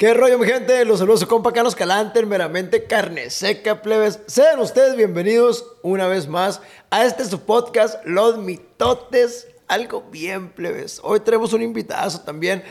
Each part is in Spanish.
¿Qué rollo, mi gente? Los saludos su compa Carlos Calante, meramente carne seca, plebes. Sean ustedes bienvenidos una vez más a este su podcast, Los Mitotes. Algo bien, plebes. Hoy tenemos un invitado también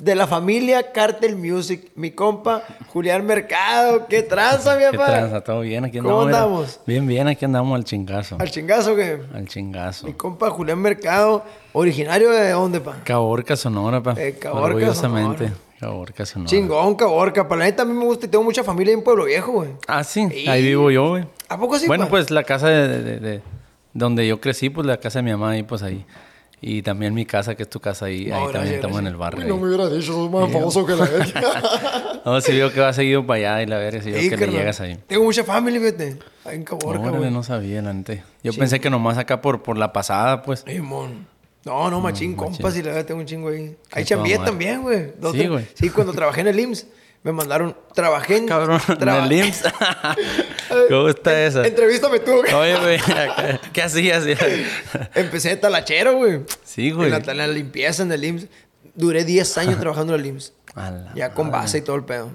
de la familia Cartel Music, mi compa Julián Mercado. ¿Qué tranza, mi ¿Qué papá? tranza? ¿Todo bien? Aquí ¿Cómo andamos. mira. andamos? Bien, bien. Aquí andamos al chingazo. Al chingazo, que Al chingazo. Mi compa Julián Mercado, originario de dónde, pa? Caborca, Sonora, pa. Eh, Caborca, Orgullosamente. Sonora. Caborca, Sonora. Chingón, Caborca. Para la neta a mí me gusta y tengo mucha familia en Pueblo Viejo, güey. Ah, sí. Ahí vivo yo, güey. ¿A poco sí, bueno, pa? pues la casa de, de- de- de- donde yo crecí, pues la casa de mi mamá ahí, pues ahí. Y también mi casa, que es tu casa ahí. No, ahí gracias, también estamos en el barrio. Uy, no me hubiera dicho, sos más famoso que la verga. No, si veo que va seguido para allá y la verga, si veo que le llegas ahí. Tengo mucha familia, fíjate. Ahí en Caborca, Órale, güey. no sabía, la neta. Yo pensé que nomás acá por, por la pasada, pues. Ey, mon. No, no, machín, compas, y la verdad tengo un chingo ahí. Ahí chambié también, güey. Sí, güey. Sí, cuando trabajé en el IMSS, me mandaron, trabajé en... Cabrón, traba- en el IMSS. ¿Cómo está esa? Entrevístame tú, güey. Oye, güey, ¿qué hacías? Empecé de talachero, güey. Sí, güey. En la, en la limpieza en el IMSS. Duré 10 años trabajando en el IMSS. La Ya con base y todo el pedo.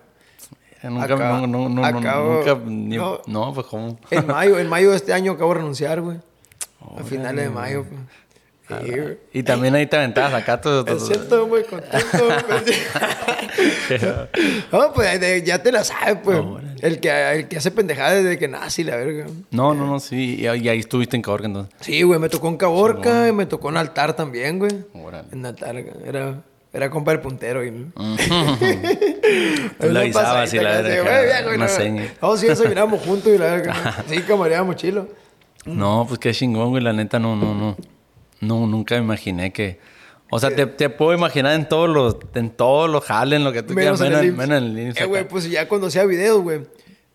Nunca, Acá- no, no, no, acabo- nunca, ni- no. no. pues cómo. En mayo, en mayo de este año acabo de renunciar, güey. A finales de mayo, pues. Y también ahí te aventabas acá todo. Me siento muy contento. no, pues ya te la sabes, pues. El que, el que hace pendejada desde que nací, la verga. No, no, no, sí. Y, ahí estuviste en Caborca entonces. Sí, güey, me tocó en Caborca y me tocó en Altar también, güey. Órale. En Altar, era, era compa del puntero. Y, Tú la avisabas y la verga. una seña. No, sí, eso mirábamos juntos y la verga. Sí, camareábamos chilo. No, pues qué chingón, güey. La neta, no, no, no. No, nunca me imaginé que. O sea, te, te puedo imaginar en todos los, en todos los jales, en lo que tú Menos quieras, menos, menos en el IMSS Eh, güey, pues ya cuando hacía videos, güey.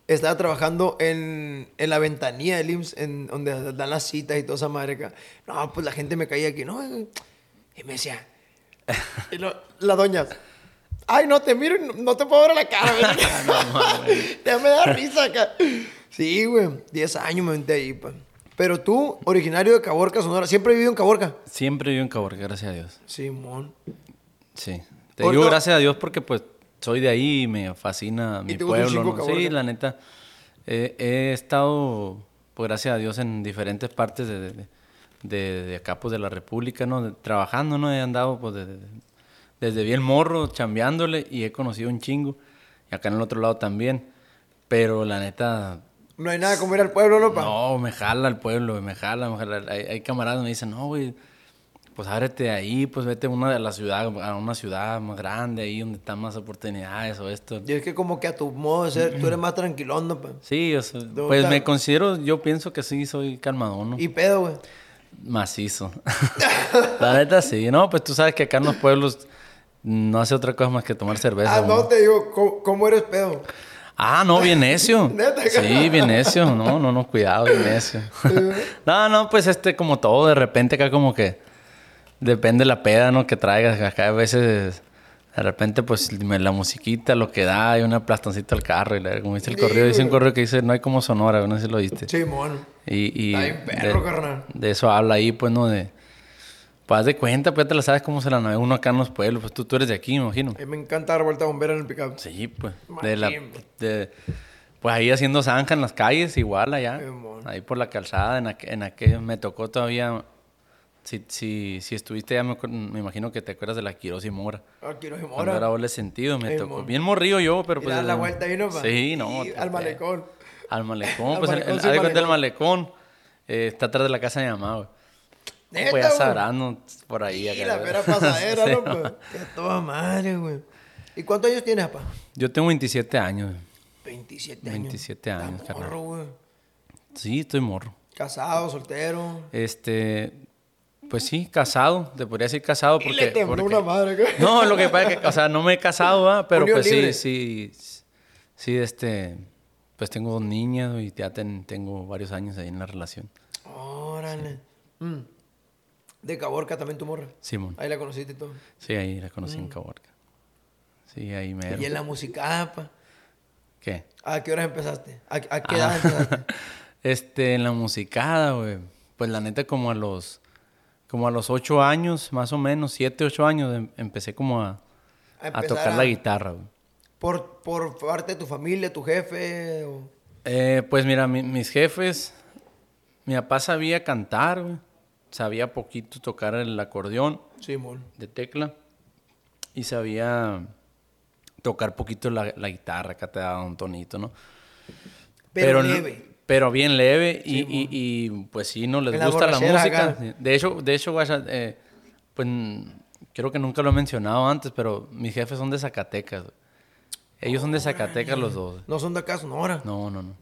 Estaba trabajando en, en la ventanilla del IMSS, en donde dan las citas y toda esa madre acá. No, pues la gente me caía aquí, no. Y me decía, y lo- la doña, ay, no te miro, no, no te puedo ver la cara, güey. ya me da risa acá. Sí, güey, 10 años me aventé ahí, pues. Pero tú, originario de Caborca, Sonora, ¿siempre he vivido en Caborca? Siempre vivo en Caborca, gracias a Dios. Simón. Sí. Te digo gracias a Dios porque pues soy de ahí y me fascina mi te gusta un pueblo. chingo ¿no? Sí, la neta. eh, he estado, pues gracias a Dios, en diferentes partes de, de, de- de acá, pues de la República, ¿no? Trabajando, ¿no? He andado pues de- de- desde bien morro, chambeándole y he conocido un chingo. Y acá en el otro lado también. Pero la neta, No hay nada como ir al pueblo, ¿no, pa? no, me jala el pueblo, me jala, me jala. Hay, hay camaradas que me dicen, no, güey, pues ábrete ahí, pues vete a una de la ciudad, a una ciudad más grande, ahí donde están más oportunidades o esto. Y es que como que a tu modo de ser, tú eres más tranquilón, ¿no, pa? Sí, o sea, pues me considero, yo pienso que sí, soy calmadón, ¿no? Y pedo, güey. Macizo. la neta sí, no, pues tú sabes que acá en los pueblos no hace otra cosa más que tomar cerveza. Ah, no, te digo, ¿cómo, cómo eres pedo? Ah, no, bien necio. Sí, bien necio. No, no, no, cuidado, bien necio. no, no, pues este, como todo, de repente acá como que depende la peda, ¿no? Que traigas. Acá a veces, de repente, pues la musiquita, lo que da, y una plastoncita al carro. Y la- como dice el Sí, correo, dice un correo que dice, no hay como Sonora, no sé si lo viste. Sí, mono. Y, y bien perro, de, carnal. de eso habla ahí, pues, ¿no? De, pues haz de cuenta, pues ya te la sabes cómo se la navega uno acá en los pueblos. Pues tú, tú eres de aquí, me imagino. A mí me encanta dar vuelta bombera en el pickup. Sí, pues. De la, de- pues ahí haciendo zanja en las calles, igual allá. Ahí por la calzada, en, aqu- en aquel me tocó todavía. Si, si, si estuviste ya, me, me imagino que te acuerdas de la Quiroz y Mora. Aquí nos Cuando era doble sentido, me Ey, tocó. Bien morrillo yo, pero Y pues. dar la eh, vuelta ahí, ¿no, pa? Sí, no. Y al malecón. Al malecón, Al pues en- malecón, sí, de cuenta el malecón. malecón. eh, está atrás de la casa de mi mamá, güey. Neta, Pues ya güey. sabrán, ¿no? por ahí. Y acá, la pera pasadera, Sí, ¿no, pa? Qué toda madre, güey. ¿Y cuántos años tienes, papá? Yo tengo 27 años. güey. 27 años. 27 años, Está morro, güey. Sí, estoy morro. Casado, soltero. Este, pues sí, casado, te podría decir casado Y porque... le tembló porque- una madre, güey. No, lo que pasa es que, o sea, no me he casado, ¿va? pero Unión pues sí, libre. sí, sí, este, pues tengo dos niñas y ya ten- tengo varios años ahí en la relación. Órale. Mm. De Caborca también tu morra. Simón. Ahí la conociste y todo. Sí, ahí la conocí Mm. en Caborca. Sí, ahí me... Y en la música, pa. ¿Qué? ¿A qué horas empezaste? ¿A, a qué edad empezaste? Este, en la musicada, güey. Pues la neta como a los, como a los ocho años, más o menos, siete, ocho años, em- empecé como a, A tocar la guitarra, güey. ¿Por, por parte de tu familia, tu jefe? o- Eh, pues mira, mi- mis jefes, mi papá sabía cantar, güey. Sabía poquito tocar el acordeón de tecla y sabía tocar poquito la, la guitarra, acá te daba un tonito, ¿no? Pero, leve. pero bien leve y, y- y, pues sí, no les gusta la música. acá. De hecho, de hecho, eh, pues creo que nunca lo he mencionado antes, pero mis jefes son de Zacatecas. Ellos son de Zacatecas los dos. No son de acá, Sonora. No, no, no.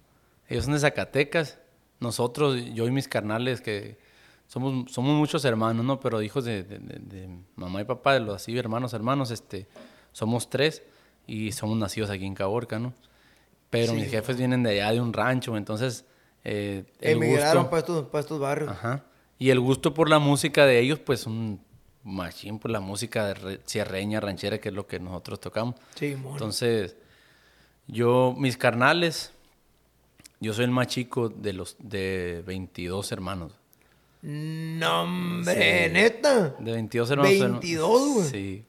Ellos son de Zacatecas. Nosotros, yo y mis carnales, que somos, somos muchos hermanos, ¿no? Pero hijos de, de- de- de mamá y papá, de los así, hermanos, hermanos, este, somos tres y somos nacidos aquí en Caborca, ¿no? Pero Sí, mis jefes vienen de allá, de un rancho, entonces... eh, el Emigraron gusto- para estos, para estos barrios. Ajá. Y el gusto por la música de ellos, pues un machín por la música de re- sierreña, ranchera, que es lo que nosotros tocamos. Simón. Entonces, yo, mis carnales, yo soy el más chico de los de 22 hermanos. No, hombre, neta. De 22 hermanos. soy el- 22, güey. Sí.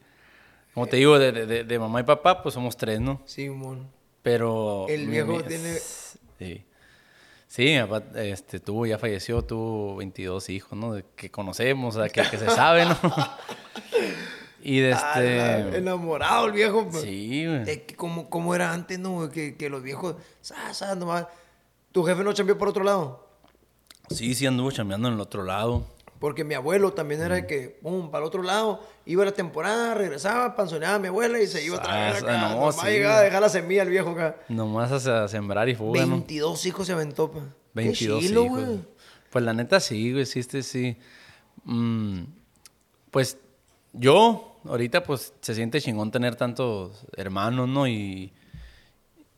Como te digo, de, de- de- mamá y papá, pues somos tres, ¿no? Simón. Pero... El viejo mi- tiene- Sí. Sí, mi papá, este, tuvo, ya falleció, tuvo 22 hijos, ¿no? De- Que conocemos, o sea, que, que se sabe, ¿no? y de Ah, este... enamorado el viejo. pues. Sí, güey. Es que como, como era antes, ¿no? Que, que los viejos, sa, sa, nomás. ¿Tu jefe no cambió por otro lado? Sí, sí anduvo chambeando en el otro lado. Porque mi abuelo también era de que, pum, para el otro lado, iba la temporada, regresaba, panzoneaba a mi abuela y se iba otra vez Ah, acá. no, Nomás sí, llegaba a dejar la semilla al viejo acá. Nomás a, sembrar y fuga, ¿no? 22 hijos se aventó, pa. Qué 22 chilo, hijos. güey. Pues la neta sí, güey, sí, este sí. Mm, pues yo, ahorita pues se siente chingón tener tantos hermanos, ¿no? Y,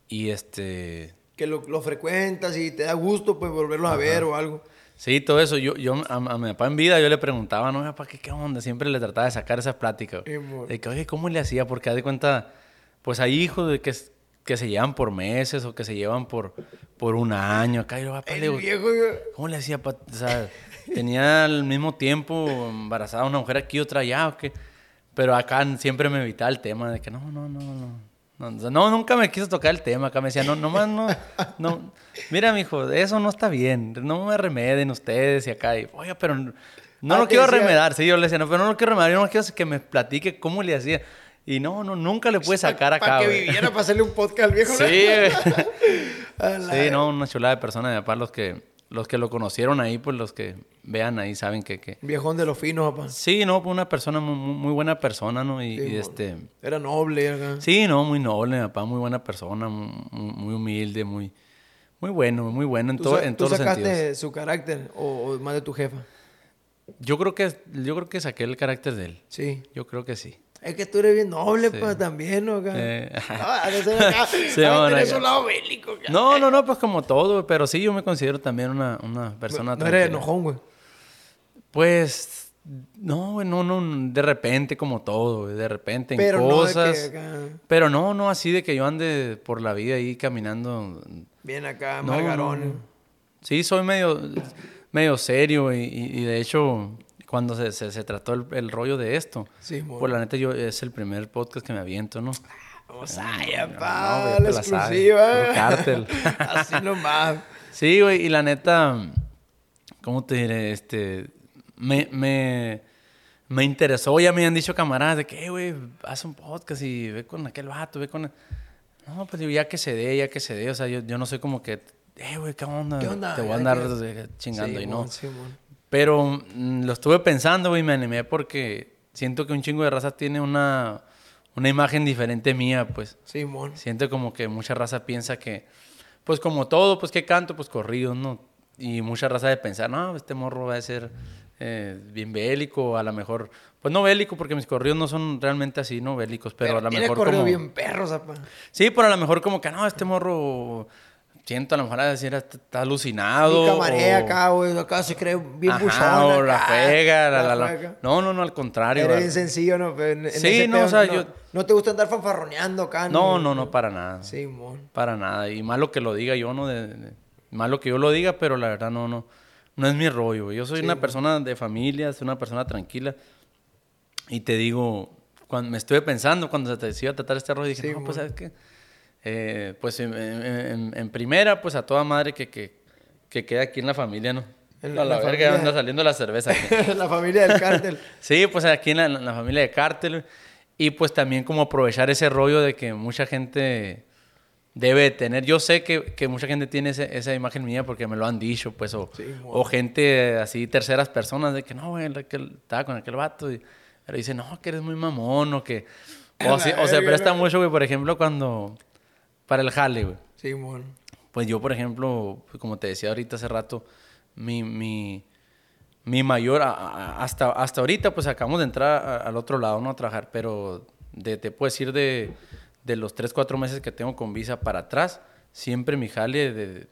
y este... Que lo, lo frecuentas y te da gusto, pues, volverlos a ver o algo. Sí, todo eso. Yo, yo a, a mi papá en vida yo le preguntaba, no, papá, ¿qué, qué onda? Siempre le trataba de sacar esas pláticas. Sí. De que, oye, ¿cómo le hacía? Porque haz de cuenta, pues hay hijos de que, que se llevan por meses o que se llevan por, por un año. Acá yo, papá, le El digo, viejo, güey, ¿Cómo le hacía? pa- O sea, tenía al mismo tiempo embarazada una mujer aquí, otra allá, ¿o qué? Pero acá siempre me evitaba el tema de que no, no, no, no. No, no, nunca me quiso tocar el tema. Acá me decía, no, nomás no, no. Mira, mijo, eso no está bien. No me remeden ustedes y acá. Y, Oye, pero no, Ah, lo quiero decía- remedar. Sí, yo le decía, no, pero no lo quiero remedar. Yo no quiero que me platique cómo le hacía. Y no, no, nunca le pude sacar acá, Para que güey. viviera, para hacerle un podcast al viejo. Sí, Sí, no, una chulada de persona. De papá, los que, los que lo conocieron ahí, pues los que vean ahí saben que... que... Viejón de los finos, papá. Sí, no, pues una persona, muy, muy buena persona, ¿no? Y, Sí, y mo- este... Era noble acá. Sí, no, muy noble, papá, muy buena persona, muy, muy humilde, muy... Muy bueno, muy bueno en, ¿Tú, todo, en tú todos los sacaste sentidos. su carácter o, o más de tu jefa? Yo creo que yo creo que saqué el carácter de él. Sí. Yo creo que sí. Es que tú eres bien noble, Sí. pues, también, ¿no? Eh, Ah, acá. Sí, Ah, un lado bélico. acá. No, no, no, pues como todo, pero sí yo me considero también una, una persona No eres enojón, güey. Pues no, no, no, de repente como todo, de repente en Pero no cosas. que Pero no, no así de que yo ande por la vida ahí caminando. bien acá, No, margarón. no, no. Sí, soy medio, medio serio y, y- y de hecho cuando se, se- se trató el, el rollo de esto, Sí, pues la neta yo es el primer podcast que me aviento, ¿no? Vamos allá, no, pa, güey, la exclusiva. puro cártel. Así nomás. Sí, güey, y la neta, ¿cómo te diré? Este, me, me, me interesó, ya me han dicho camaradas de que, "Eh, güey, haz un podcast y ve con aquel vato, ve con... el-". No, pues digo, ya que se dé, ya que se dé, o sea, yo, yo no soy como que, eh, güey, ¿qué onda? ¿Qué onda? Te voy a andar que- chingando Sí, y no. sí. Pero mm, lo estuve pensando, güey, me animé porque siento que un chingo de raza tiene una, una imagen diferente mía, pues. Sí, mon. Siento como que mucha raza piensa que, pues como todo, pues que canto, pues corridos, ¿no? Y mucha raza de pensar, no, este morro va a ser eh, bien bélico, a lo mejor, pues no bélico, porque mis corridos no son realmente así, no bélicos, pero, a lo mejor corrido como... bien perros, apa. Sí, pero a lo mejor como que, no, este morro, siento a lo mejor a decir, está está alucinado. Y camarea o- acá, güey. Acá se cree bien Ajá, buchón. o la acá, juega, la, la, la- juega. No, no, no, al contrario. Eres al- bien sencillo, ¿no? En- en Sí, no, o sea, yo- No te gusta andar fanfarroneando acá, No, no, no, para nada. Sí, mon. Para nada. Y malo que lo diga yo, ¿no? De, de- malo que yo lo diga, pero la verdad no, no. No es mi rollo. Yo soy Sí, una persona de familia, soy una persona tranquila. Y te digo, cuando me estuve pensando cuando se te iba a tratar este rollo, dije, Sí, no, pues. ¿sabes qué? Eh, pues en, en- en primera, pues a toda madre que, que, que quede aquí en la familia, ¿no? En a la la, verga, familia. anda saliendo la cerveza aquí. la familia del cártel. Sí, pues aquí en la, en la familia de Cártel. Y pues también como aprovechar ese rollo de que mucha gente debe tener. Yo sé que, que mucha gente tiene ese- esa imagen mía porque me lo han dicho, pues, o, Sí, o gente así, terceras personas, de que no, güey, estaba con aquel vato. Y, pero dice, no, que eres muy mamón, o que. O, La si- o se presta mucho, güey, por ejemplo, cuando. Para el jale, güey. Simón. Pues yo, por ejemplo, pues, como te decía ahorita hace rato, mi, mi, mi mayor, a- a- hasta, hasta ahorita, pues acabamos de entrar a- al otro lado, ¿no? A trabajar, pero de, te puedo decir de, de los 3, 4 meses que tengo con visa para atrás, siempre mi jale de,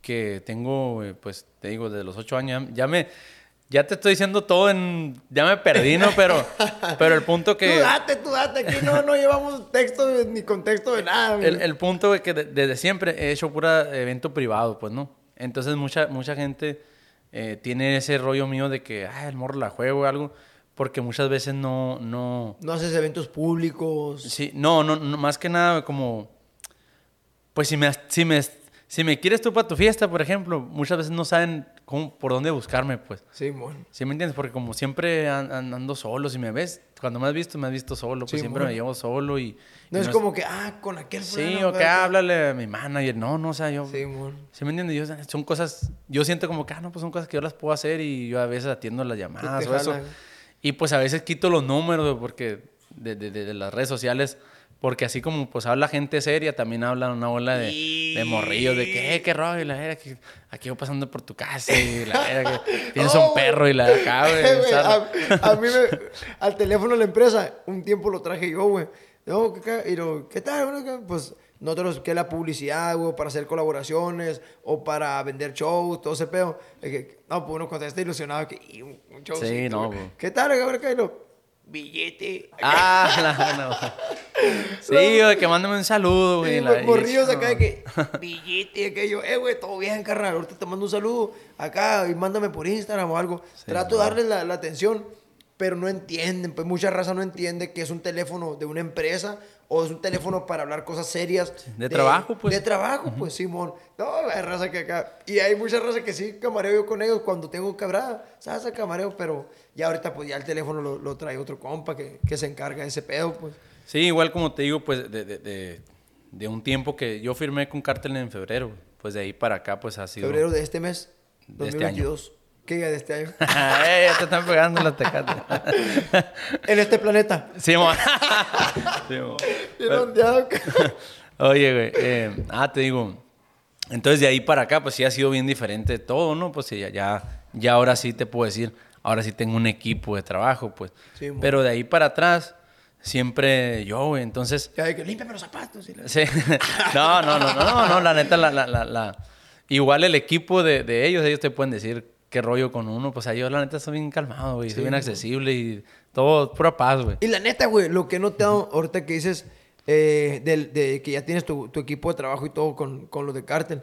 que tengo, eh, pues te digo, de los 8 años, ya me... Ya te estoy diciendo todo en... Ya me perdí, ¿no? Pero, pero el punto que... Tú date, tú date. Aquí no, no llevamos texto ni contexto de nada. El, el punto es que de- desde siempre he hecho pura evento privado, pues, ¿no? Entonces mucha, mucha gente eh, tiene ese rollo mío de que, ah, el morro la juego o algo, porque muchas veces no, no, No haces eventos públicos. sí, no, no, no, más que nada como, pues si me, si me, si me quieres tú para tu fiesta, por ejemplo, muchas veces no saben cómo, por dónde buscarme, pues. Simón. ¿Sí me entiendes? Porque como siempre an- an- ando solo, si me ves, cuando me has visto, me has visto solo, pues Sí, siempre bueno. me llevo solo y... No y es como que, ah, con aquel Sí, o que háblale a mi manager. No, no, o sea, yo... Simón. ¿Sí me entiendes? Yo, son cosas, yo siento como que, ah, no, pues son cosas que yo las puedo hacer y yo a veces atiendo las llamadas o eso. jalan. Y pues a veces quito los números porque de, de- de- de las redes sociales, porque así como pues habla gente seria, también habla una bola de, de morrillos, de que, eh, qué rollo, y la era que aquí voy pasando por tu casa y la era que tienes Oh, un perro y la acá, güey. A, a mí me, al teléfono de la empresa, un tiempo lo traje yo, güey. No, ¿qué, qué? Y lo, ¿qué tal? Bueno. Pues nosotros, que la publicidad, güey, para hacer colaboraciones o para vender shows, todo ese pedo. Que, no, pues uno contesta ilusionado que, y un, un show. Sí, no, güey. ¿Qué tal? Y lo, billete. Ah, la, no. Sí, güey, que mándame un saludo, güey. La- los morrillos acá de que, billete, aquello, eh, güey, todo bien, carnal, ahorita te mando un saludo acá y mándame por Instagram o algo. Trato de darles la, la atención, pero no entienden, pues mucha raza no entiende que es un teléfono de una empresa o es un teléfono para hablar cosas serias. de trabajo, pues. De trabajo, pues, Simón. No, hay raza que acá. Y hay mucha raza que sí camareo yo con ellos cuando tengo cabrada. ¿Sabes? camareo, pero ya ahorita, pues ya el teléfono lo, lo trae otro compa que, que se encarga de ese pedo, pues. Sí, igual como te digo, pues de, de, de, de un tiempo que yo firmé con Cartel en febrero, pues de ahí para acá pues ha sido... Febrero de este mes, De este año. 2022. ¿Qué día de este año? Eh, ya te están pegando las tecates. en este planeta. sí, mo. Sí, mo. Ondeado. Oye, güey, eh, ah, te digo, entonces de ahí para acá pues sí ha sido bien diferente todo, ¿no? Pues sí, ya, ya, ya ahora sí te puedo decir, ahora sí tengo un equipo de trabajo, pues. Sí. Pero de ahí para atrás, siempre yo, güey, entonces... Ya que límpiame los zapatos. y la- Sí. No, no, no, no, no, no, la neta, la, la, la, la- igual el equipo de, de ellos, ellos te pueden decir qué rollo con uno, pues a yo la neta soy bien calmado, güey, soy bien accesible y todo, pura paz, güey. Y la neta, güey, lo que he notado ahorita que dices eh, del- de, que ya tienes tu, tu equipo de trabajo y todo con, con los de Cártel.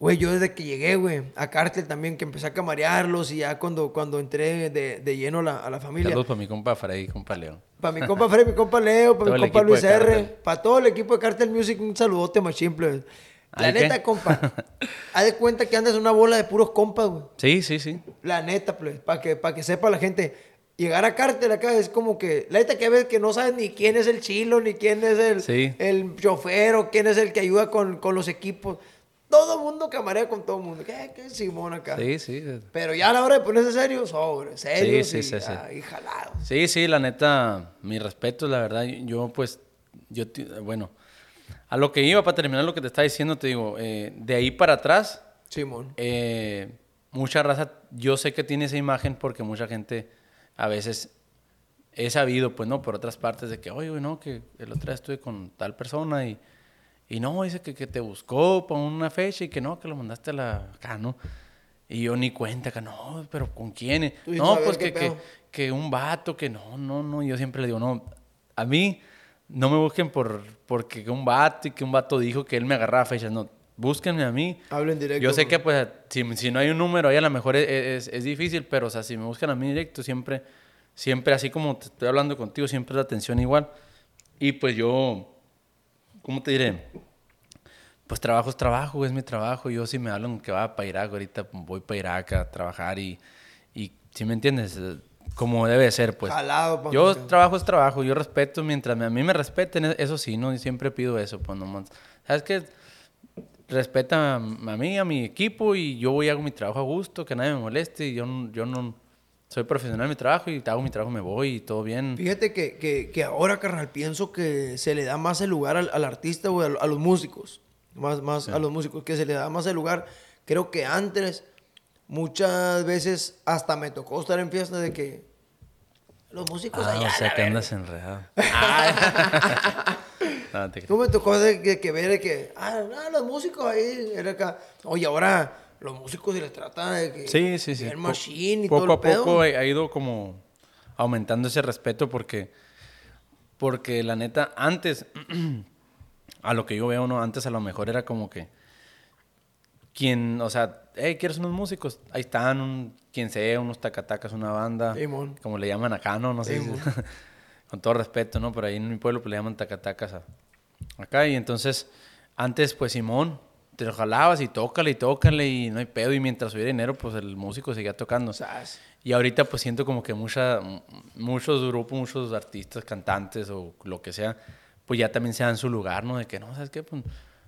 Güey, yo desde que llegué, güey, a Cártel también, que empecé a camarearlos y ya cuando, cuando entré de, de lleno la, a la familia. Saludos para mi compa Freddy, compa Leo. Para mi compa Fred, mi compa Leo, para mi compa Luis de R, Cártel. para todo el equipo de Cartel Music, un saludote más simple. La ¿Ay, qué? neta, compa, haz de cuenta que andas en una bola de puros compas, güey. Sí, sí, sí. La neta, pues, para que, para que sepa la gente. Llegar a Cártel acá es como que, la neta que ves que no sabes ni quién es el chilo, ni quién es el, Sí. el chofer, o quién es el que ayuda con, con los equipos. Todo mundo camarea con todo mundo. ¿Qué, qué Simón acá? Sí, sí. Pero ya a la hora de ponerse serio, sobre, serio Sí, sí, y, sí, sí. ah, y jalados. Sí, sí, la neta, mi respeto, la verdad, yo pues, yo, bueno, a lo que iba para terminar lo que te estaba diciendo, te digo, eh, de ahí para atrás, Simón. eh, mucha raza, yo sé que tiene esa imagen porque mucha gente a veces he sabido, pues no, por otras partes de que, oye, no, que el otro día estuve con tal persona y, y no, dice que, que te buscó para una fecha y que no, que lo mandaste a la acá, ¿no? Y yo ni cuenta, que no, pero ¿con quién? No, pues que, que, que un vato, que no, no, no, yo siempre le digo, no, a mí no me busquen por porque un vato y que un vato dijo que él me agarraba fechas, no, búsquenme a mí. Hablen directo. Yo sé que pues si, si no hay un número ahí a lo mejor es, es- es difícil, pero o sea, si me buscan a mí directo siempre siempre así como te estoy hablando contigo, siempre la atención igual. Y pues yo, ¿cómo te diré? Pues trabajo es trabajo, es mi trabajo. Yo si me hablan que va para Irak, ahorita voy para Irak a trabajar y, y si me entiendes, como debe ser, pues. Jalado, pa' yo que- trabajo es trabajo, yo respeto mientras me- a mí me respeten, e- eso sí, ¿no? Y siempre pido eso, pues nomás. ¿Sabes qué? Respeta a, a mí, a mi equipo y yo voy y hago mi trabajo a gusto, que nadie me moleste y yo, yo no... Soy profesional en mi trabajo y hago mi trabajo, me voy y todo bien. Fíjate que, que, que ahora, carnal, pienso que se le da más el lugar al, al artista, güey, a, a los músicos. Más, más a los músicos, que se le da más el lugar. Creo que antes, muchas veces, hasta me tocó estar en fiestas de que los músicos Ah, allá. o sea que andas enredado. No, te creas. No me tocó de, que- que ver de que, ah, no, los músicos ahí, era acá. Oye, ahora los músicos se les trata de que. Sí, sí, sí. Po- machine y poco todo a el poco ha ido como aumentando ese respeto porque, porque la neta, antes, a lo que yo veo, ¿no? Antes a lo mejor era como que quien, o sea, hey, ¿quieres unos músicos? Ahí están, un, quien sea, unos tacatacas, una banda, Simón. como le llaman acá, ¿no? No sé si- con todo respeto, ¿no? Pero ahí en mi pueblo pues, le llaman tacatacas a- acá. Y entonces, antes, pues Simón, te lo jalabas y tócale y tócale y no hay pedo. Y mientras hubiera dinero, pues el músico seguía tocando. Sas. Y ahorita pues siento como que mucha, muchos grupos, muchos artistas, cantantes o lo que sea, pues ya también se dan su lugar, ¿no? De que, no, ¿sabes qué? Pues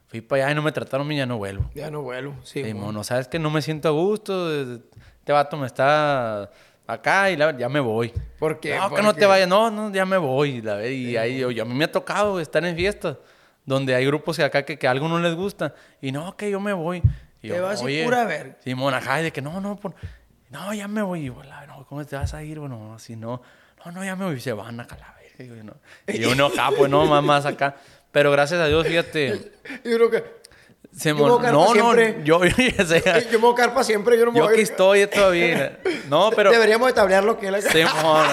fui para allá y no me trataron bien, ya no vuelvo. Ya no vuelo. Sí, Sí, mon. mono, ¿sabes que No me siento a gusto. Este vato me está acá y la- ya me voy. ¿Por qué? No, que ¿Por no qué? te vayas. No, no, ya me voy. La, y ahí, yo- a mí me ha tocado estar en fiestas donde hay grupos que acá que, que algo no les gusta. Y no, que yo me voy. Y Te yo, vas y "Oye". pura verga. Simón, ajá, y de que no, no, por- no, ya me voy. Y yo, "La- no, ¿cómo te vas a ir? Bueno, así no. No, no, ya me voy. Y se van a calar. Y yo, no. Y uno acá, pues no, más, más acá. Pero gracias a Dios, fíjate. Y uno que. Se Yo me voy a no, pa' no, siempre. yo, yo. "Ey, Yo me voy a quedar para siempre. Yo no me Yo voy a aquí ir". estoy todavía. No, pero. Deberíamos de tablear lo que él haga. Simón.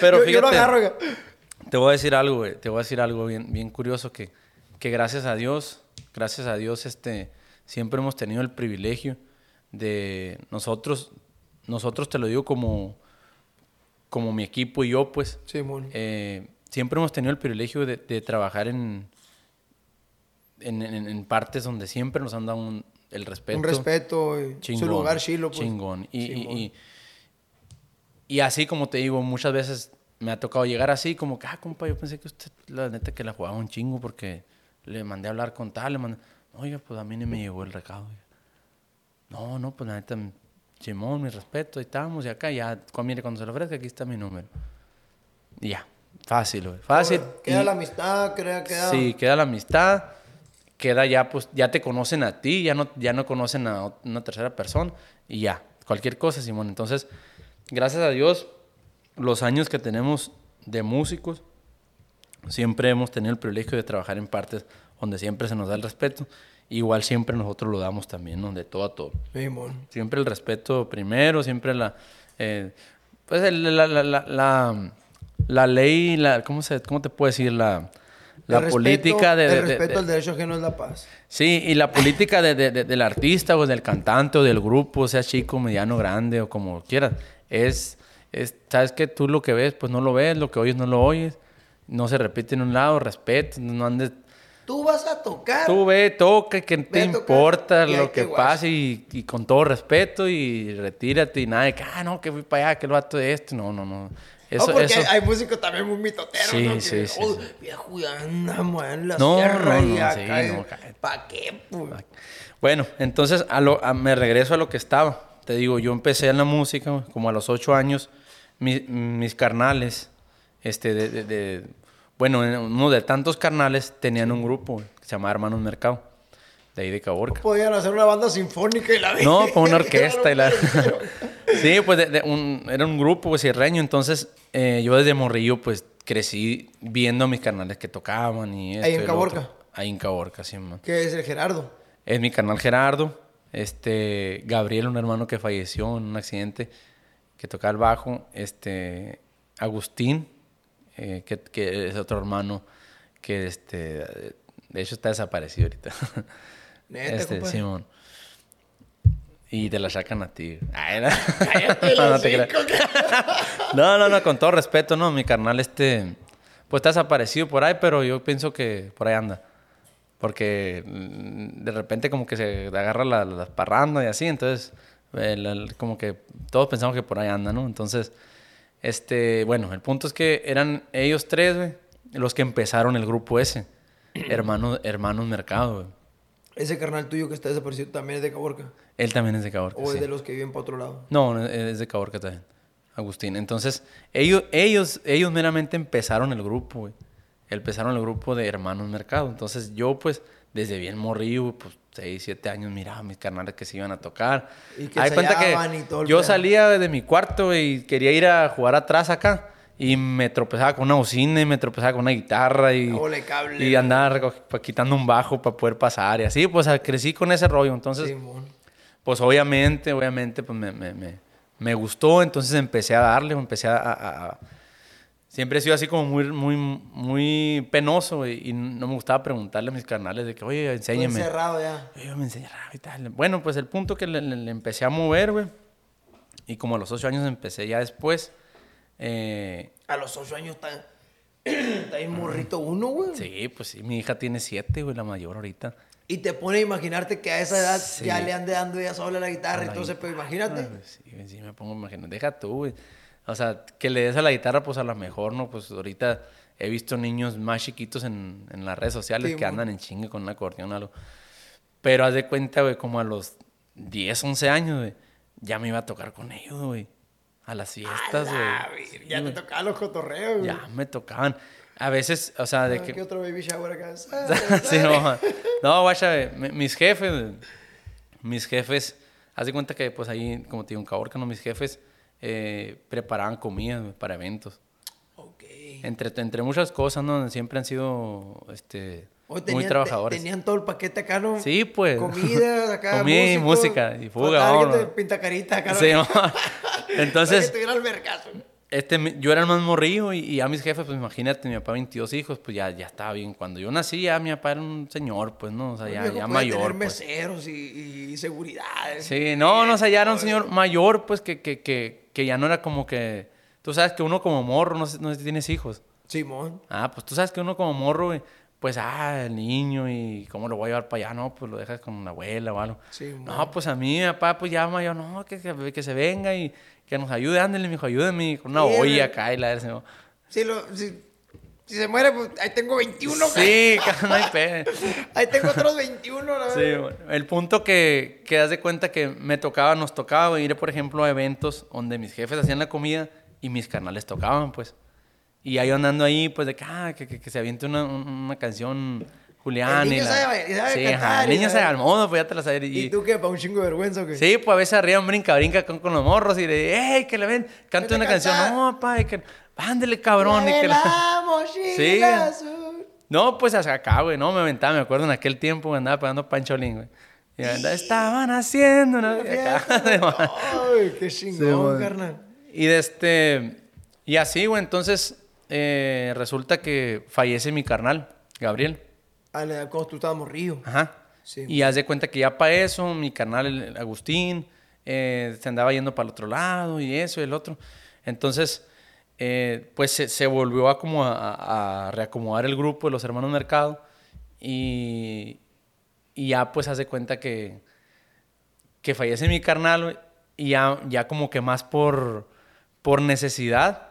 Pero yo, fíjate. yo lo agarro. oiga. Te voy a decir algo, güey. Te voy a decir algo bien, bien curioso que, que gracias a Dios, gracias a Dios, este, siempre hemos tenido el privilegio de nosotros, nosotros te lo digo como, como mi equipo y yo, pues, Simón. eh, siempre hemos tenido el privilegio de, de trabajar en, en, en- en partes donde siempre nos han dado un- el respeto. Un respeto. y Chingón. Su lugar chilo, pues. Chingón. Y, y- y- y así como te digo, muchas veces me ha tocado llegar así, como que, ah, compa, yo pensé que usted, la neta, que la jugaba un chingo porque le mandé a hablar con tal, le mandé, oiga, pues a mí ni me llegó el recado. oiga". No, no, pues la neta, Simón, mi respeto, ahí estamos, y acá, ya, mire, cuando se lo ofrezca, aquí está mi número. Y ya, fácil, güey, fácil. Queda Y- la amistad, queda, queda. Sí, queda la amistad, queda ya, pues, ya te conocen a ti, ya no, ya no conocen a una tercera persona y ya, cualquier cosa, Simón. Entonces, gracias a Dios, los años que tenemos de músicos, siempre hemos tenido el privilegio de trabajar en partes donde siempre se nos da el respeto. Igual siempre nosotros lo damos también, ¿no? De todo a todo. Simón. Siempre el respeto primero, siempre la... eh, pues el- la, la, la, la, la ley, la, ¿cómo, se, ¿cómo te puedo decir? La, la El respeto- política de... El de- de- respeto de- al derecho ajeno es la paz. Sí, y la política de, de- de- del artista o del cantante o del grupo, sea chico, mediano, grande o como quieras, es, es, sabes que tú lo que ves, pues no lo ves, lo que oyes no lo oyes, no se repite en un lado, respeto, no andes, Tú vas a tocar. tú ve, toca, que te importa lo que pase y, y con todo respeto y retírate y nada de que, ah, no, que fui para allá, que el vato de esto, no, no, no. Eso, porque eso, hay, hay músicos también muy mitoteros, Sí, ¿no? Que, sí, sí, "Oh, sí. viejo, andamos en la No, sierra no, y no, acá. sí. ¿Para qué, pues? Bueno, entonces a lo- a- me regreso a lo que estaba. Te digo, yo empecé en la música como a los ocho años. Mi- mis carnales, este, de, de- de- bueno, uno de tantos carnales tenían un grupo que se llamaba Hermanos Mercado, de ahí de Caborca. Podían hacer una banda sinfónica y la No, pues una orquesta y la... Sí, pues de- de un- era un grupo pues, sierreño, entonces eh, yo desde morrillo pues crecí viendo a mis carnales que tocaban y esto Ahí en. Caborca. Ahí en Caborca, sí, man. Que es el Gerardo. Es mi canal Gerardo, este Gabriel, un hermano que falleció en un accidente, que tocaba el bajo, este Agustín, eh, que, que es otro hermano que este de hecho está desaparecido ahorita. Neta, este. Simón. Y te la sacan a ti. Ay, no. Cállate no, no los te creas. hocico, No, no, no, con todo respeto, no. Mi carnal, este, pues está desaparecido por ahí, pero yo pienso que por ahí anda. Porque mm, de repente como que se agarra la, la parranda y así, entonces el- el- como que todos pensamos que por ahí anda, ¿no? Entonces, este, bueno, el punto es que eran ellos tres, güey, los que empezaron el grupo ese. Hermanos, hermanos Mercado, güey. Ese carnal tuyo que está desaparecido también es de Caborca. Él también es de Caborca. O es de los que viven para otro lado. No, no, es de Caborca también. Agustín. Entonces, ellos, ellos, ellos meramente empezaron el grupo, güey. Empezaron el grupo de Hermanos Mercado. Entonces, yo, pues, desde bien morrillo, güey, pues, 6, 7 años, miraba a mis carnales que se iban a tocar. Y que de cuenta que y todo yo salía de mi cuarto y quería ir a jugar atrás acá. Y me tropezaba con una bocina y me tropezaba con una guitarra y, Ole, cable. y andaba pa- quitando un bajo para poder pasar y así. Pues, crecí con ese rollo. Entonces, pues obviamente, obviamente, pues me, me, me, me gustó, entonces empecé a darle, empecé a, a- a- Siempre he sido así como muy, muy, muy penoso, y no me gustaba preguntarle a mis carnales de que, oye, enséñame. encerrado ya. Yo me y tal. Bueno, pues el punto que le, le- le empecé a mover, güey, y como a los ocho años empecé ya después, eh, A los ocho años está, está ahí morrito uno, güey. sí, pues sí, mi hija tiene siete, güey, la mayor ahorita. Y te pone a imaginarte que a esa edad Sí. ya le ande dando ella sola la guitarra y La todo ese pero imagínate. Ah, pues Sí, sí, me pongo a imaginar. Deja tú, güey. O sea, que le des a la guitarra, pues a lo mejor, ¿no? Pues ahorita he visto niños más chiquitos en, en las redes sociales Sí, que andan en chingue con un acordeón o algo. Pero haz de cuenta, güey, como a los 10, 11 años, güey, ya me iba a tocar con ellos, güey. A las fiestas, Ah, güey. Sí, ya te güey. tocaban los cotorreos, güey. Ya me tocaban. A veces, o sea, de Ah, que... ¿Qué otro baby shower acá? sí, no, no, guacha, mis jefes, mis jefes, haz de cuenta que pues ahí, como te digo, en Caborca, ¿no? mis jefes eh, preparaban comida güey, para eventos. ok. Entre, entre muchas cosas, ¿no? Siempre han sido este, Hoy muy trabajadores. te- tenían todo el paquete acá, ¿no? Sí, pues. Comida, acá, Comida y música, y fuga, de pintacarita acá. ¿no? Sí, Entonces, este, yo era el más morrillo y, y ya mis jefes, pues imagínate, mi papá 22 hijos, pues ya, ya estaba bien. Cuando yo nací, ya mi papá era un señor, pues, ¿no? O sea, ya, ya mayor. tener pues. meseros y, y seguridades. Sí, no, no, o sea, ya era un señor mayor, pues, que, que, que, que ya no era como que... Tú sabes que uno como morro, no sé, no sé si tienes hijos. Simón. Ah, pues tú sabes que uno como morro, güey, pues, ah, el niño y cómo lo voy a llevar para allá, no, pues lo dejas con la abuela o algo. Sí, no, pues a mí, mi papá, pues ya mayor, no, que, que, que se venga y que nos ayude, ándale, mijo, ayúdame, con una Sí, olla acá y la verga, ¿no? Si, lo, si, si se muere, pues ahí tengo 21. Sí, no hay pedo. Ahí tengo otros 21, la Sí, verdad. bueno, el punto que, que das de cuenta que me tocaba, nos tocaba ir, por ejemplo, a eventos donde mis jefes hacían la comida y mis canales tocaban, pues. Y ahí andando ahí, pues, de que, ah, que, que, que se aviente una, un- una canción Julián. El y la- sabe sabe sí, cantar ajá, el y niño sabe- sabe al modo, pues ya te la sabes. ¿Y, Y, tú qué? ¿Para un chingo de vergüenza o qué? Sí, pues a veces arriba un brinca, brinca con, con los morros y de, hey, que le ven, cante Vete a una canción. No, papá, que, ándele, cabrón. y que la- Sí. azul. No, pues hasta acá, güey, no me aventaba, me acuerdo en aquel tiempo me andaba pegando pancholín, güey. Y andaba, estaban haciendo una... Ay, qué chingón, carnal. Y de este. Y así, güey. Entonces, eh, resulta que fallece mi carnal, Gabriel. Ah, le- cuando tú estabas morrillo. Ajá. Sí. Y haz de cuenta que ya para eso, mi carnal, el Agustín, eh, se andaba yendo para el otro lado y eso y el otro. Entonces, eh, pues se, se volvió a como a, a- a reacomodar el grupo de los hermanos Mercado. Y, y ya, pues, haz de cuenta que, que fallece mi carnal, y ya, ya como que más por, por necesidad.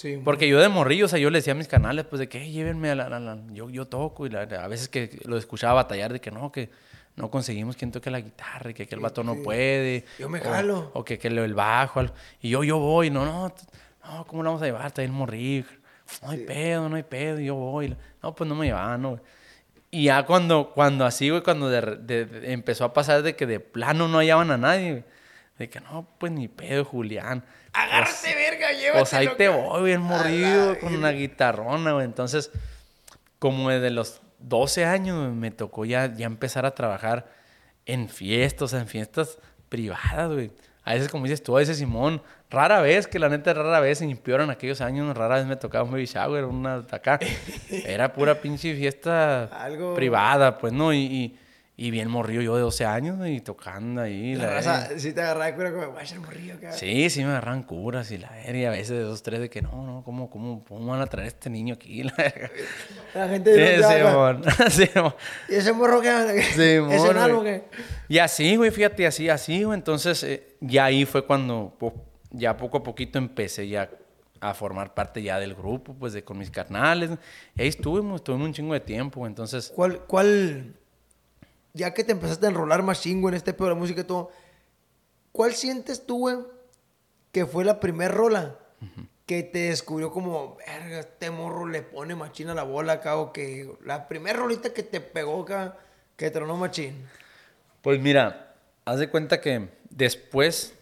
Sí. Porque yo de morrillo, o sea, yo le decía a mis canales, pues, de que "Hey, llévenme a la... la- la-". Yo, yo toco y la- a veces que lo escuchaba batallar de que no, que no conseguimos quien toque la guitarra y que, que el vato no puede. Yo me o- jalo. O, que, que el bajo. Y yo, yo voy, no, no, no, ¿cómo lo vamos a llevar? Está bien morrillo. No hay pedo, no hay pedo, yo voy. No, pues no me llevaban, no, güey. Y ya cuando, cuando así, güey, cuando de- de- de- empezó a pasar de que de plano no hallaban a nadie, güey. De que no, pues ni pedo, Julián. Agárrate, verga, llévatelo. Pues ahí te voy, bien A morrido, con una guitarrona, güey. Entonces, como desde los 12 años me tocó ya, ya empezar a trabajar en fiestas, en fiestas privadas, güey. A veces, como dices tú, a veces Simón, rara vez, que la neta rara vez, en en aquellos años, rara vez me tocaba un baby shower, una acá. Era pura pinche fiesta Algo- privada, pues, ¿no? Y, y, Y bien morrillo yo de 12 años y tocando ahí. La la raza, si te agarraba cura, como, vaya, morrillo, acá. Sí, sí me agarran curas y la verga. Y a veces de dos, tres de que no, no, ¿cómo, cómo, cómo van a traer a este niño aquí? La gente Sí, de acá. Simón. Simón. ¿Y ese morro ¿Ese enano güey. qué? Y así, güey, fíjate, así, así, güey. Entonces, eh, ya ahí fue cuando, po- ya poco a poquito empecé ya a formar parte ya del grupo, pues, de con mis carnales. Y ahí estuvimos, estuvimos un chingo de tiempo, güey. Entonces, ¿Cuál, cuál, ya que te empezaste a enrolar más chingo en este pedo de la música y todo, ¿cuál sientes tú, güey, que fue la primer rola que te descubrió como, verga, este morro le pone machín a la bola acá, o que la primer rolita que te pegó acá, que tronó machín? pues mira, haz de cuenta que después,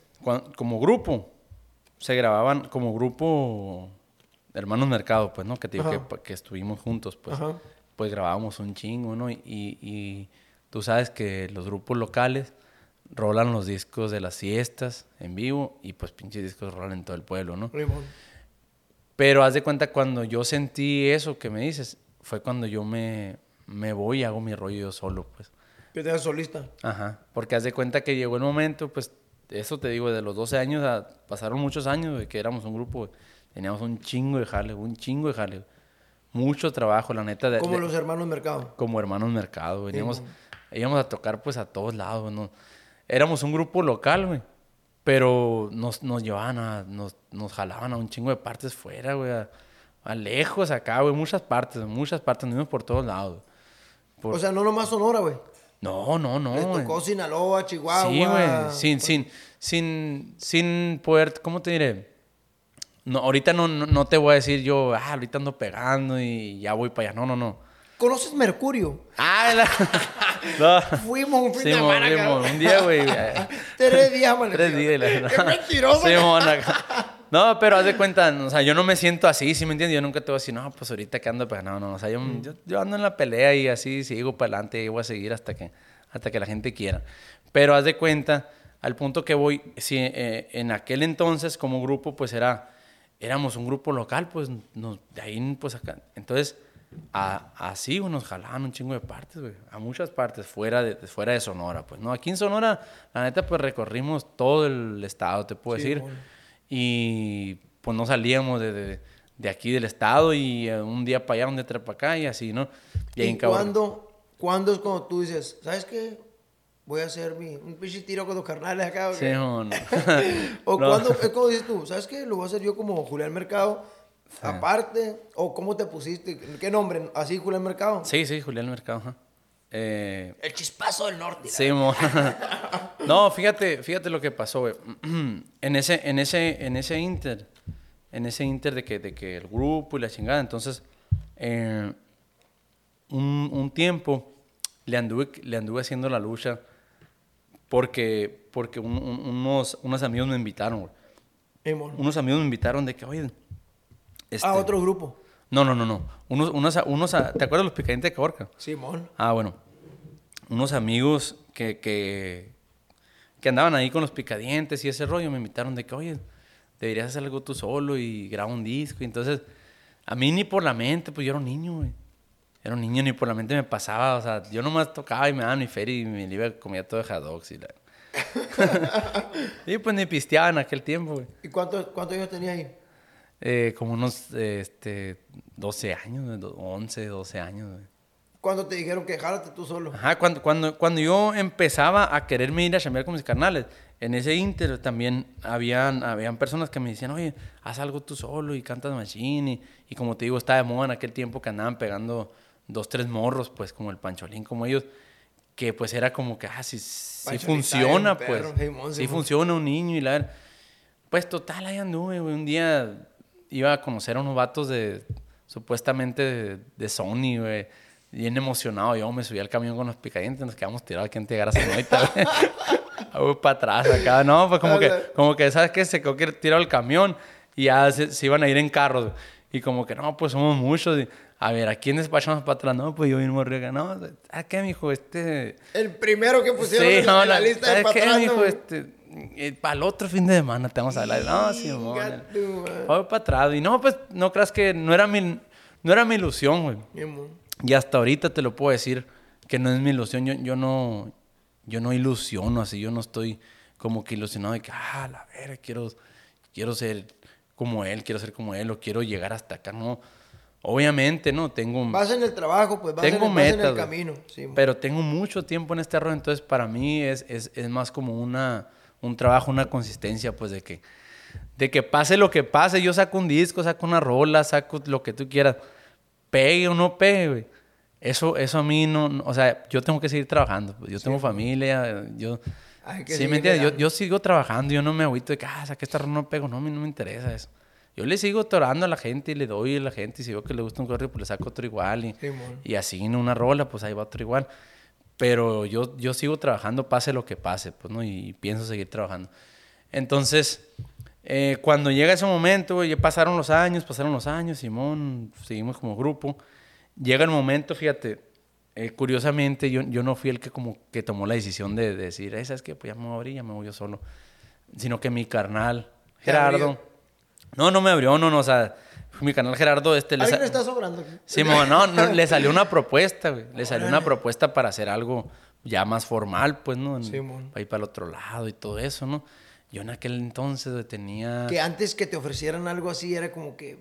como grupo, se grababan como grupo Hermanos Mercado, pues, ¿no? Que te digo que, que estuvimos juntos, pues. Ajá. Pues grabábamos un chingo, ¿no? Y, y- y tú sabes que los grupos locales rolan los discos de las fiestas en vivo y pues pinches discos rolan en todo el pueblo, ¿no? Pero haz de cuenta cuando yo sentí eso que me dices, fue cuando yo me, me voy y hago mi rollo yo solo, pues. Que te hagas solista. Ajá, porque haz de cuenta que llegó el momento, pues, eso te digo, de los 12 años, a- pasaron muchos años de que éramos un grupo, teníamos un chingo de jale, un chingo de jale, mucho trabajo, la neta. De, Como de- los hermanos Mercado. como hermanos mercado, veníamos. Íbamos a tocar pues a todos lados, ¿no? Éramos un grupo local, güey, pero nos, nos llevaban a, nos, nos jalaban a un chingo de partes fuera, güey, a, a lejos acá, güey, muchas partes, muchas partes, nos íbamos por todos lados. Por- O sea, no nomás Sonora, güey. no, no, no. Les güey. tocó Sinaloa, Chihuahua. Sí, güey. Sin, sin, sin, sin poder, ¿cómo te diré? No, ahorita no, no, no te voy a decir yo, ah, ahorita ando pegando y ya voy para allá. No, no, no. ¿Conoces Mercurio? Ah, la... no. Fuimos un fin de Simón, semana, cabrón. un día, güey. Tres días, man. Tres días. y la- Qué mentiroso. Acá. No, pero haz de cuenta, o sea, yo no me siento así, ¿sí me entiendes? Yo nunca te voy a decir, no, pues ahorita que ando pegando. No, no, o sea, yo, Mm. yo, yo ando en la pelea y así sigo para adelante y voy a seguir hasta que, hasta que la gente quiera. Pero haz de cuenta, al punto que voy, si eh, en aquel entonces como grupo, pues era, éramos un grupo local, pues nos, de ahí, pues acá. Entonces, a- así güey, nos jalaban un chingo de partes, güey, a muchas partes, fuera de, fuera de Sonora, pues, ¿no? Aquí en Sonora, la neta, pues recorrimos todo el estado, te puedo Sí, decir. bueno. Y pues no salíamos de, de- de aquí del estado y eh, un día para allá, un día para acá y así, ¿no? ¿Y cabrón. cuándo, cuándo es cuando tú dices, ¿sabes qué? Voy a hacer mi, un pinche tiro con los carnales acá. ¿o Sí, qué? no. O No. cuándo, es como dices tú, ¿sabes qué? Lo voy a hacer yo como Julián Mercado, aparte, o cómo te pusiste, ¿qué nombre? ¿Así Julián Mercado? Sí, sí, Julián Mercado, ajá. Eh, El chispazo del norte. Sí, mo. no, fíjate, fíjate lo que pasó, güey. En ese, en ese, en ese inter, en ese inter de que, de que el grupo y la chingada, entonces, eh, un, un tiempo le anduve, le anduve haciendo la lucha porque, porque un- un- unos, unos amigos me invitaron, güey. Simón. Unos amigos me invitaron de que, oye, este, Ah, otro grupo. No, no, no, no. Unos, unos, unos, ¿te acuerdas de los picadientes de Caborca? Simón. Ah, bueno. Unos amigos que, que, que andaban ahí con los picadientes y ese rollo me invitaron de que, oye, deberías hacer algo tú solo y graba un disco. Y entonces, a mí ni por la mente, pues yo era un niño, güey. Era un niño, ni por la mente me pasaba. O sea, yo nomás tocaba y me daban mi feria y me iba a comer todo de hot dogs y la... y pues ni pisteaba en aquel tiempo, güey. ¿Y cuántos cuántos años tenías ahí? Eh, como unos eh, este, 12 años, güey, do- 11, 12 años. güey. Cuando te dijeron que jálate tú solo. Ajá, cuando, cuando, cuando yo empezaba a quererme ir a chambear con mis carnales, en ese inter también habían, habían personas que me decían, oye, haz algo tú solo y cantas machine. Y, y como te digo, estaba de moda en aquel tiempo que andaban pegando dos, tres morros, pues como el Pancholín, como ellos, que pues era como que, ah, sí, sí funciona, pues. perro, Simón, sí Simón. funciona un niño y la... Pues total, ahí anduve, güey. Un día iba a conocer a unos vatos de, supuestamente de, de Sony, güey. Bien emocionado. Yo me subí al camión con los picadientes, nos quedamos tirados aquí en Tegara Sonoita, güey. Para atrás acá. No, pues como que, como que, ¿sabes qué? Se quedó que tirado el camión y ya se, se iban a ir en carros. güey. Y como que, no, pues somos muchos. Y, a ver, ¿a quién despachamos para atrás? No, pues yo mismo riega. No, ¿a qué, mijo? Este... El primero que pusieron Sí, en, no, la la- lista de ¿sabes qué, mijo? Este, para el otro fin de semana te vamos a hablar. No, madre. Voy para atrás. Y no, pues, no creas que no era mi, no era mi ilusión, güey. Simón. Y hasta ahorita te lo puedo decir que no es mi ilusión. Yo, yo no, yo no ilusiono así, yo no estoy como que ilusionado de que, ah, la verga, quiero, quiero ser como él, quiero ser como él, o quiero llegar hasta acá, no. Obviamente, ¿no? Tengo... Vas en el trabajo, pues vas, tengo en, el, vas en metas, el camino. Sí. Pero tengo mucho tiempo en este rollo, entonces para mí es, es, es más como una, un trabajo, una consistencia, pues de que, de que pase lo que pase, yo saco un disco, saco una rola, saco lo que tú quieras, pegue o no pegue, güey. Eso, eso a mí no, no- o sea, yo tengo que seguir trabajando, pues, yo tengo familia, yo... Sí, me entiendes, yo, yo sigo trabajando, yo no me agüito de que, ah, esta rola, no pego, no, a mí no me interesa eso. Yo le sigo torando a la gente y le doy a la gente y si veo que le gusta un correo, pues le saco otro igual y, Simón. y así en una rola, pues ahí va otro igual. Pero yo, yo sigo trabajando, pase lo que pase, pues, ¿no? Y, pienso seguir trabajando. Entonces, eh, cuando llega ese momento, güey, ya pasaron los años, pasaron los años, Simón, seguimos como grupo. Llega el momento, fíjate, eh, curiosamente, yo, yo no fui el que como que tomó la decisión de, de decir, "Eh, ¿sabes qué? Pues ya me voy a abrir, ya me voy yo solo. Sino que mi carnal. Gerardo... No, no me abrió, no, no, o sea, mi canal Gerardo, este... le Alguien está sobrando. mo, no, no, le salió una propuesta, güey. Le salió una propuesta para hacer algo ya más formal, pues, ¿no? Simón. para ir para el otro lado y todo eso, ¿no? Yo en aquel entonces güey, tenía... Que antes que te ofrecieran algo así era como que...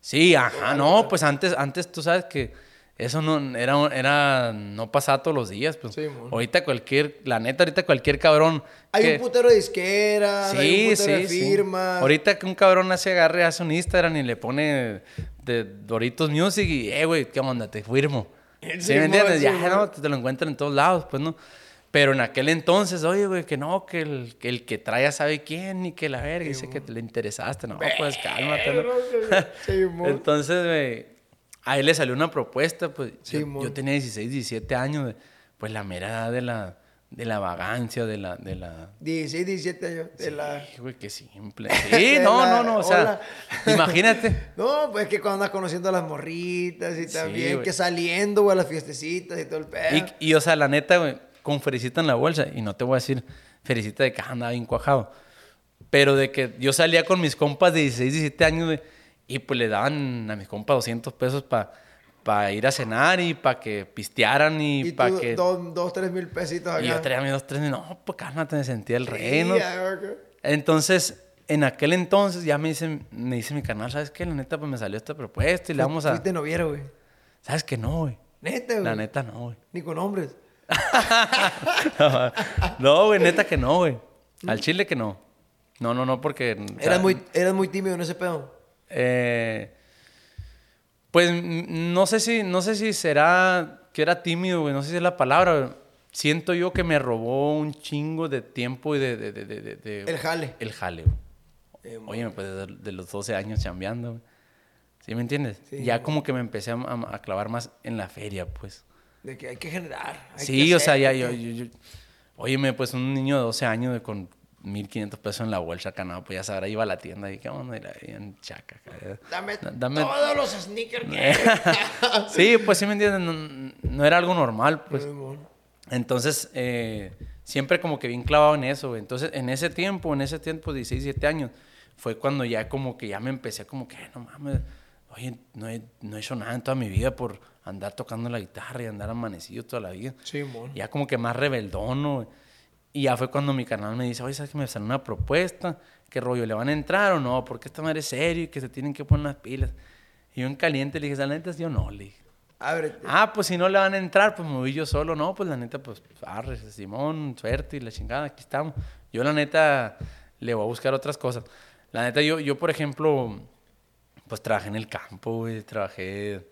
Sí, ajá, no, pues antes, antes tú sabes que eso no era, era no pasaba todos los días, pues. Sí, ahorita cualquier, la neta, ahorita cualquier cabrón. Hay que- un putero de disqueras, hay Sí, un putero sí, de sí. firmas. Ahorita que un cabrón hace agarre, hace un Instagram y le pone de Doritos Music y, eh, güey, ¿qué onda? Te firmo. ¿Sí, me entiendes? ya, no, te lo encuentran en todos lados, pues, ¿no? Pero en aquel entonces, oye, güey, que no, que el que, el que trae a sabe quién y que la verga, dice que te le interesaste. No, pues cálmate, ¿no? Entonces, güey, a él le salió una propuesta, pues Sí, yo, yo tenía 16, 17 años, pues la mera edad de la, de la vagancia, de la, de la, 16, 17 años. De la... Sí, güey, qué simple. Sí, no, la- no, no, o sea, hola. imagínate. No, pues es que cuando andas conociendo a las morritas y Sí, también güey. que saliendo, güey, a las fiestecitas y todo el pedo. Y, y, o sea, la neta, güey, con Felicita en la bolsa, y no te voy a decir Felicita de que andaba bien cuajado, pero de que yo salía con mis compas de 16, 17 años, güey, y pues le daban a mis compas 200 pesos para ir a cenar y para que pistearan y, Y para que... dos, dos, tres mil pesitos acá. Y yo traía mis dos, tres, no, pues cálmate, me sentía el rey, ¿no? Sí, acá. Entonces, en aquel entonces ya me dice, me dice mi canal, ¿sabes qué? La neta, pues me salió esta propuesta y le vamos a... Fuiste noviero, güey. ¿Sabes que no, güey? Neta, güey. La neta no, güey. Ni con hombres. no, güey, neta que no, güey. Al chile que no. No, no, no, porque... o sea, Eras muy, eras muy tímido en ese pedo. Eh, pues no sé si, no sé si será que era tímido, güey. No sé si es la palabra. Siento yo que me robó un chingo de tiempo y de... de, de, de- El jale. El jale. Eh, Oye, pues de, los 12 años chambeando, güey. ¿Sí me entiendes? Sí, ya güey. como que me empecé a, a- clavar más en la feria, pues. De que hay que generar. hay Sí, que o sea, ya yo, yo, yo- Óyeme, pues un niño de 12 años de- con 1500 pesos en la bolsa acá, no, pues ya sabrá, iba a la tienda y qué onda, y la en chaca. Dame, Dame- todos los sneakers que sí, pues sí me entiendes, no, no era algo normal, pues. Entonces, eh, siempre como que bien clavado en eso, güey. Entonces, en ese tiempo, en ese tiempo, 16, 17 años, fue cuando ya como que ya me empecé como que, no mames, oye, no he, no he hecho nada en toda mi vida por andar tocando la guitarra y andar amanecido toda la vida. Sí, mon. Ya como que más rebeldón, güey? Y ya fue cuando mi canal me dice, oye, ¿sabes que me salió una propuesta? ¿Qué rollo? ¿Le van a entrar o no? Porque esta madre es serio y que se tienen que poner las pilas. Y yo en caliente le dije, la neta, yo no, le dije. Ábrete. Ah, pues si no le van a entrar, pues me voy yo solo. No, pues la neta, pues arre, Simón, suerte y la chingada, aquí estamos. Yo la neta le voy a buscar otras cosas. La neta, yo, yo por ejemplo, pues trabajé en el campo, güey, trabajé...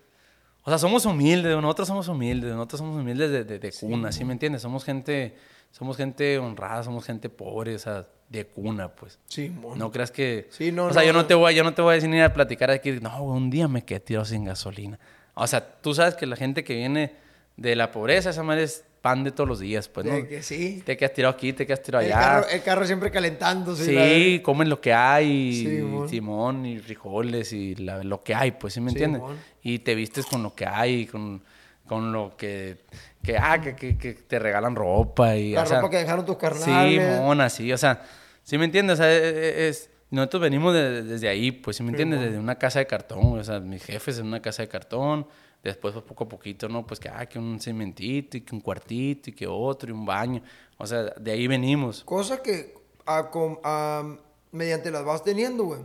O sea, somos humildes, nosotros somos humildes, nosotros somos humildes de, de, de cuna, ¿sí me entiendes? Somos gente, somos gente honrada, somos gente pobre, o sea, de cuna, pues. Sí, mon. No creas que... Sí, no, o sea, no, yo no, te voy, yo no te voy a decir ni a platicar aquí, no, un día me quedé tirado sin gasolina. O sea, tú sabes que la gente que viene de la pobreza, esa madre es pan de todos los días, pues, ¿no? De que sí. Te quedas tirado aquí, te quedas tirado El allá. carro, el carro siempre calentándose. Sí, comen lo que hay, Sí, y mon. Simón, y frijoles, y la- lo que hay, pues, ¿sí me Sí, entiendes? mon. Y te vistes con lo que hay, con, con lo que, que, ah, que, que, que te regalan ropa y... La o sea, ropa que dejaron tus Sí, carnales. mona, sí, o sea, ¿sí me entiendes? O sea, e- e- es, nosotros venimos de- desde ahí, pues, ¿sí me entiendes? Desde una casa de cartón, o sea, mis jefes en una casa de cartón, Después, pues, poco a poquito, ¿no? Pues que, ah, que un cementito y que un cuartito y que otro y un baño. O sea, de ahí venimos. Cosa que a a- mediante las vas teniendo, güey.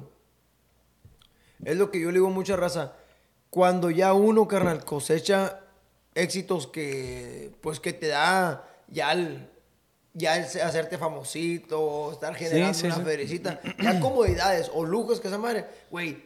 Es lo que yo le digo a mucha raza. Cuando ya uno, carnal, cosecha éxitos que, pues, que te da ya el, ya el hacerte famosito, estar generando sí, una sí. ferecita, ya comodidades o lujos que esa madre, güey,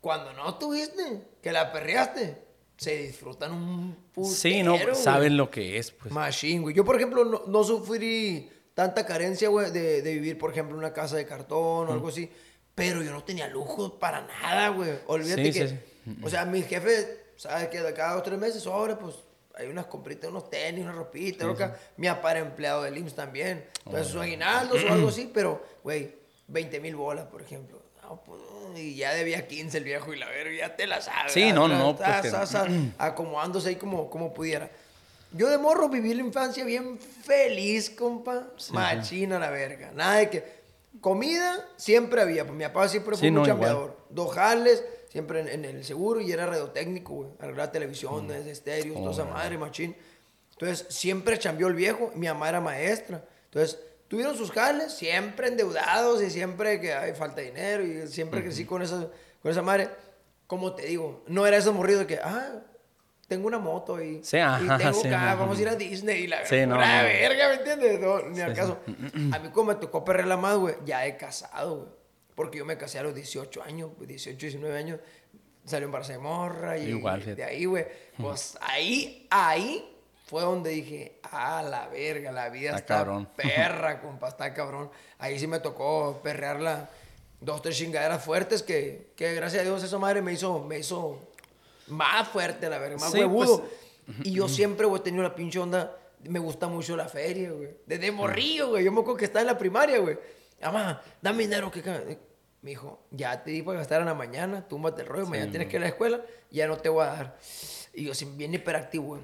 cuando no tuviste, que la perreaste, se disfrutan un putero, Sí, no, güey. saben lo que es, pues. Machine, güey. Yo, por ejemplo, no, no sufrí tanta carencia, güey, de, de vivir, por ejemplo, en una casa de cartón o algo así. Pero yo no tenía lujos para nada, güey. Olvídate Sí, que... sí, O sea, mi jefe, ¿sabes? Que de cada dos tres meses, ahora, pues, hay unas compritas, unos tenis, una ropita, loca. Mi papá era empleado del IMSS también. Entonces, sus aguinaldos o algo así. Pero, güey, 20 mil bolas, por ejemplo. No, pues, y ya debía 15 el viejo y la verga, ya te la sabes. Sí, no, no, no, Estás- pues que- estás acomodándose ahí como, como pudiera. Yo de morro viví la infancia bien feliz, compa. Machina la verga. Nada de que. Comida siempre había. Pues mi papá siempre fue Sí, un no, chambeador. Dos jales, siempre en, en el seguro y era radiotécnico, güey. Arreglar televisiones, estéreos, toda esa madre, machín. Entonces siempre chambeó el viejo. Mi mamá era maestra. Entonces tuvieron sus jales, siempre endeudados y siempre que hay falta de dinero y siempre crecí con esa, con esa madre. Como te digo, no era ese morrido de que, ah, tengo una moto y, Sí, y ajá, tengo sí, acá, vamos a ir a Disney y la Sí, no, verga, ¿me entiendes? No, ni al caso. A mí como me tocó perrearla más, güey, ya he casado, güey. Porque yo me casé a los 18 años, güey, 18, 19 años. Salió embarazada de morra y Igual, de ahí, güey. Pues ahí, ahí fue donde dije, ah, la verga, la vida Está está, cabrón. perra, compa, está cabrón. Ahí sí me tocó perrearla dos, tres chingaderas fuertes que, que gracias a Dios esa madre me hizo, me hizo más fuerte, la verga, más Sí, huevudo. pues, Y yo siempre, güey, he tenido la pinche onda. Me gusta mucho la feria, güey. Desde morrillo, güey. Yo me acuerdo que estaba en la primaria, güey. Mamá, dame dinero que... ca-". Me dijo, ya te di para gastar en la mañana, túmbate el rollo, mañana tienes que ir a la escuela, ya no te voy a dar. Y yo, sin bien hiperactivo.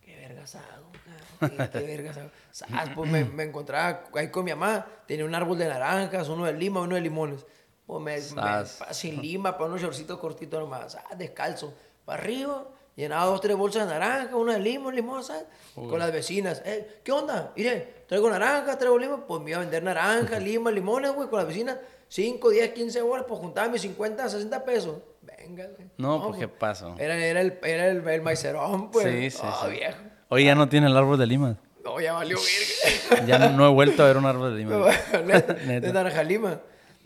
Qué vergas hago, Qué, qué vergas hago. ¿Sabes? Pues me, me encontraba ahí con mi mamá. Tenía un árbol de naranjas, uno de lima, uno de limones. Pues me, me- sin lima, para unos shortcitos cortitos nomás, ¿sabes? Descalzo. Para arriba, llenaba dos, tres bolsas de naranja, una de limón, limón, ¿sabes? Con las vecinas. Eh, ¿Qué onda? Mire, traigo naranja, traigo lima. Pues me iba a vender naranja, lima, limones, güey, con las vecinas. 5, 10, 15 horas, pues juntaba mis 50, 60 pesos. Venga, güey. No, pues, ¿qué pasó? Era, era el, era el, el maicerón, pues. Sí, sí, Ah, sí. viejo. Oye, ya no tiene el árbol de lima. No, ya valió virgen. Ya no, no he vuelto a ver un árbol de lima. De naranja lima.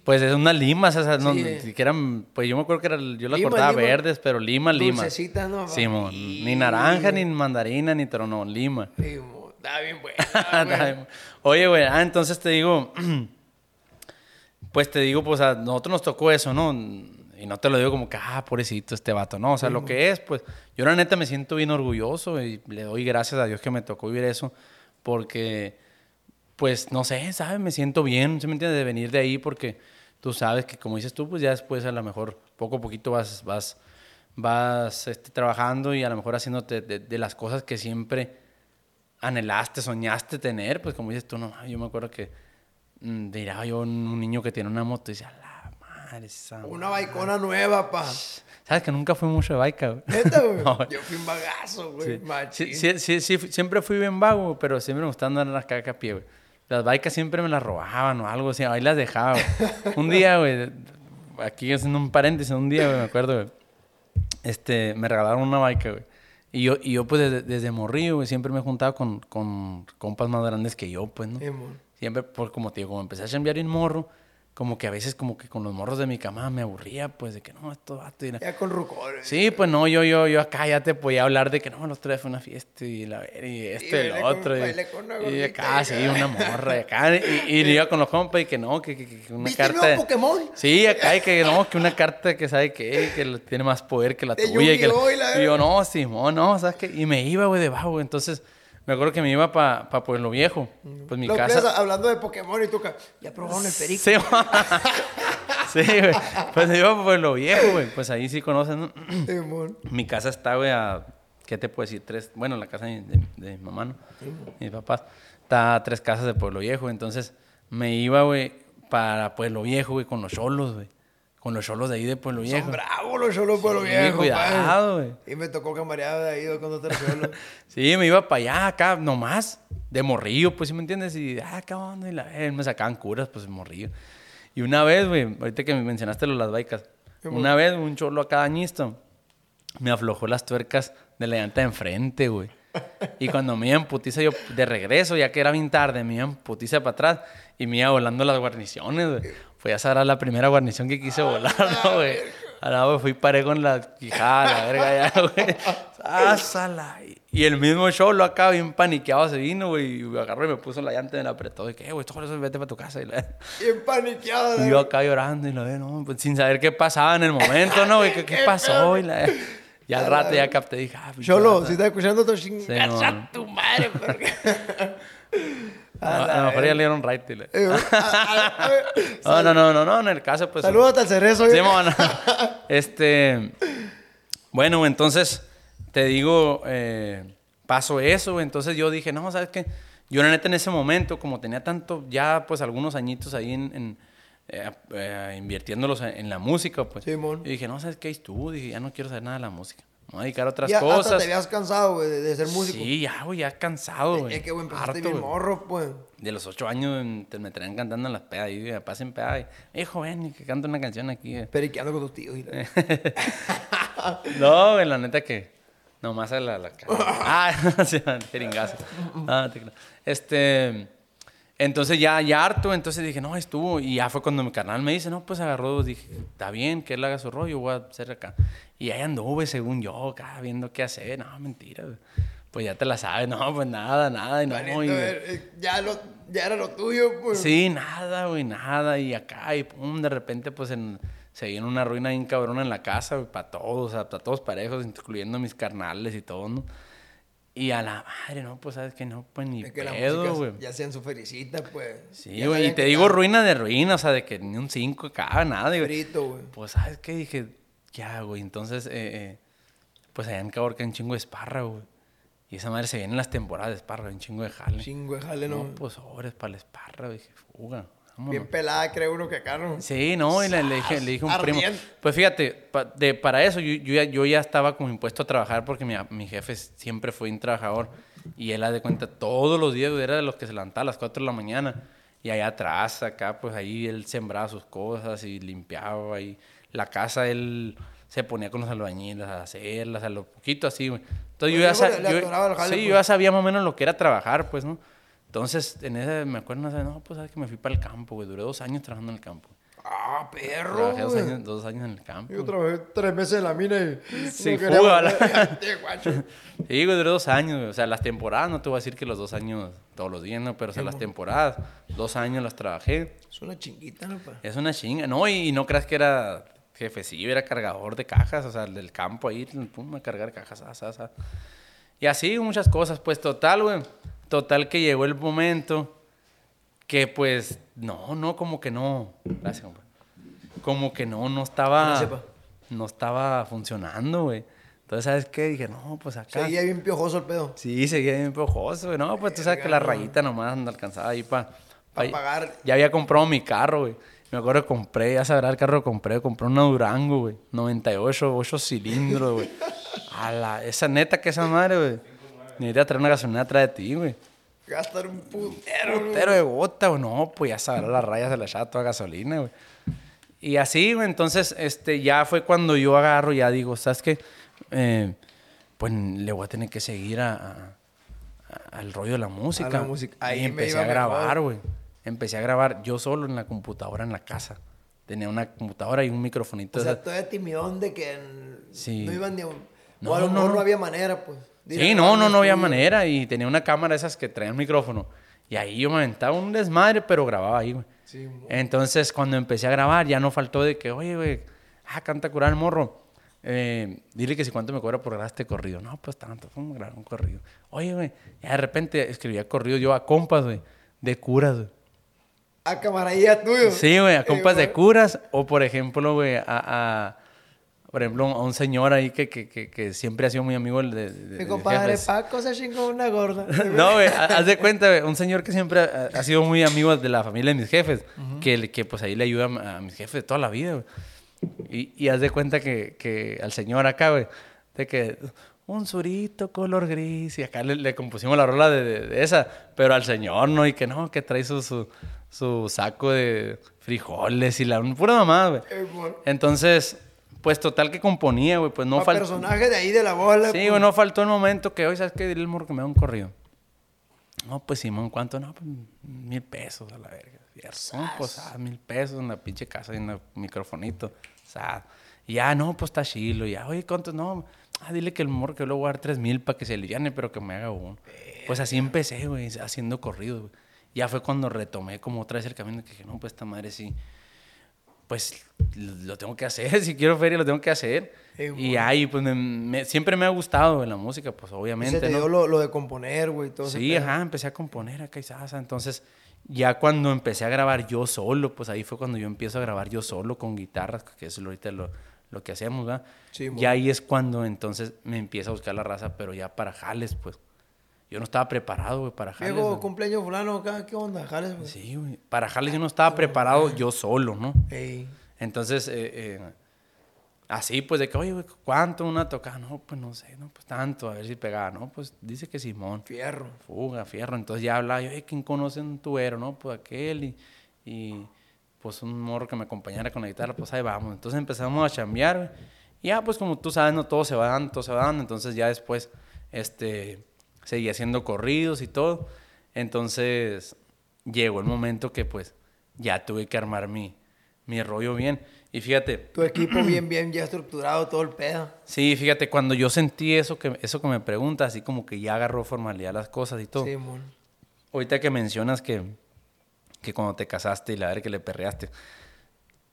Pues es una lima, o sea, no, Sí. si que eran, pues yo me acuerdo que era, yo las cortaba lima. verdes, pero lima, lima. Dulcecitas, ¿no? Simón, Y- ni naranja, ni mandarina, ni trono, lima. Sí, Está bien güey. Oye, güey, ah, entonces te digo, pues te digo, pues a nosotros nos tocó eso, ¿no? Y no te lo digo como que, ah, pobrecito este vato, no, o sea, lo que es, pues yo la neta me siento bien orgulloso y le doy gracias a Dios que me tocó vivir eso, porque, pues, no sé, ¿sabes? Me siento bien, ¿se me entiende? De venir de ahí, porque tú sabes que, como dices tú, pues ya después a lo mejor poco a poquito vas, vas, vas este, trabajando y a lo mejor haciéndote de, de las cosas que siempre anhelaste, soñaste tener, pues como dices tú, no, yo me acuerdo que mm, miraba yo un, niño que tiene una moto y decía, la madre esa Una baicona nueva, pa. ¿Sabes que nunca fui mucho de baica, güey? Neta, güey. No. Yo fui un bagazo, güey. Sí. Sí, sí, sí, siempre fui bien vago, pero siempre me gustaba andar en las cacas a pie, güey. Las baicas siempre me las robaban o algo así, ahí las dejaba, güey. Un día, güey, aquí haciendo un paréntesis, un día, güey, me acuerdo, güey, este, me regalaron una baica, güey. Y yo, y yo pues, desde, desde morrillo, güey, siempre me he juntado con, con compas más grandes que yo, pues, ¿no? Sí. Siempre, por, como te digo, como empecé a chambear en morro, como que a veces como que con los morros de mi cama me aburría, pues, de que no, esto y la- Ya con rucores. Sí, pues no, yo, yo, yo acá ya te podía hablar de que no, los tres fue una fiesta y la ver y esto y, el con- otro. y, con una y acá, sí, una morra y acá. Y, y iba con los compas y que no, que, que- que una ¿Viste el carta. nuevo Pokémon? Sí, acá y que no, que una carta que sabe que, que tiene más poder que la De tuya. Y, que la- y yo, no, Simón, no, ¿sabes qué? Y me iba, güey, debajo, güey. Entonces, me acuerdo que me iba para pa Pueblo Viejo. Pues mi Los casa. tres hablando de Pokémon y tú, ya probaron el perico. Sí, sí, güey. Pues me iba para Pueblo Viejo, güey. Pues ahí sí conocen, ¿no? Sí. Mi casa está, güey, a... ¿Qué te puedo decir? Tres... Bueno, la casa de, de- de mi mamá, ¿no? Mis papás. Está a tres casas de Pueblo Viejo. Entonces, me iba, güey, para Pueblo Viejo, güey, con los cholos, güey. Con los cholos de ahí de Pueblo Viejo. Son bravos los cholos Pueblo Sí, Viejo. cuidado, güey. Y me tocó camareado de ahí cuando te cholo. Sí, me iba para allá, acá, nomás, de morrillo, pues, ¿sí me entiendes? Y, ah, onda, y la, eh, me sacaban curas, pues, de morrillo. Y una vez, güey, ahorita que me mencionaste lo de las baicas, una vez un cholo acá dañisto me aflojó las tuercas de la llanta de enfrente, güey. Y cuando me iba en putiza yo de regreso, ya que era bien tarde, me iba en putiza para atrás y me iba volando las guarniciones, güey. Fue esa era la primera guarnición que quise volar, ¿no, güey? Ahora, güey, fui y paré con la quijada, la verga, ya, güey. ¡Sásala! Y el mismo show lo acá bien paniqueado se vino, güey. Y me agarró y me puso la llanta y me la apretó. Y que, "Eh, güey, todo eso vete para tu casa. Y, la- Bien paniqueado. y la- yo acá llorando y la ve, no, pues, sin saber qué pasaba en el momento, ¿no, güey? ¿Qué, qué pasó? Y, la, y al rato ya capté, dije, ah, pinche Cholo, si estás escuchando tu Sí, chingada mon. tu madre, porque... A, lo mejor ya le dieron right. y le- Eh, a- No, no, no, no, no, en el caso, pues. Saludos hasta el cerezo. Sí, mon. Este. Bueno, entonces, te digo, eh, pasó eso, entonces yo dije, no, ¿sabes qué? Yo, la neta, en ese momento, como tenía tanto, ya, pues, algunos añitos ahí en. en, eh, eh, invirtiéndolos en, en la música, pues. Simón. Y dije, no, ¿sabes qué? Estuvo, dije, ya no quiero saber nada de la música. Me voy a dedicar a otras Ya hasta cosas. te habías cansado, güey, de, de ser músico. Sí, ya, güey, ya cansado, güey. Es que, güey, empezaste Harto, bien morro, pues. De los ocho años te- me traían cantando en las pedas y me pasen pedas y, hijo, ven, y que canta una canción aquí. eh". Periqueando con tus tíos. y la- No, güey, la neta que nomás a la. Ah, sí, jeringazo. Ah, te. Este, entonces ya, ya harto, entonces dije, no, estuvo. Y ya fue cuando mi carnal me dice, no, pues agarró, dije, está bien, que él haga su rollo, voy a hacer acá. Y ahí anduve, según yo, acá viendo qué hacer. No, mentira. Pues ya te la sabes, no, pues nada, nada. Y no, y- ver, eh, ya, lo, ya era lo tuyo, pues. Sí, nada, güey, nada. Y acá, y pum, de repente, pues en, se viene una ruina bien cabrona en la casa, güey, para todos, o sea, para todos parejos, incluyendo mis carnales y todo, ¿no? Y a la madre, no, pues sabes que no, pues ni Es que pedo, güey. ya hacían su felicita, pues. Sí, güey, y te que digo estaba ruina de ruina, o sea, de que ni un 5 acá, nada, güey. güey. Pues, ¿sabes qué? Dije, ya, güey, entonces, eh, eh, pues allá en Caborca hay un chingo de esparra, güey. Y esa madre se viene en las temporadas de esparra, un chingo de jale. Chingo de jale, No, ¿no? pues sobres para la esparra, dije, fuga, vámonos. Bien pelada, cree uno que acá, ¿no? Sí, no, y le, le dije, le dije a un primo. Pues fíjate, pa- de, para eso yo, yo, ya, yo ya estaba como impuesto a trabajar porque mi, mi jefe siempre fue un trabajador y él, ha de cuenta, todos los días era de los que se levantaba a las 4 de la mañana y allá atrás, acá, pues ahí él sembraba sus cosas y limpiaba y la casa él se ponía con los albañiles a hacerlas, a lo poquito así, güey. Entonces yo ya, Pues yo- atoraba el jale, sí, pues. yo ya sabía más o menos lo que era trabajar, pues, ¿no? Entonces, en ese, me acuerdo, no, sé, no, pues, sabes que me fui para el campo, güey. Duré dos años trabajando en el campo. Ah, perro, Trabajé dos años, dos años en el campo. Yo trabajé tres meses en la mina y... Sí, no fuga, la-. Sí, güey, duré dos años, güey. O sea, las temporadas, no te voy a decir que los dos años todos los días, ¿no? Pero, o sea, las temporadas, dos años las trabajé. Es una chinguita, ¿no, pa? Es una chinga, ¿no? Y, y no creas que era jefe, sí, era cargador de cajas, o sea, el del campo ahí, pum, a cargar cajas, as, as, as. Y así, muchas cosas, pues, total, güey. Total que llegó el momento que, pues, no, no, como que no. Gracias, compa. Como que no, no estaba. No estaba funcionando, güey. Entonces, ¿sabes qué? Dije, no, pues acá. Seguía bien piojoso el pedo. Sí, seguía bien pejoso, güey. No, pues tú sabes que la rayita nomás no alcanzaba ahí para... Pa' pagar. Ya había comprado mi carro, güey. Me acuerdo que compré, ya sabrá el carro que compré, compré una Durango, güey. 98, 8 cilindros, güey. A la, esa neta que esa madre, güey. Necesita traer una gasolina atrás de ti, güey. Gastar un putero, güey. Pero de gota, güey. No, pues ya sabrá las rayas de la echaba toda gasolina, güey. Y así, güey. Entonces, este, ya fue cuando yo agarro, ya digo, ¿sabes qué? Eh, pues le voy a tener que seguir a, a- a- al rollo de la música. música. Ahí me empecé a grabar, güey. Empecé a grabar yo solo en la computadora en la casa. Tenía una computadora y un microfonito. O de sea, esa- todavía timidón de que n- Sí. no iban ni a un... No, o a lo no, mejor no, no. había manera, pues. De a Sí, no, no, un no había manera. Y tenía una cámara esas que traían micrófono. Y ahí yo me aventaba un desmadre, pero grababa ahí, güey. Sí, Entonces, cuando empecé a grabar, ya no faltó de que, oye, güey, ah, canta curar el morro. Eh, dile que si cuánto me cobra por grabar este corrido. No, pues tanto, fue grabar un corrido. Oye, güey, ya de repente escribía corrido yo a compas, güey, de curas, güey. A camaradilla tuyo. Sí, güey, a compas de curas. O, por ejemplo, güey, a, a- por ejemplo, a un señor ahí que, que, que, que siempre ha sido muy amigo de, de, Mi compadre jefes. Paco se chingó una gorda. No, güey, ha- haz de cuenta, güey, un señor que siempre ha, ha sido muy amigo de la familia de mis jefes, que, le- que pues ahí le ayuda a, a mis jefes toda la vida, güey. Y, y haz de cuenta que, que al señor acá, güey, de que un surito color gris. Y acá le, le compusimos la rola de, de- esa. Pero al señor, ¿no? Y que no, que trae su, su, su saco de frijoles y la pura mamada, güey. Entonces, pues total que componía, güey. Pues no faltó. personaje de ahí de la bola. Sí, pues. güey, no faltó el momento que hoy, ¿sabes qué? Dile morro que me da un corrido. No, pues Simón, ¿cuánto? No, pues mil pesos a la verga. No, pues ah, mil pesos en la pinche casa y en el microfonito. O sea, y ya, no, pues está chilo. Ya, oye, ¿cuánto? No, ah, dile que el morro que yo le voy a dar tres mil para que se aliviane, pero que me haga uno. Pues así empecé, güey, haciendo corridos, güey. Ya fue cuando retomé como otra vez el camino que dije, no, pues esta madre sí pues lo tengo que hacer, si quiero feria lo tengo que hacer. Y ahí, pues me- me- siempre me ha gustado la música, pues Y obviamente. se te ¿no? dio lo, lo de componer, güey, todo Sí, pedo. ajá, empecé a componer acá y sasa. Entonces, ya cuando empecé a grabar yo solo, pues ahí fue cuando yo empiezo a grabar yo solo con guitarras, que es lo- ahorita lo, lo que hacemos, ¿verdad? Sí, ya ahí es cuando entonces me empieza a buscar la raza, pero ya para jales, pues. Yo no estaba preparado, güey, para jales. Güey. cumpleaños fulano acá, ¿qué onda? Jales, güey. Sí, güey. Para jales yo no estaba preparado yo solo, ¿no? Ey, Entonces, eh, eh, así pues de que, oye, güey, ¿cuánto una tocada? No, pues no sé, no, pues tanto, a ver si pegaba. No, pues dice que Simón. fierro. Fuga, fierro. Entonces ya hablaba yo, oye, ¿quién conoce un tubero? No, pues aquel y, y pues un morro que me acompañara con la guitarra, pues ahí vamos. Entonces empezamos a chambear, güey. Y ya, pues como tú sabes, no todo se va dando, todo se va dando. Entonces ya después, este, seguí haciendo corridos y todo. Entonces llegó el momento que pues ya tuve que armar mi, mi rollo bien. Y fíjate, Tu equipo bien, bien, ya estructurado, todo el pedo. sí, fíjate, cuando yo sentí eso que, eso que me preguntas, así como que ya agarró formalidad las cosas y todo. Sí, mon. Ahorita que mencionas que, que cuando te casaste y la verdad que le perreaste.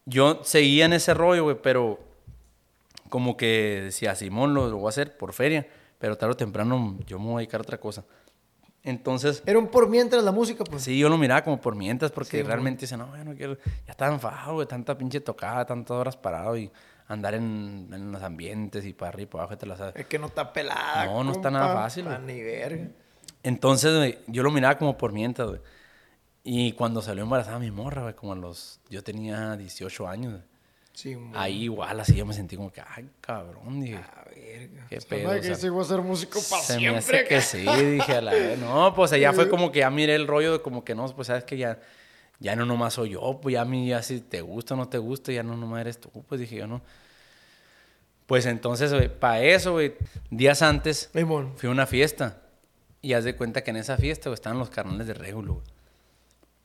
Yo seguía en ese rollo, güey, pero como que decía, Simón lo, lo voy a hacer por feria, pero tarde o temprano yo me voy a dedicar a otra cosa. Entonces, Era un por mientras la música, pues. sí, yo lo miraba como por mientras, porque Sí, realmente dice, no, yo no quiero, ya estaba enfadado, güey, tanta pinche tocada, tantas horas parado y andar en, en los ambientes y para arriba y para abajo, te la sabes. Es que no está pelada. No, no está nada fácil. Ni verga. Entonces, güey, yo lo miraba como por mientras, güey. Y cuando salió embarazada mi morra, güey, como a los... Yo tenía 18 años, güey. Sí, mon. Ahí igual, así yo me sentí como que, ay, cabrón, dije, A verga. qué pedo. me o que sea, voy a ser músico para se me hace que sí, dije a la vez. No, pues allá fue como que ya miré el rollo de como que no, pues sabes que ya, ya no nomás soy yo, pues ya a mí ya si te gusta o no te gusta, ya no nomás eres tú, pues dije yo no. Pues entonces, para eso, güey, días antes mon. fui a una fiesta y haz de cuenta que en esa fiesta güey, estaban los carnales de Régulo, güey.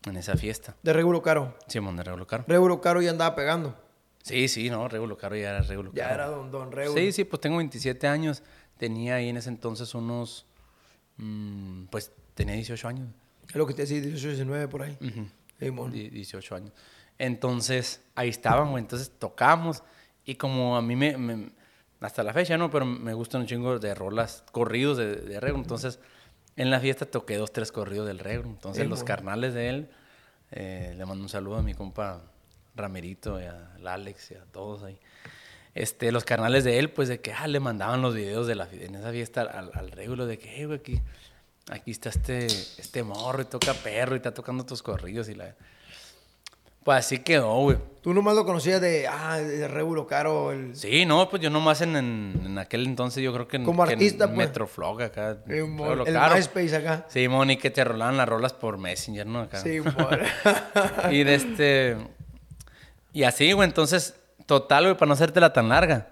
En esa fiesta. De Regulo Caro. Simón de Régulo Caro. Regulo Caro ya andaba pegando. Sí, sí, no, Régulo Caro ya era Régulo Ya Caro. era don, don Regulo. Sí, sí, pues tengo 27 años. Tenía ahí en ese entonces unos. mm, pues tenía 18 años. Es lo que te decía, 18, 19 por ahí. Ujú. Ey, mon. Die- 18 años. Entonces, ahí güey. Entonces tocamos. Y como a mí me, me- Hasta la fecha, ¿no? Pero me gustan un chingo de rolas, corridos de, de reggae. Entonces, en la fiesta toqué dos, tres corridos del reggae. Entonces, los carnales de él. eh, le mando un saludo a mi compa Ramerito y al Alex y a todos ahí. Este, los carnales de él, pues de que ah, le mandaban los videos de la en esa fiesta al, al régulo de que, hey, güey, aquí, aquí está este, este morro y toca perro y está tocando tus corridos y la. Pues así quedó, güey. Tú nomás lo conocías de, ah, de Regulo Caro. El... Sí, no, pues yo nomás en, en, en aquel entonces yo creo que en, Como que en artista, pues. Metroflog acá. Eh, mon, Pueblo el Caro. MySpace acá. Sí, Moni, que te rolaban las rolas por Messenger, ¿no? Acá. Sí, mon. Y de este. Y así, güey, entonces, total, güey, para no hacértela tan larga.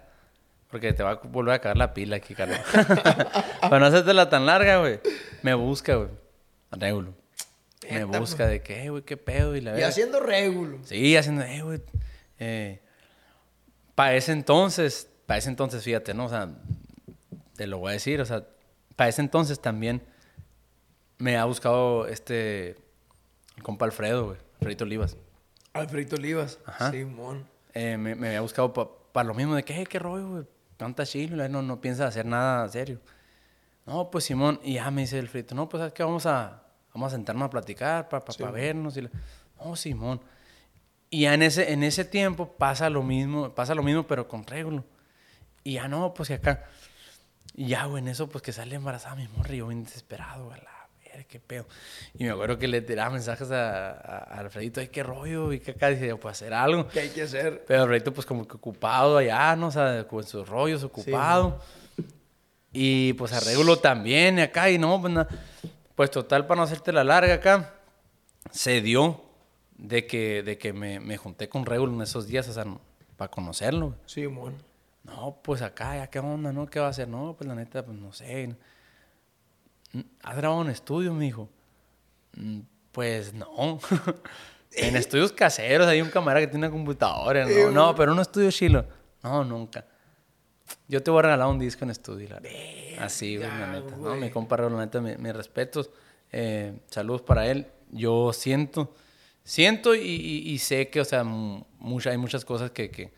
Porque te va a volver a caer la pila aquí, Carlos. para no hacértela tan larga, güey. Me busca, güey. Régulo. Me busca de que, "Eh, güey, qué pedo. Y la y haciendo Regulo. Sí, haciendo, eh, güey. Eh, para ese entonces, para ese entonces, fíjate, ¿no? O sea, te lo voy a decir, o sea, para ese entonces también me ha buscado este el compa Alfredo, güey, Alfredito Olivas. Alfredito Olivas. Ajá. Simón. Eh, me, me había buscado para lo mismo de que, "Eh, qué rollo, güey, tanta chilo, no, no piensa hacer nada serio. No, pues Simón, y ya me dice el frito, no, pues ¿sabes qué? Vamos a, vamos a sentarnos a platicar para Sí. vernos. Y la- no, Simón. Y ya en ese, en ese tiempo pasa lo mismo, pasa lo mismo, pero con régulo. Y ya no, pues y acá. Y ya, güey, en eso, pues que sale embarazada mi morra y yo bien desesperado, güey, la ver, qué pedo. Y me acuerdo que le tiraba mensajes a, a, a Alfredito, ay, qué rollo, y que acá dije, pues hacer algo. ¿Qué hay que hacer? Pero Alfredito, pues como que ocupado allá, ¿no? O sea, con sus rollos, ocupado. y pues a Regulo también, acá, y no, pues nada. Pues total, para no hacerte la larga acá, se dio de que, de que me, me junté con Regulo en esos días, o sea, para conocerlo. Sí, mon. No, pues acá, ya qué onda, ¿no? ¿Qué va a hacer? No, pues la neta, pues no sé. "Mm, ¿Has grabado en estudio, me dijo? "Mm, Pues no. en estudios caseros hay un camarada que tiene una computadora. No, no, pero un estudio chilo. No, nunca. Yo te voy a regalar un disco en estudio. la- Así, güey, la neta. No, mi compa la neta, mi- mis respetos. Eh, saludos para él. Yo siento, siento y, y- y sé que, o sea, mucha, hay muchas cosas que, que,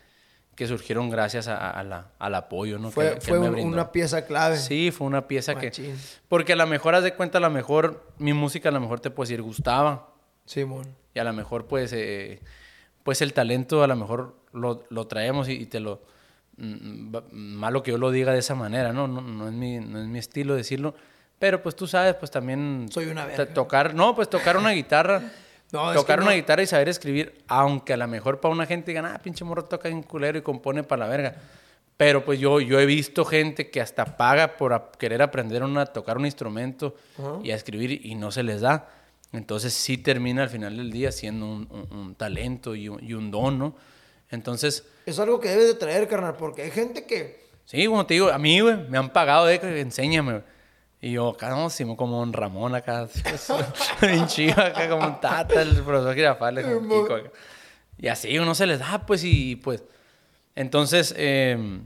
que surgieron gracias a, a la- al apoyo, ¿no? Fue, que, que fue brindó. una pieza clave. Sí, fue una pieza que... Machín. Porque a lo mejor, haz de cuenta, a lo mejor mi música a lo mejor te puede decir gustaba. Sí, mon. Y a lo mejor, pues, eh, pues el talento a lo mejor lo, lo traemos y, y te lo... mm, Malo que yo lo diga de esa manera, ¿no? No, no, es mi, no es mi estilo decirlo. Pero pues tú sabes, pues también... Soy una verga. Tocar, no, pues tocar una guitarra. No, tocar una no. guitarra y saber escribir, aunque a lo mejor para una gente digan, ah, pinche morro toca en culero y compone para la verga. Pero pues yo, yo he visto gente que hasta paga por a- querer aprender una, tocar un instrumento y a escribir y no se les da. Entonces sí termina al final del día siendo un, un- un talento y un, y un don, ¿no? Entonces, Es algo que debes de traer, carnal, porque hay gente que... sí, como te digo, a mí, güey, me han pagado de que enséñame, güey. Y yo, acá, no, sí, como un Ramón acá, bien chido acá, como un tata, el profesor Girafales, como Kiko acá. Y así uno se les da, pues, y pues. Entonces, eh,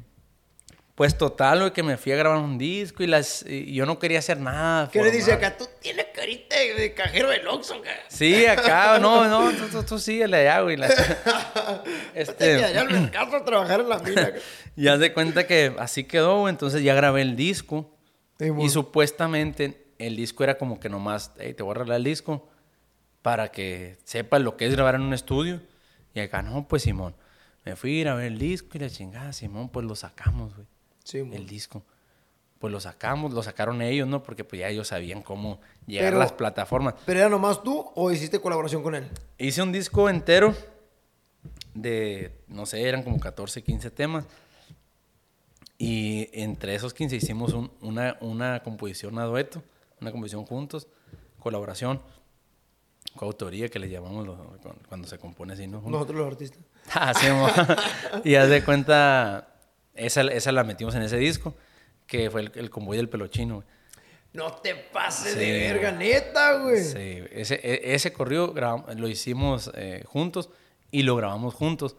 pues total, güey, que me fui a grabar un disco y las y yo no quería hacer nada. ¿Qué le dice formal. acá? Tú tienes carita de, cajero del Oxxo, acá. Sí, acá, no, no, tú, tú, tú síguele allá, güey. la- Te este, quedaría al mercado a trabajar en la mina. acá. y haz de cuenta que así quedó, güey, entonces ya grabé el disco. Sí. Y supuestamente el disco era como que nomás, "Ey, te voy a arreglar el disco para que sepas lo que es grabar en un estudio. Y acá, no, pues Simón, me fui a ir a ver el disco y la chingada, Simón, pues lo sacamos, güey, Sí, el disco. Pues lo sacamos, lo sacaron ellos, ¿no? Porque pues ya ellos sabían cómo llegar Pero- a las plataformas. ¿Pero era nomás tú o hiciste colaboración con él? Hice un disco entero de, no sé, eran como 14, 15 temas. Y entre esos 15 hicimos un- una, una composición a dueto, una composición juntos, colaboración, coautoría que le llamamos cuando se compone así, ¿no? Nosotros los artistas. Ah, sí, mo. y haz de cuenta, esa, esa la metimos en ese disco, que fue el, el convoy del pelochino. güey. No te pases Sí, de verga, neta, güey. Sí, ese, e- ese corrido lo hicimos eh, juntos y lo grabamos juntos.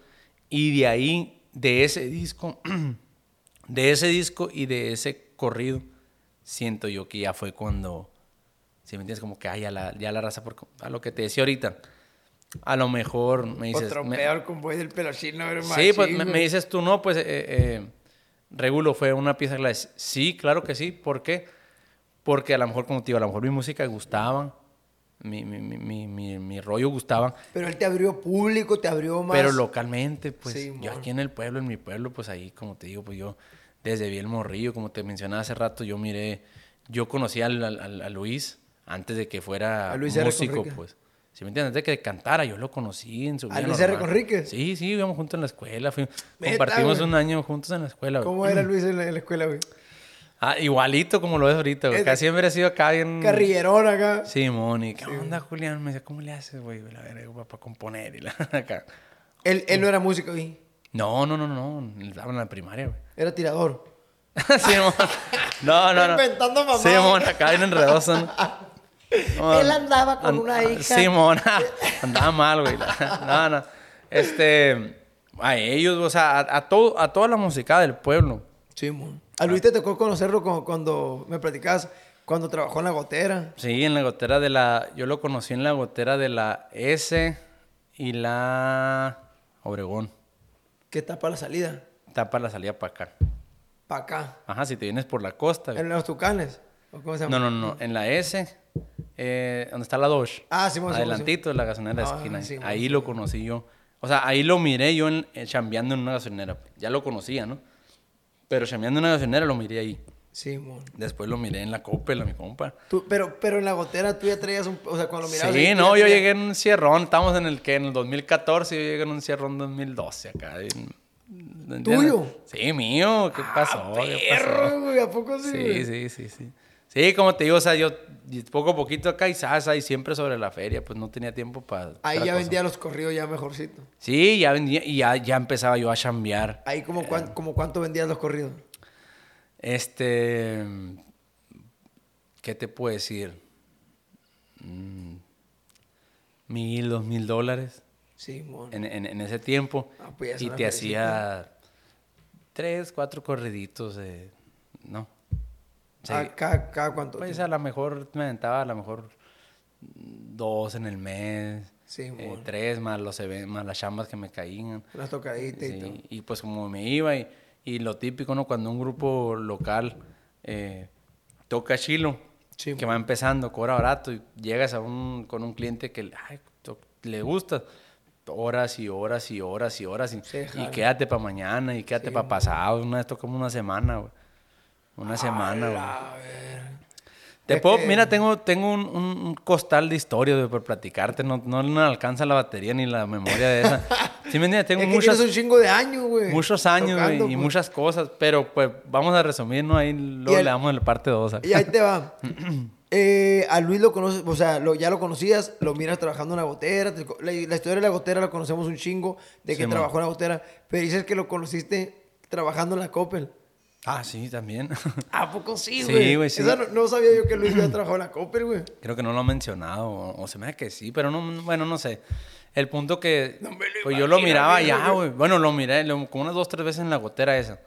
Y de ahí, de ese disco, de ese disco y de ese corrido, siento yo que ya fue cuando, si me entiendes, como que ay, ya, la, ya la raza, por, a lo que te decía ahorita, a lo mejor me dices... Otro me- peor convoy del pelochino, era Sí, pues me, dices tú, no, pues eh, eh, Regulo fue una pieza clave. Sí, claro que sí. ¿Por qué? Porque a lo mejor, como te digo, a lo mejor mi música gustaba, mi, mi, mi, mi, mi- rollo gustaba, Pero él te abrió público, te abrió más. pero localmente, pues Sí, yo aquí en el pueblo, en mi pueblo, pues ahí, como te digo, pues yo desde bien morrillo, como te mencionaba hace rato, yo miré, yo conocí a Luis antes de que fuera A músico, pues. Si me entiendes, antes de que cantara, yo lo conocí en su ¿A vida Luis R. Conríquez? Sí, sí, íbamos juntos en la escuela, fui- Neta, compartimos güey. un año juntos en la escuela. güey. ¿Cómo era Luis en la, en la escuela, güey? Ah, igualito como lo ves ahorita, güey. Es- Casi siempre ha sido acá bien... Carrillerón acá. Sí, Moni. ¿Qué onda, Julián? Me decía, ¿cómo le haces, güey? La verga, para componer y la acá. Él, él no era músico, güey. No, no, no, no. Estaba en la primaria, güey. Era tirador. sí, mon. No, no, no. Inventando mamadas. Sí, mon, acá bien enredoso. ¿no? No, Él andaba con una hija. Sí, mon. Andaba mal, güey. No, no. Este... A ellos, o sea, a, a todo, a toda la música del pueblo. Sí, mon. A Luis te tocó conocerlo cu- cuando me platicabas, cuando trabajó en la gotera. Sí, en la gotera de la... Yo lo conocí en la gotera de la S y la Obregón. Que tapa la salida. Tapa la salida para acá. Para acá. Ajá, si te vienes por la costa. En los tucanes. ¿O cómo se llama? No, no, no. En la S, eh, donde está la Dodge. Ah, sí, mon, Adelantito de la gasolinera de la Ah, esquina. sí, ahí lo conocí yo. O sea, ahí lo miré yo en, eh, chambeando en una gasolinera. Ya lo conocía, ¿no? Pero chambeando en una gasolinera lo miré ahí. Sí, mon. Después lo miré en la Coppel a mi compa. Tú, pero, pero en la gotera tú ya traías un... O sea, cuando lo mirabas... Sí, ahí, no, yo traías- llegué en un cierrón, estamos en el que en el 2014, yo llegué en un cierrón 2012 acá. ¿Tuyo? Sí, mío, ¿qué pasó? Ah, ¿Qué perro, pasó? güey, ¿a poco sí? Sí, güey? sí, sí, sí. Sí, como te digo, o sea, yo poco a poquito acá y sasa y siempre sobre la feria, pues no tenía tiempo para... Ahí ya vendía los corridos ya mejorcito. Sí, ya vendía y ya, ya empezaba yo a chambear. Ahí como, cuán- como cuánto vendías los corridos. Este. ¿Qué te puedo decir? Mm, Mil, dos mil dólares Sí, en, en- en ese tiempo. Ah, pues y te hacía tres, cuatro corriditos de. ¿No? Ah, cada, cada cuánto Pues tiempo? a lo mejor me aventaba a lo mejor dos en el mes. Sí, eh, tres más los más las chambas que me caían. Unas tocaditas y todo. Y pues como me iba y, y lo típico, ¿no? Cuando un grupo local eh, toca chilo, Sí, que va empezando, cobra barato, y llegas a un, con un cliente que ay, le gusta, horas y horas y horas y horas, y, Sí, y jala. quédate para mañana, y quédate Sí, para pasado, una vez tocamos una semana, güey. Una semana, güey. Te Es puedo, que- mira, tengo, tengo un, un- costal de historias güey, por platicarte, no, no me alcanza la batería ni la memoria de esa. Sí, me entiendes? Tengo es que muchas, un chingo de años, güey. muchos años, güey, tocando, y pues. muchas cosas, pero pues vamos a resumir, ¿no? Ahí luego el- le damos la parte 2. Y ahí te va. Eh, a Luis lo conoces, o sea, lo, ya lo conocías, lo miras trabajando en la gotera. te- la, la historia de la gotera la conocemos un chingo, de que Sí, man. trabajó en la gotera. Pero dices que lo conociste trabajando en la Coppel. Ah, sí, también. ¿A poco sí, Sí, güey? güey, sí. Esa no, no sabía yo que Luis había trabajado en la Coppel, güey. Creo que no lo ha mencionado, o, o se me da que sí, pero no, bueno, no sé. El punto que, No me lo pues yo lo miraba ya, güey. güey. Bueno, lo miré lo- como unas dos, tres veces en la gotera esa.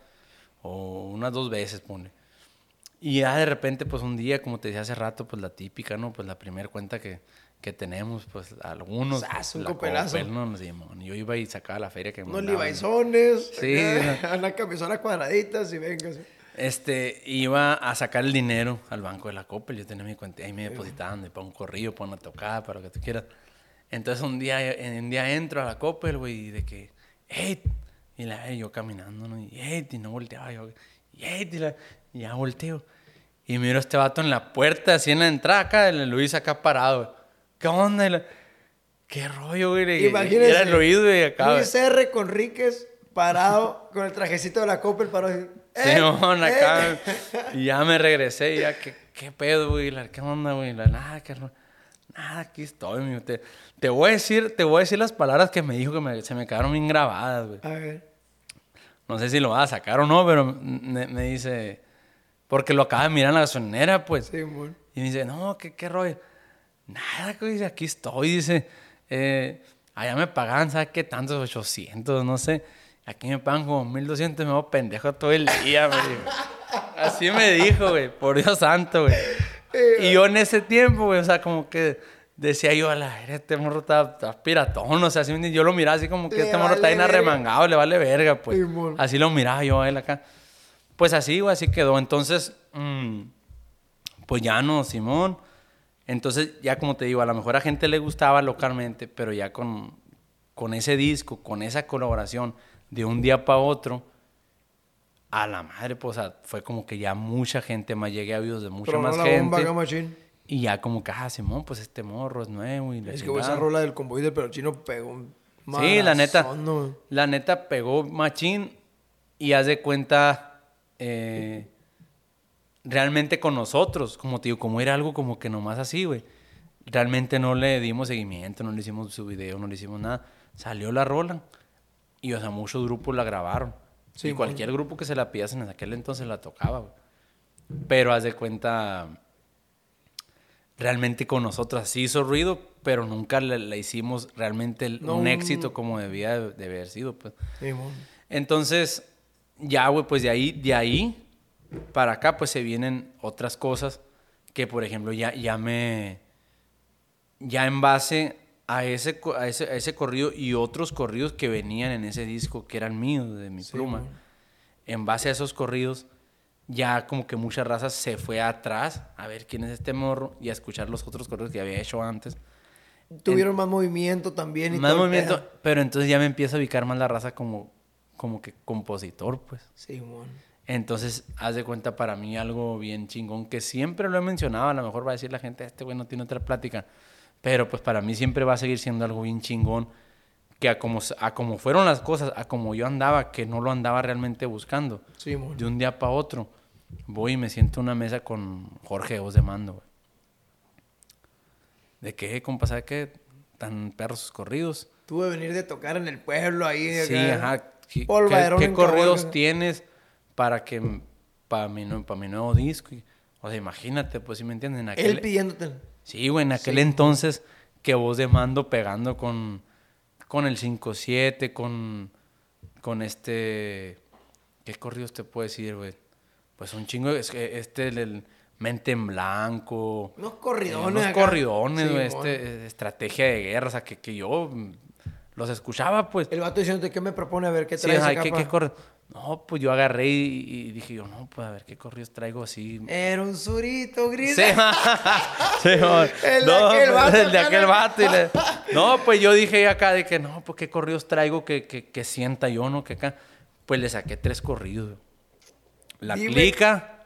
O unas dos veces, pone. Y ya de repente, pues un día, como te decía hace rato, pues la típica, ¿no? Pues la primera cuenta que, que tenemos, pues algunos. Sas, un la copelazo. ¿no? Yo iba y sacaba la feria que me Unos libaizones, Sí. acá, unas camisonas cuadraditas y venga. sí. Este, iba a sacar el dinero al banco de la Coppel. Yo tenía mi cuenta ahí me depositaban de para un corrillo, para una tocada, para lo que tú quieras. Entonces un día, un día entro a la Coppel, güey, y de que, hey, y la yo caminando, ¿no? Y hey, y no volteaba yo, y hey, y, la- y ya volteo. Y miro a este vato en la puerta, así en la entrada acá, el Luis acá parado. ¿Qué onda? La- ¿Qué rollo, güey? Y era el oído, güey, acá. güey. Luis R. Conríquez parado con el trajecito de la Coppel parado así. Sí, ¡Eh! ¡Eh! acá. Y ya me regresé y ya, ¿qué, qué pedo, güey? La- ¿Qué onda, güey? La, nada, Nada, aquí estoy, mijo. Te, te voy a decir, te voy a decir las palabras que me dijo que me- se me quedaron bien grabadas, güey. A ver. No sé si lo vas a sacar o no, pero me, me dice... Porque lo acaba de mirar en la gasolinera, pues. Sí, mon. Y me dice, no, ¿qué, qué rollo? Nada, güey, dice, aquí estoy, dice. Eh, allá me pagan, ¿sabes qué? Tantos 800, no sé. Aquí me pagan como 1200 y me voy pendejo todo el día, me. Así me dijo, güey, por Dios santo, güey. Y yo en ese tiempo, güey, o sea, como que decía yo, a la verga, este morro está, está piratón, o sea, así, yo lo miraba así como que Le este morro está bien arremangado, le vale verga, pues. Así lo miraba yo a él acá. Pues así, güey, así quedó. Entonces, mm, pues ya no, Simón. Entonces, ya como te digo, a lo mejor a gente le gustaba localmente, pero ya con, con ese disco, con esa colaboración de un día para otro, a la madre, pues o sea, fue como que ya mucha gente más, llegué a oídos de mucha más la gente. bomba. Y ya como que, ah, Simón, pues este morro es nuevo y la Es que güey, esa chingada. rola del convoy del perochino pegó Sí, la neta. La neta pegó machín y haz de cuenta eh, realmente con nosotros, como te digo, como era algo como que nomás así, güey. Realmente no le dimos seguimiento, no le hicimos su video, no le hicimos nada. Salió la rola y, o sea, muchos grupos la grabaron. Sí, y cualquier grupo que se la pidas en aquel entonces la tocaba, güey. Pero haz de cuenta, realmente con nosotros así hizo ruido, pero nunca le, le hicimos realmente el- No, un éxito como debía de, de haber sido, pues. Simón. Entonces, ya, güey, pues de ahí, de ahí para acá, pues se vienen otras cosas que, por ejemplo, ya, ya me. Ya en base a ese, a, ese, a ese corrido y otros corridos que venían en ese disco que eran míos, de mi Sí, pluma, en base a esos corridos, ya como que mucha raza se fue atrás a ver quién es este morro y a escuchar los otros corridos que había hecho antes. Tuvieron más movimiento también y Más movimiento, pedo. pero entonces ya me empieza a ubicar más la raza como, como que compositor, pues. Simón. Entonces, haz de cuenta para mí algo bien chingón, que siempre lo he mencionado, a lo mejor va a decir la gente, este güey no tiene otra plática, pero pues para mí siempre va a seguir siendo algo bien chingón, que a como, a como fueron las cosas, a como yo andaba, que no lo andaba realmente buscando, Sí, mon. de un día para otro, voy y me siento en una mesa con Jorge Os de Mando, güey. ¿De qué, compa? ¿Sabe qué? Tan perros sus corridos. Tuve venir de tocar en el pueblo ahí. Sí, acá. ajá. ¿Qué, qué- qué corridos tienes para que para mi, para mi nuevo disco? Y- O sea, imagínate, pues si me entienden. En aquel, Él pidiéndote. sí, güey, en aquel entonces que vos de mando pegando con, con el 5-7, con, con este... ¿Qué corridos te puedo decir, güey? Pues un chingo, este, el, el Mente en Blanco. Unos eh, corridones. Unos acá. corridones, güey, Sí, este, eh, estrategia de guerra, o sea, que, que yo los escuchaba, pues. El vato diciéndote, ¿qué me propone? A ver, ¿qué Sí, traes acá, ¿qué, pa? qué corre? No, pues yo agarré y, y dije yo, no, pues a ver qué corridos traigo así. Era un surito gris. Sí, sí, amor. El de no, aquel vato el de aquel ¿no? vato. y le- No, pues yo dije acá de que no, pues qué corridos traigo que, que, que sienta yo, ¿no? Que acá. Pues le saqué tres corridos. La Dime. clica,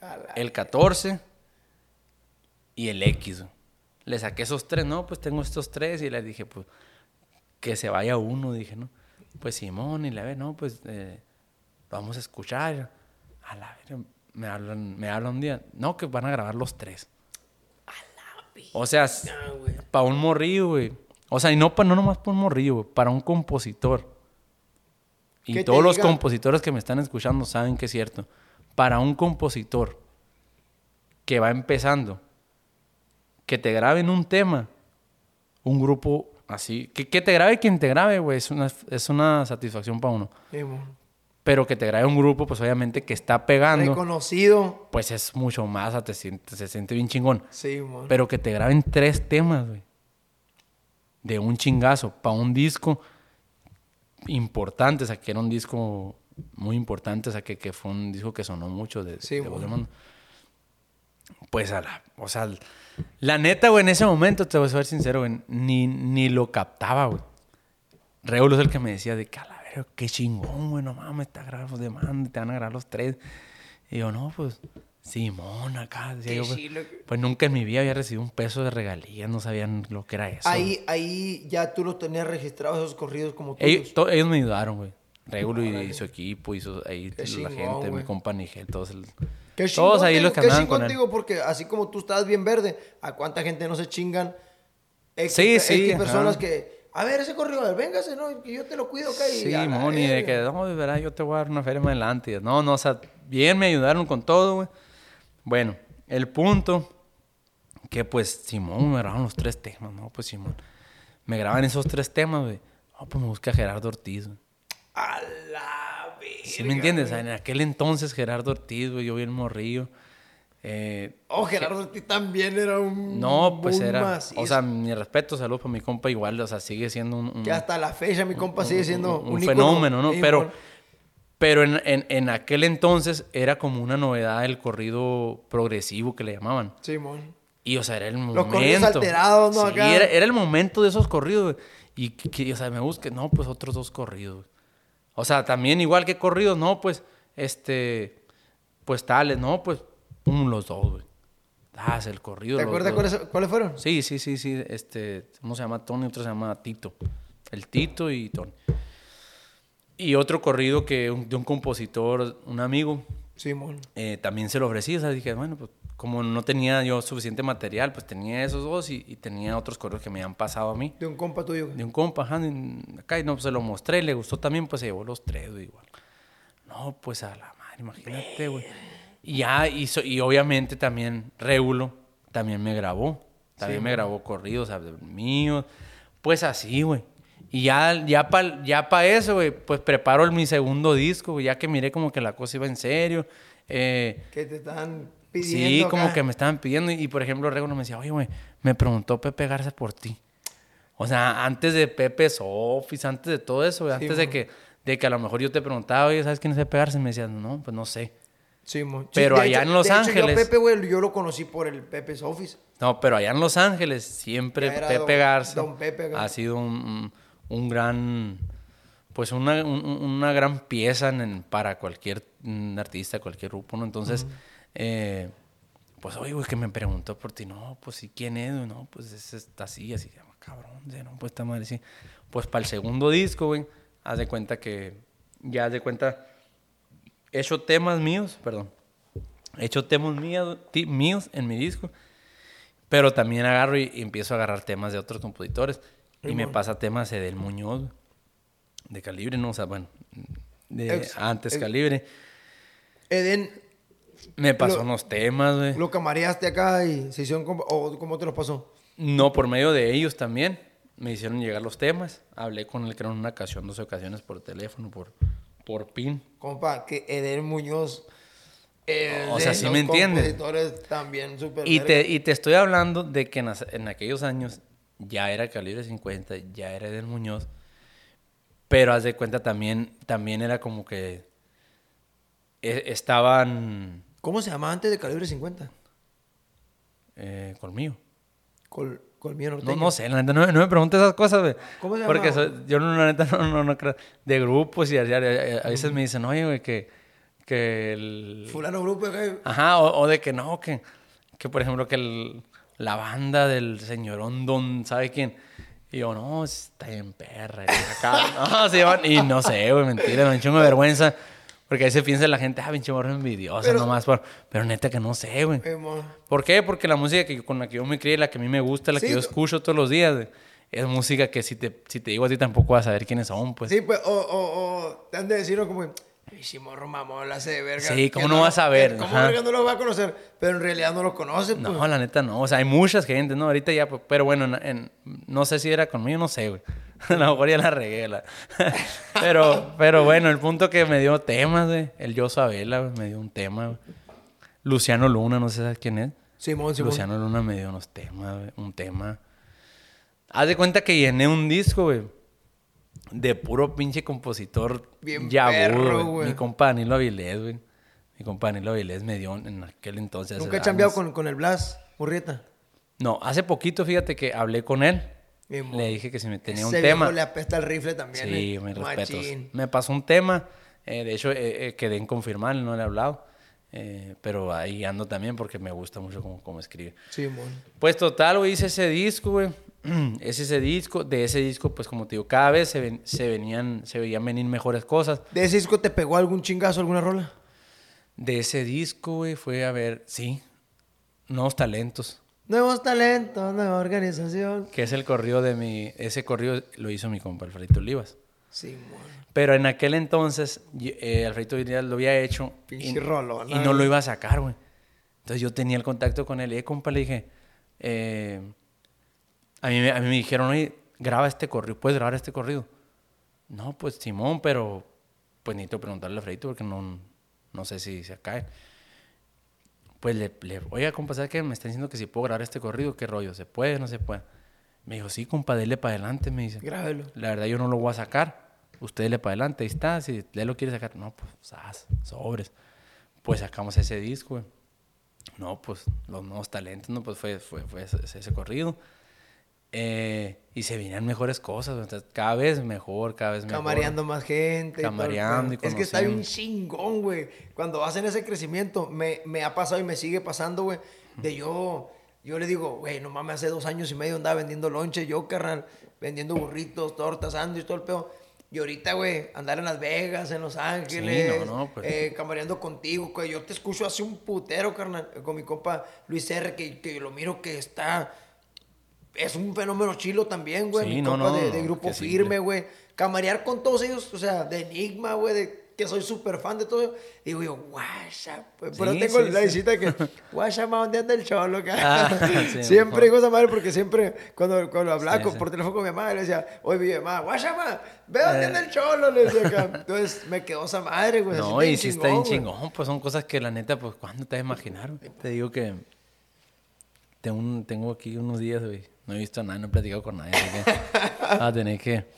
la- el 14 y el X. Le saqué esos tres, no, pues tengo estos tres y le dije, pues que se vaya uno, dije, ¿no? Pues Simón y la ve, no, pues eh, vamos a escuchar. A la verga, me hablan, me hablan un día, no, que van a grabar los tres. O sea, Ah, güey. para un morrillo, güey. O sea, y no, pa, no nomás para un morrillo, güey, para un compositor. Y todos los diga- compositores que me están escuchando saben que es cierto. Para un compositor que va empezando, que te graben un tema, un grupo así, que, que te grabe quien te grabe, güey, es una, es una satisfacción para uno. Sí, mon. Pero que te grabe un grupo, pues obviamente que está pegando, Reconocido. pues es mucho más, te siente- se siente bien chingón. Sí, mon. Pero que te graben tres temas, güey. De un chingazo, para un disco importante, o sea, que era un disco muy importante, o sea, que, que fue un disco que sonó mucho de, Sí, de Voz de. Mando. Pues a la, o sea, la neta, güey, en ese momento, te voy a ser sincero, güey, ni, ni lo captaba, güey. Regulo es el que me decía de que, verga, qué chingón, güey, no mames, te grabando de mando, te van a grabar los tres. Y yo, no, pues, Simón, acá. decía Qué yo, pues, pues nunca en mi vida había recibido un peso de regalías, no sabían lo que era eso. Ahí, ahí ya tú los tenías registrados esos corridos como tuyos. ellos, ellos me ayudaron, güey. Regulo y, y su equipo, y su, ahí Qué la chingón, gente, mi compa Nigel, todos. el- Qué todos ahí digo, los que qué andaban con él. digo, porque así como tú estabas bien verde, ¿a cuánta gente no se chingan? X, Sí, sí, ajá. personas que, a ver, ese ver, véngase, ¿no? Que yo te lo cuido acá y Sí, la Moni, de que, no, de verdad, yo te voy a dar una feria más adelante. Y, No, no, o sea, bien me ayudaron con todo, güey. Bueno, el punto que, pues, Simón me grabaron los tres temas, ¿no? Pues, Simón, me graban esos tres temas, güey. No, pues me busca Gerardo Ortiz, güey. A la verga. ¿Sí me entiendes? Sea, en aquel entonces, Gerardo Ortiz, güey, yo bien morrillo. Eh, Oh, Gerardo Ortiz también era un. no, pues un era. macizo. O sea, mi respeto, saludos para mi compa, igual, o sea, sigue siendo un. un- que hasta la fecha mi compa sigue siendo un, un, fenómeno, ¿no? Sí, Pero, pero en, en- en aquel entonces era como una novedad el corrido progresivo que le llamaban. Simón. Y, o sea, era el momento. Los corridos alterados, ¿no? Sí, Acá. Era, era el momento de esos corridos. Y, que, que, o sea, me busque, no, pues otros dos corridos. O sea, también igual que corridos, no, pues, este, pues tales, no, pues, um, los dos, güey. Ah, el corrido. ¿Te acuerdas cuáles, cuáles fueron? Sí, sí, sí, sí. Este, uno se llama Tony, otro se llama Tito. El Tito y Tony. Y otro corrido que un- de un compositor, un amigo, Simón. eh, también se lo ofrecí. O sea, dije, bueno, pues como no tenía yo suficiente material, pues tenía esos dos y, y tenía otros corridos que me habían pasado a mí. De un compa tuyo. De un compa, ajá, acá, y no, pues se lo mostré, le gustó también, pues se llevó los tres, güey, igual. No, pues a la madre, imagínate, güey. Y ya hizo, y obviamente también Regulo también me grabó. También me grabó corridos, míos. Pues así, güey. Y ya, ya para ya pa eso, güey, pues preparo mi segundo disco, güey, ya que miré como que la cosa iba en serio. Eh, Que te están pidiendo. Sí, como que me estaban pidiendo. Y, por ejemplo, Regulo me decía, oye, güey, me preguntó Pepe Garza por ti. O sea, antes de Pepe Sofis, antes de todo eso, güey, Sí, antes de que, de que a lo mejor yo te preguntaba, oye, ¿sabes quién es Pepe Garza? Y me decían, no, pues no sé. Sí, Pero de allá hecho- en Los de hecho, Ángeles- Yo, Pepe, güey, yo lo conocí por el Pepe's Office. No, pero allá en Los Ángeles siempre Pepe don- Garza don Pepe ha sido un, un- gran, pues una, un- una gran pieza en- para cualquier mm, artista, cualquier grupo, ¿no? Entonces, eh, pues, oye, güey, que me preguntó por ti, no, pues, ¿y quién es? No, pues, está así, así, cabrón, no, pues, está madre, sí. Pues, para el segundo disco, güey, haz de cuenta que, ya haz de cuenta, hecho temas míos, perdón, he hecho temas míos, en mi disco, pero también agarro y, y empiezo a agarrar temas de otros compositores. Y me pasa temas de Del Muñoz, de Calibre, ¿no? O sea, bueno, de Ex- antes ex- Calibre. Eden, Me pasó Lo- unos temas, güey. lo camareaste acá y se hicieron... ¿O cómo te los pasó? No, por medio de ellos también. Me hicieron llegar los temas. Hablé con él, creo, en una ocasión, dos ocasiones por teléfono, por, por pin. Compa, que Eden Muñoz... O sea, sí me entiendes. también Y verga. te, y te estoy hablando de que en, aquellos años ya era Calibre 50, ya era Edel Muñoz. Pero haz de cuenta también, también era como que eh, estaban ¿Cómo se llamaba antes de Calibre 50? eh, conmigo. Col, Colmillo No, Norteño. no sé, la neta, no, me- no me preguntes esas cosas, güey. ¿Cómo se Porque llamaba? soy- yo, no, la neta, no, no, no creo. De grupos y a, a- a veces me dicen, oye, güey, que, que el... Fulano Grupo acá. Ajá, o, o de que no, que, que por ejemplo, que el- la banda del señorón Don, ¿sabe quién? Y yo, no, está bien perra. y acá, no, se llaman- y no sé, güey, mentira, me un chingo de vergüenza. Porque ahí se piensa la gente, ah, pinche morro envidiosa Pero- nomás. Por, pero neta que no sé, güey. ¿Por qué? Porque la música que, con la que yo me crié, la que a mí me gusta, la Sí, que yo escucho todos los días, güey, es música que si te, si te digo a ti tampoco vas a saber quiénes son, pues. Sí, pues, o, o, o te han de decir ¿no? como, si morro mamón, la hace de verga. Sí, ¿cómo Que no vas a ver? ¿Cómo verga no lo va a conocer? Pero en realidad no lo conoce, pues. No, la neta no. O sea, hay muchas gente, ¿no? Ahorita ya, pues, pero bueno, en- en- no sé si era conmigo, no sé, güey. A lo mejor ya la regué. la- pero, pero bueno, el punto que me dio temas, güey. El Yo Sabela, me dio un tema, güey. Luciano Luna, no sé ¿sabes quién es. Simón, Simón. Luciano Luna me dio unos temas, güey, un tema. Haz de cuenta que llené un disco, güey. De puro pinche compositor Bien ya perro, agudo, güey. Mi compa Danilo Avilés, güey. Mi compa Danilo Avilés me dio en aquel entonces. Nunca he chambeado con, con el Blas, Murrieta. No, hace poquito, fíjate que hablé con él. Le dije que si me tenía un Ese tema. viejo le apesta el rifle también. Sí, eh. respetos. Machín. Me pasó un tema. eh, de hecho, eh, eh, quedé en confirmar, no le he hablado. eh, pero ahí ando también porque me gusta mucho cómo, cómo escribe. Simón. Pues total, güey, hice ese disco, güey. Es ese disco. De ese disco, pues como te digo, cada vez se, ven- se venían, se veían venir mejores cosas. ¿De ese disco te pegó algún chingazo, alguna rola? De ese disco, güey, fue a ver, sí, Nuevos Talentos. Nuevos talentos, nueva organización. Que es el corrido de mi... Ese corrido lo hizo mi compa Alfredito Olivas. Simón. Pero en aquel entonces, eh, Alfredito Olivas lo había hecho y, rolona, y no lo iba a sacar, güey. Entonces yo tenía el contacto con él y, eh, compa, le dije... eh, a, mí, me- a mí me dijeron, oye, graba este corrido, ¿puedes grabar este corrido? No, pues Simón, pero pues necesito preguntarle a Alfredito porque no, no sé si se cae. Pues le, le oiga, compa, ¿sabes qué? Me está diciendo que si puedo grabar este corrido, ¿qué rollo? ¿Se puede? ¿No se puede? Me dijo, sí, compa, dele para adelante, me dice. Grábelo. La verdad yo no lo voy a sacar. Usted le para adelante, ahí está. Si él lo quiere sacar, no, pues, sas, sobres. Pues sacamos ese disco, güey. No, pues, los nuevos talentos, no, pues fue, fue, fue ese, ese corrido. Eh, y se venían mejores cosas. Entonces, cada vez mejor, cada vez mejor. Camareando más gente. y todo Camareando pedo. y Es que está bien chingón, güey. Cuando hacen ese crecimiento, me, me ha pasado y me sigue pasando, güey. De yo, yo le digo, güey, no mames, hace dos años y medio andaba vendiendo lonche, yo, carnal, vendiendo burritos, tortas, sándwiches, todo el pedo. Y ahorita, güey, andar en Las Vegas, en Los Ángeles, no, no, pues. eh, camareando contigo, güey. Yo te escucho hace un putero, carnal, con mi compa Luis R, que, que lo miro que está es un fenómeno chilo también, güey. Sí, Mi no, compa no, de, de grupo firme, güey. Camarear con todos ellos, o sea, de Enigma, güey, de que soy súper fan de todo. Digo yo, guasha. pues, Pero Sí, tengo sí, la visita de que, guasha, ma, ¿dónde anda el cholo? ca?" Ah, sí, siempre digo esa madre porque siempre, cuando, cuando hablaba por teléfono con mi mamá, le decía, oye, mi mamá, guasha, ma, ve dónde Eh. anda el cholo, le decía acá. Entonces me quedó esa madre, güey. No, y sí está bien chingón. Pues son cosas que la neta, pues, ¿cuándo te vas a imaginar? Te digo que tengo, tengo aquí unos días, güey. No he visto nada, no he platicado con nadie. Así que a tener que...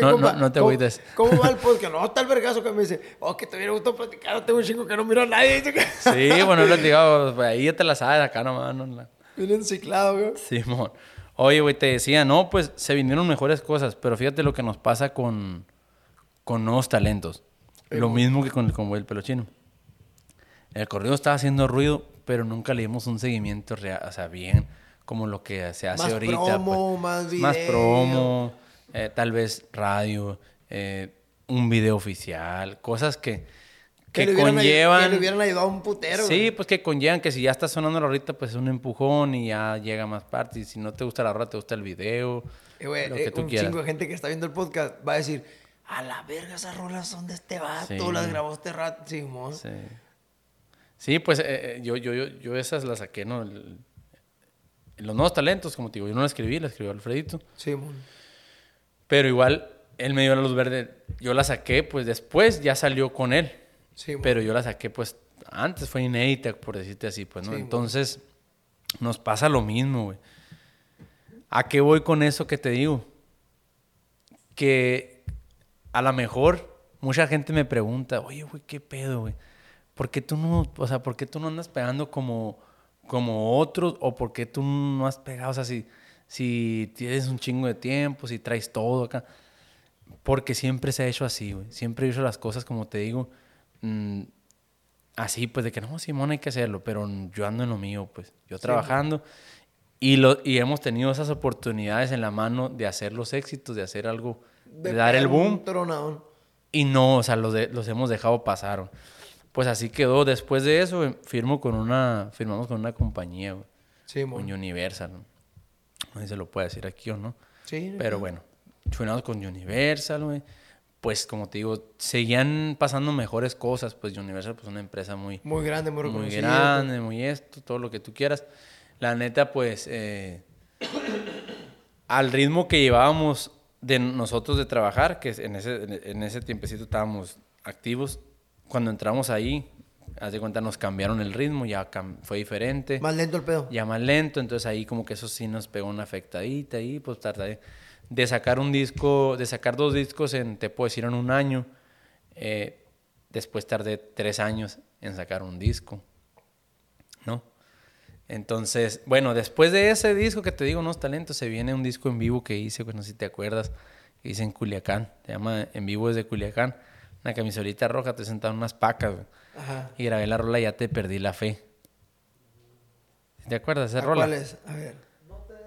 No, compa, no, no te ¿cómo- agüites. ¿Cómo va el podcast? No, está el vergazo que me dice, oh, que te hubiera gustado platicar, tengo un chingo que no miro a nadie. Sí, bueno, he platicado. pues, ahí ya te la sabes acá nomás. No, la- Bien enciclado, güey. Simón. Oye, güey, te decía, no, pues se vinieron mejores cosas, pero fíjate lo que nos pasa con, con nuevos talentos. Lo mismo que con el convoy del pelo chino. El corrido estaba haciendo ruido, pero nunca le dimos un seguimiento real, o sea, bien, como lo que se hace Más ahorita. promo, pues. más Más video. promo, eh, tal vez radio, eh, un video oficial, cosas que, que, conllevan... que le hubieran ayudado a un putero. Sí, pues que conllevan que si ya está sonando la ahorita, pues es un empujón y ya llega más partes. Y si no te gusta la rola, te gusta el video. Eh, lo que tú un quieras. chingo de gente que está viendo el podcast va a decir, a la verga, esas rolas son de este vato, Sí. las grabó este rato. Mo. Sí. Sí, pues eh, yo, yo, yo, yo esas las saqué, ¿no? El- los nuevos talentos, como te digo, yo no las escribí, las escribió Alfredito. Sí. Pero igual, él me dio la luz verde. Yo la saqué, pues después ya salió con él. Sí. Pero yo la saqué, pues antes fue inédita, por decirte así, pues, ¿no? Sí, Entonces, nos pasa lo mismo, güey. ¿A qué voy con eso que te digo? Que a lo mejor mucha gente me pregunta, oye, güey, ¿qué pedo, güey? ¿Por qué tú no, o sea, por qué tú no andas pegando como, como otros? ¿O por qué tú no has pegado? O sea, si, si tienes un chingo de tiempo, si traes todo acá. Porque siempre se ha hecho así, güey. Siempre he hecho las cosas, como te digo, mm, así, pues de que no, Simón, hay que hacerlo, pero yo ando en lo mío, pues. Yo trabajando. Y, lo, y hemos tenido esas oportunidades en la mano de hacer los éxitos, de hacer algo, de, dar el boom. Y no, o sea, los, de- los hemos dejado pasar. Pues así quedó. Después de eso, güey, firmo con una, firmamos con una compañía, güey, Sí, con Universal. ¿no? No sé si se lo puede decir aquí o no. Sí, Pero bueno, firmamos con Universal, güey. Pues como te digo, seguían pasando mejores cosas. Pues Universal, pues una empresa muy, Muy grande, muy muy grande, muy esto, todo lo que tú quieras. La neta, pues, eh, al ritmo que llevábamos de nosotros de trabajar, que en ese, en ese tiempecito estábamos activos, cuando entramos ahí, haz de cuenta, nos cambiaron el ritmo, ya fue diferente Más lento el pedo. ya más lento, entonces ahí como que eso sí nos pegó una afectadita y pues tardé de sacar un disco, de sacar dos discos en, te puedo decir, en un año, eh, después tardé tres años en sacar un disco, ¿no? Entonces, bueno, después de ese disco que te digo, unos talentos, se viene un disco en vivo que hice, pues no sé si te acuerdas, que hice en Culiacán, se llama En vivo desde Culiacán, una camisolita roja, te sentado en unas pacas, güey, Ajá. y grabé la rola Ya te perdí la fe. ¿Te acuerdas de ¿A esa rola? ¿Cuál es? A ver.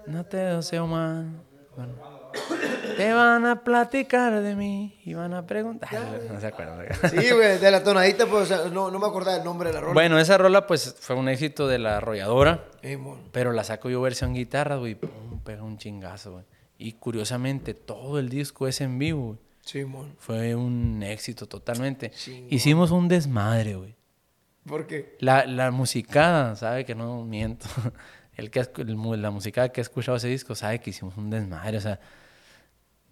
No te deseo mal. Bueno. Te van a platicar de mí y van a preguntar. No se acuerdan. Sí, güey, de la tonadita, pues, no, no me acordaba el nombre de la rola. Bueno, esa rola pues fue un éxito de la arrolladora, mon. pero la saco yo versión guitarra, güey, y pum, pega un chingazo, güey. Y curiosamente todo el disco es en vivo, güey. Sí, mon. Fue un éxito totalmente. Chingón. Hicimos un desmadre, güey. ¿Por qué? La, la musicada, sabe que no miento. El que el la musicada que ha escuchado ese disco sabe que hicimos un desmadre. O sea,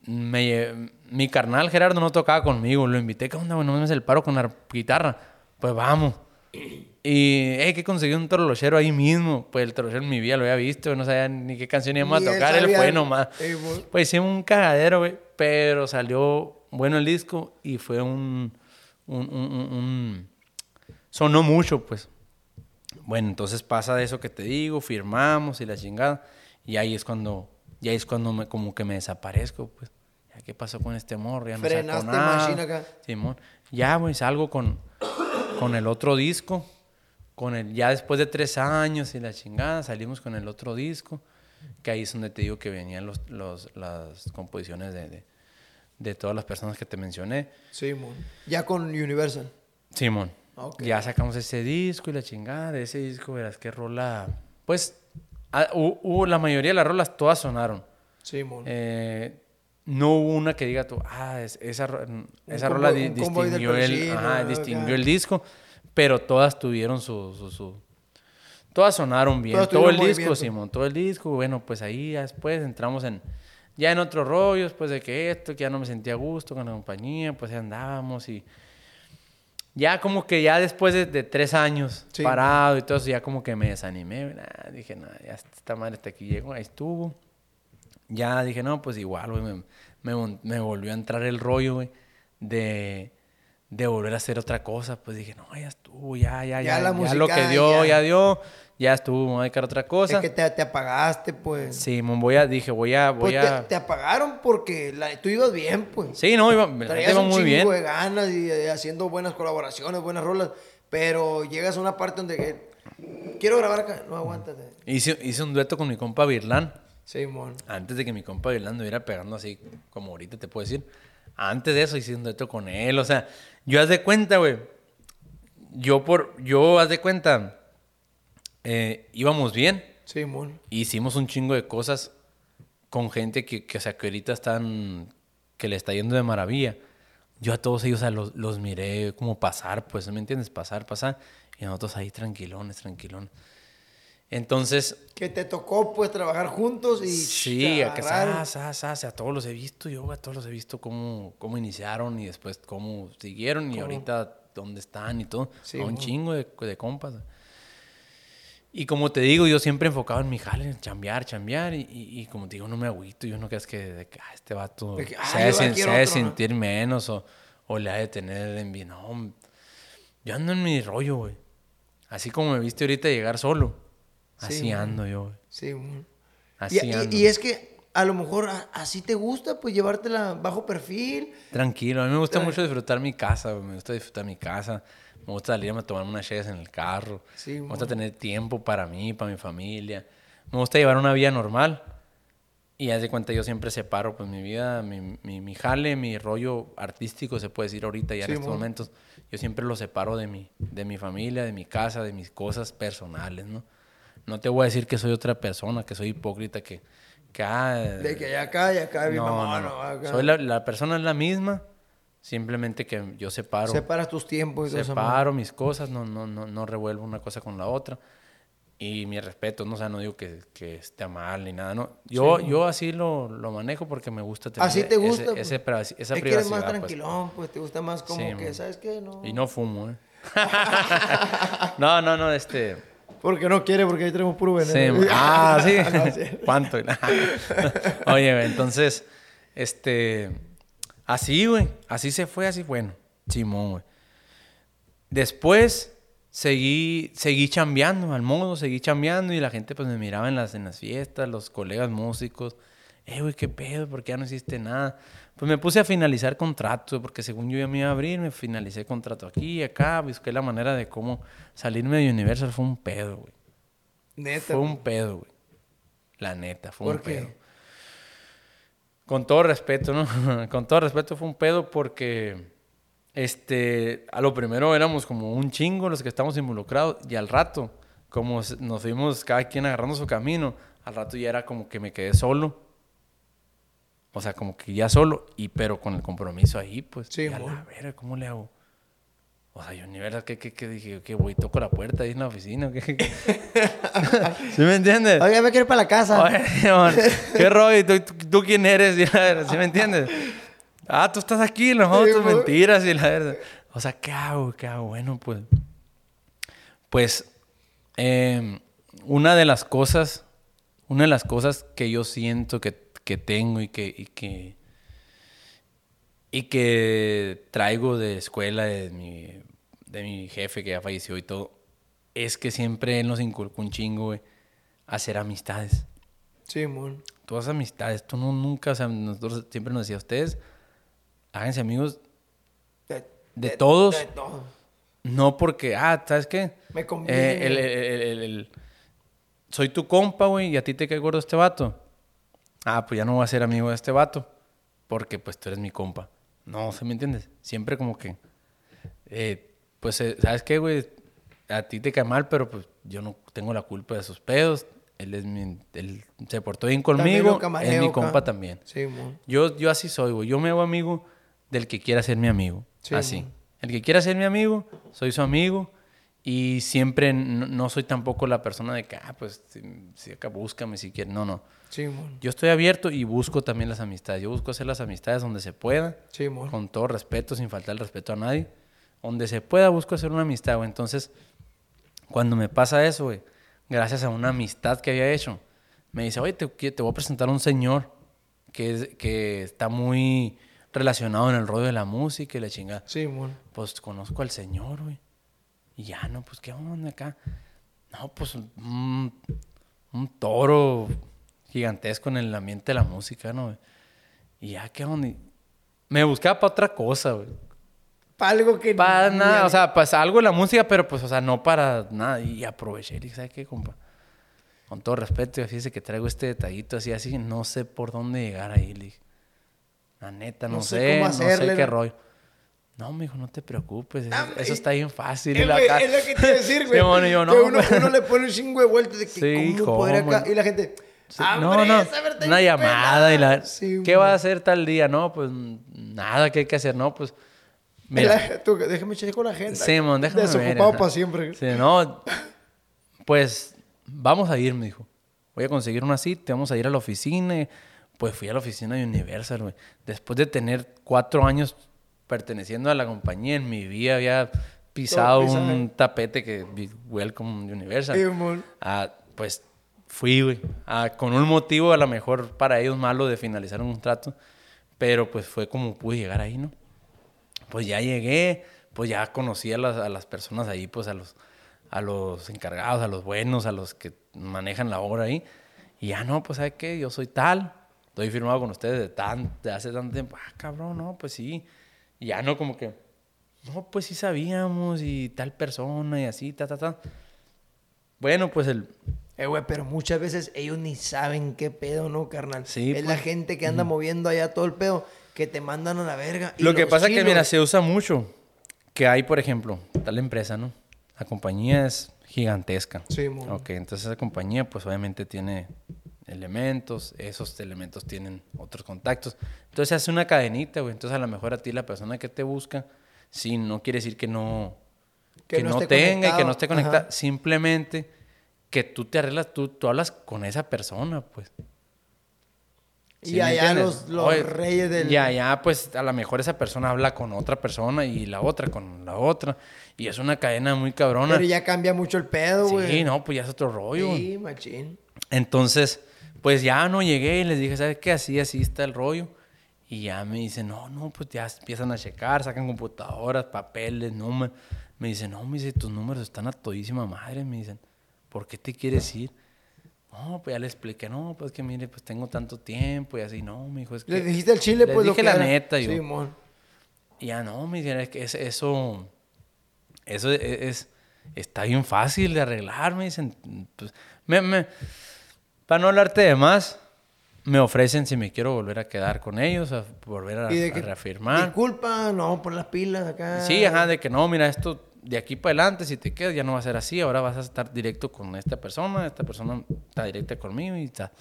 me mi carnal Gerardo no tocaba conmigo. Lo invité, ¿qué onda, güey? No me haces el paro con la guitarra. Pues vamos. Y, hey, que conseguí un trolochero ahí mismo. Pues el trolochero en mi vida lo había visto. No sabía ni qué canción íbamos a tocar. Él fue nomás. Ey. Pues hicimos un cagadero, güey. Pero salió bueno el disco y fue un. un, un- un- un- sonó mucho, pues. Bueno, entonces pasa de eso que te digo, firmamos y la chingada. Y ahí es cuando, ya es cuando me, como que me desaparezco, pues. Ya, ¿Qué pasó con este morro? Ya no Frenaste nada. machine acá. Simón. Ya, güey, salgo con, con el otro disco. Con el, ya después de tres años y la chingada, salimos con el otro disco. Que ahí es donde te digo que venían los, los- las composiciones de, de, de todas las personas que te mencioné. Sí, mon. Ya con Universal. Simón. Ok. Ya sacamos ese disco y la chingada de ese disco, verás qué rola. Pues ah, la mayoría de las rolas, todas sonaron. Sí, mon. Eh, no hubo una que diga tú, ah, es- esa, esa rola di- distinguió, el, ajá, distinguió el disco, pero todas tuvieron su, su, su- Todas sonaron bien. Todas todo el disco. Simón, todo el disco. Bueno, pues ahí después entramos en. Ya en otros rollos, pues de que esto, que ya no me sentía a gusto con la compañía, pues ya andábamos y. Ya como que ya después de, de tres años Sí. parado y todo eso, ya como que me desanimé. nah, dije, no, ya esta madre hasta aquí llegó, ahí estuvo. Ya dije, no, pues igual, güey, me, me, vol- me volvió a entrar el rollo, güey, de, de volver a hacer otra cosa, pues dije, no, ya estuvo, ya, ya, Ya ya, la ya música, lo que dio, ya. ya, dio, ya estuvo, me voy a dedicar a otra cosa. Es que te, te apagaste, pues. Sí, me voy a, dije, voy a, voy Pues te, a... te apagaron porque la- tú ibas bien, pues. Sí, no, iba, Traías iba un muy bien. de ganas y eh, haciendo buenas colaboraciones, buenas rolas. Pero llegas a una parte donde que, quiero grabar acá. No, aguántate. Hice, hice un dueto con mi compa Virlán. Simón. Antes de que mi compa Virlán me hubiera pegando así, como ahorita te puedo decir. Antes de eso hice un dueto con él. O sea, yo haz de cuenta, güey. Yo por, yo haz de cuenta, eh, íbamos bien. Simón. Hicimos un chingo de cosas con gente que, que, o sea, que ahorita están, que le está yendo de maravilla. Yo a todos ellos, o sea, los, los miré como pasar, pues, ¿me entiendes? Pasar, pasar. Y nosotros ahí tranquilones, tranquilones. Entonces, Que te tocó, pues, trabajar juntos y... Sí, a que sa, sa, sa, a todos los he visto, yo a todos los he visto cómo, cómo iniciaron y después cómo siguieron y Cómo- ahorita dónde están y todo. Sí, A un chingo de, de compas. Y como te digo, yo siempre enfocado en mi jale, en chambear, chambear y, y, y como te digo, no me agüito, yo no creas que, de que ah, este vato De que, ah, se ha de, yo sen- quiero se ha de otro, ¿no? sentir menos o, o le ha de tener envidia. No, yo ando en mi rollo, güey. Así como me viste ahorita llegar solo, así Sí, ando yo, güey. Simón. Así Y, ando. y es que a lo mejor así te gusta, pues, llevártela bajo perfil. Tranquilo, a mí me gusta Tra- mucho disfrutar mi casa, güey, me gusta disfrutar mi casa, me gusta salir a tomarme unas cheves en el carro, Sí, me gusta tener tiempo para mí, para mi familia, me gusta llevar una vida normal y haz de cuenta yo siempre separo pues mi vida, mi, mi, mi jale, mi rollo artístico se puede decir ahorita ya Sí, en estos mo. momentos, yo siempre lo separo de mi, de mi familia, de mi casa, de mis cosas personales, ¿no? No te voy a decir que soy otra persona, que soy hipócrita, que... que ah, De que ya acá, ya acá, mi no, mamá, no, no, no. acá. Soy la, la persona es la misma, simplemente que yo separo, Separas tus tiempos y separo mis cosas, no, no, no, no revuelvo una cosa con la otra. Y mi respeto, ¿no? O sea, no digo que, que esté mal ni nada, ¿no? Yo, yo así lo, lo manejo porque me gusta tener Así te gusta. ese, pues. esa es que eres más privacidad, pues. tranquilón, pues. te gusta más como Sí, que. ¿sabes qué? No. Y no fumo, ¿eh? no, no, no, este... Porque no quiere, porque ahí tenemos puro Sí, veneno. ah, sí. No, sí. ¿Cuánto? Oye, entonces, este, así, güey, así se fue, así, bueno, Simón, güey. Después seguí, seguí chambeando al modo, seguí chambeando y la gente pues me miraba en las, en las fiestas, los colegas músicos. Eh, güey, qué pedo, ¿por qué ya no hiciste nada? Pues me puse a finalizar contratos, porque según yo ya me iba a abrir, me finalicé contrato aquí y acá, busqué la manera de cómo salirme de Universal, fue un pedo, güey. Neta. Fue un pedo, güey. La neta, fue un ¿Por qué? pedo. Con todo respeto, ¿no? Con todo respeto fue un pedo porque, este, a lo primero éramos como un chingo los que estamos involucrados y al rato, como nos fuimos cada quien agarrando su camino, al rato ya era como que me quedé solo. O sea, como que ya solo, y pero con el compromiso ahí, pues. Sí, y a mo. la verga, ¿cómo le hago? O sea, yo ni verdad que, que, que dije, que voy, toco la puerta ahí en la oficina. ¿qué, qué? ¿Sí me entiendes? Oiga, me quiero ir para la casa. Oye, man, ¿qué rollo? ¿Tú, tú, tú quién eres? Y la verdad, ¿Sí me entiendes? Ah, tú estás aquí, no, tus mentiras y la verdad. O sea, ¿qué hago? ¿Qué hago? Bueno, pues. Pues, eh, una de las cosas, una de las cosas que yo siento que, que tengo y que, y que, y que traigo de escuela de mi, de mi jefe que ya falleció y todo, es que siempre él nos inculcó un chingo, güey, hacer amistades. Sí, mon. Todas amistades, tú no, nunca, o sea, nosotros siempre nos decía, ustedes, háganse amigos De, ¿De todos? De todos. No porque, ah, ¿sabes qué? Me conviene. Eh, el- el- el- el- el- soy tu compa, güey, y a ti te cae gordo este vato. Ah, pues ya no voy a ser amigo de este vato. Porque, pues, tú eres mi compa. No, ¿se me entiendes? Siempre como que... eh, pues, eh, ¿sabes qué, güey? A ti te cae mal, pero pues yo no tengo la culpa de sus pedos. Él, es mi, él se portó bien conmigo. camareo Es mi compa también. Sí. Yo, yo así soy, güey. Yo me hago amigo del que quiera ser mi amigo. Sí, así. man. El que quiera ser mi amigo, soy su amigo. Y siempre no, no soy tampoco la persona de que, ah, pues, si, acá búscame si quieres. No, no. Sí, mon. Yo estoy abierto y busco también las amistades. Yo busco hacer las amistades donde se pueda, Sí, con todo respeto, sin faltar el respeto a nadie. Donde se pueda, busco hacer una amistad, güey. Entonces, cuando me pasa eso, güey, gracias a una amistad que había hecho, me dice, oye, te, voy a presentar a un señor que, es- que está muy relacionado en el rollo de la música y la chingada. Sí, mon. Pues conozco al señor, güey. Y ya, no, pues, ¿qué onda acá? No, pues, un, un toro gigantesco en el ambiente de la música, ¿no? Y ya, ¿qué onda? Me buscaba para otra cosa, güey. Para algo que... Para ni- nada, o sea, pues algo en la música, pero pues, o sea, no para nada. Y aproveché y dije, ¿sabes qué, compa? Con todo respeto, fíjese que traigo este detallito así, así, no sé por dónde llegar ahí. Le dije, la neta, no, No sé cómo no sé hacerle, qué ¿no? rollo. No, mijo, no te preocupes, eso, Ah, eso y- está bien fácil. Eh, y la es lo que te iba a decir, güey. Sí, bueno, y yo, no, que uno, uno le pone un chingo de vueltas de que Sí, cómo poder ¿cómo? acá. Y la gente... Sí, "Hombre, no, no, una es llamada y la... pelada". Sí, ¿Qué mon. va a hacer tal día? No, pues nada, ¿qué hay que hacer? No, pues... Mira, tú, déjame checar con la gente. Simón, déjame. Desocupado para siempre. Sí, no, pues vamos a ir, me dijo. Voy a conseguir una cita, vamos a ir a la oficina. Pues fui a la oficina de Universal, güey. Después de tener cuatro años perteneciendo a la compañía, en mi vida había pisado un tapete que vi- Welcome de Universal. Sí. Ah, pues fui, güey. Ah, con un motivo a lo mejor para ellos malo de finalizar un contrato. Pero pues fue como pude llegar ahí, ¿no? Pues ya llegué, pues ya conocí a las, a las personas ahí, pues a los, a los encargados, a los buenos, a los que manejan la obra ahí. Y ya no, pues ¿sabes qué? Yo soy tal, estoy firmado con ustedes de, tan, de hace tanto tiempo. Ah, cabrón, no, pues sí. Y ya no, como que, no, pues sí sabíamos y tal persona y así, ta, ta, ta. Bueno, pues el, Eh, güey, pero muchas veces ellos ni saben qué pedo, ¿no, carnal? Sí, Es pues. la gente que anda moviendo allá todo el pedo que te mandan a la verga. y Lo que pasa es que, mira, se usa mucho. Que hay, por ejemplo, tal empresa, ¿no? La compañía es gigantesca. Sí, mon. Ok, entonces esa compañía, pues obviamente tiene elementos, esos elementos tienen otros contactos. Entonces se hace una cadenita, güey. Entonces a lo mejor a ti la persona que te busca, sí, no quiere decir que no, Que que no tenga y que no esté conectada. Simplemente que tú te arreglas, tú, tú hablas con esa persona, pues. Y ¿Sí me allá los, los Oye, reyes del... Y allá, pues, a lo mejor esa persona habla con otra persona y la otra con la otra. Y es una cadena muy cabrona. Pero ya cambia mucho el pedo, güey. sí, no, pues ya es otro rollo. Sí, machín. Entonces, pues ya no llegué y les dije, ¿sabes qué? Así, así está el rollo. Y ya me dicen, no, no, pues ya empiezan a checar, sacan computadoras, papeles, números. Me dicen, no, me dice, tus números están a todísima madre. Me dicen, ¿por qué te quieres ir? No, pues ya le expliqué, no, pues que mire, pues tengo tanto tiempo y así, no, me dijo, es que... Le dijiste al chile, Les pues, lo dije que la era. neta, yo. Sí, mon. Y ya no, me dijeron, es que es- eso, eso es, es- está bien fácil de arreglar, me dicen. Pues, me- me- para no hablarte de más, me ofrecen si me quiero volver a quedar con ellos, a volver a, Y de a que, reafirmar. Disculpa, no, por las pilas acá. Sí, ajá, de que no, mira, esto de aquí para adelante, si te quedas, ya no va a ser así. Ahora vas a estar directo con esta persona, esta persona está directa conmigo y está.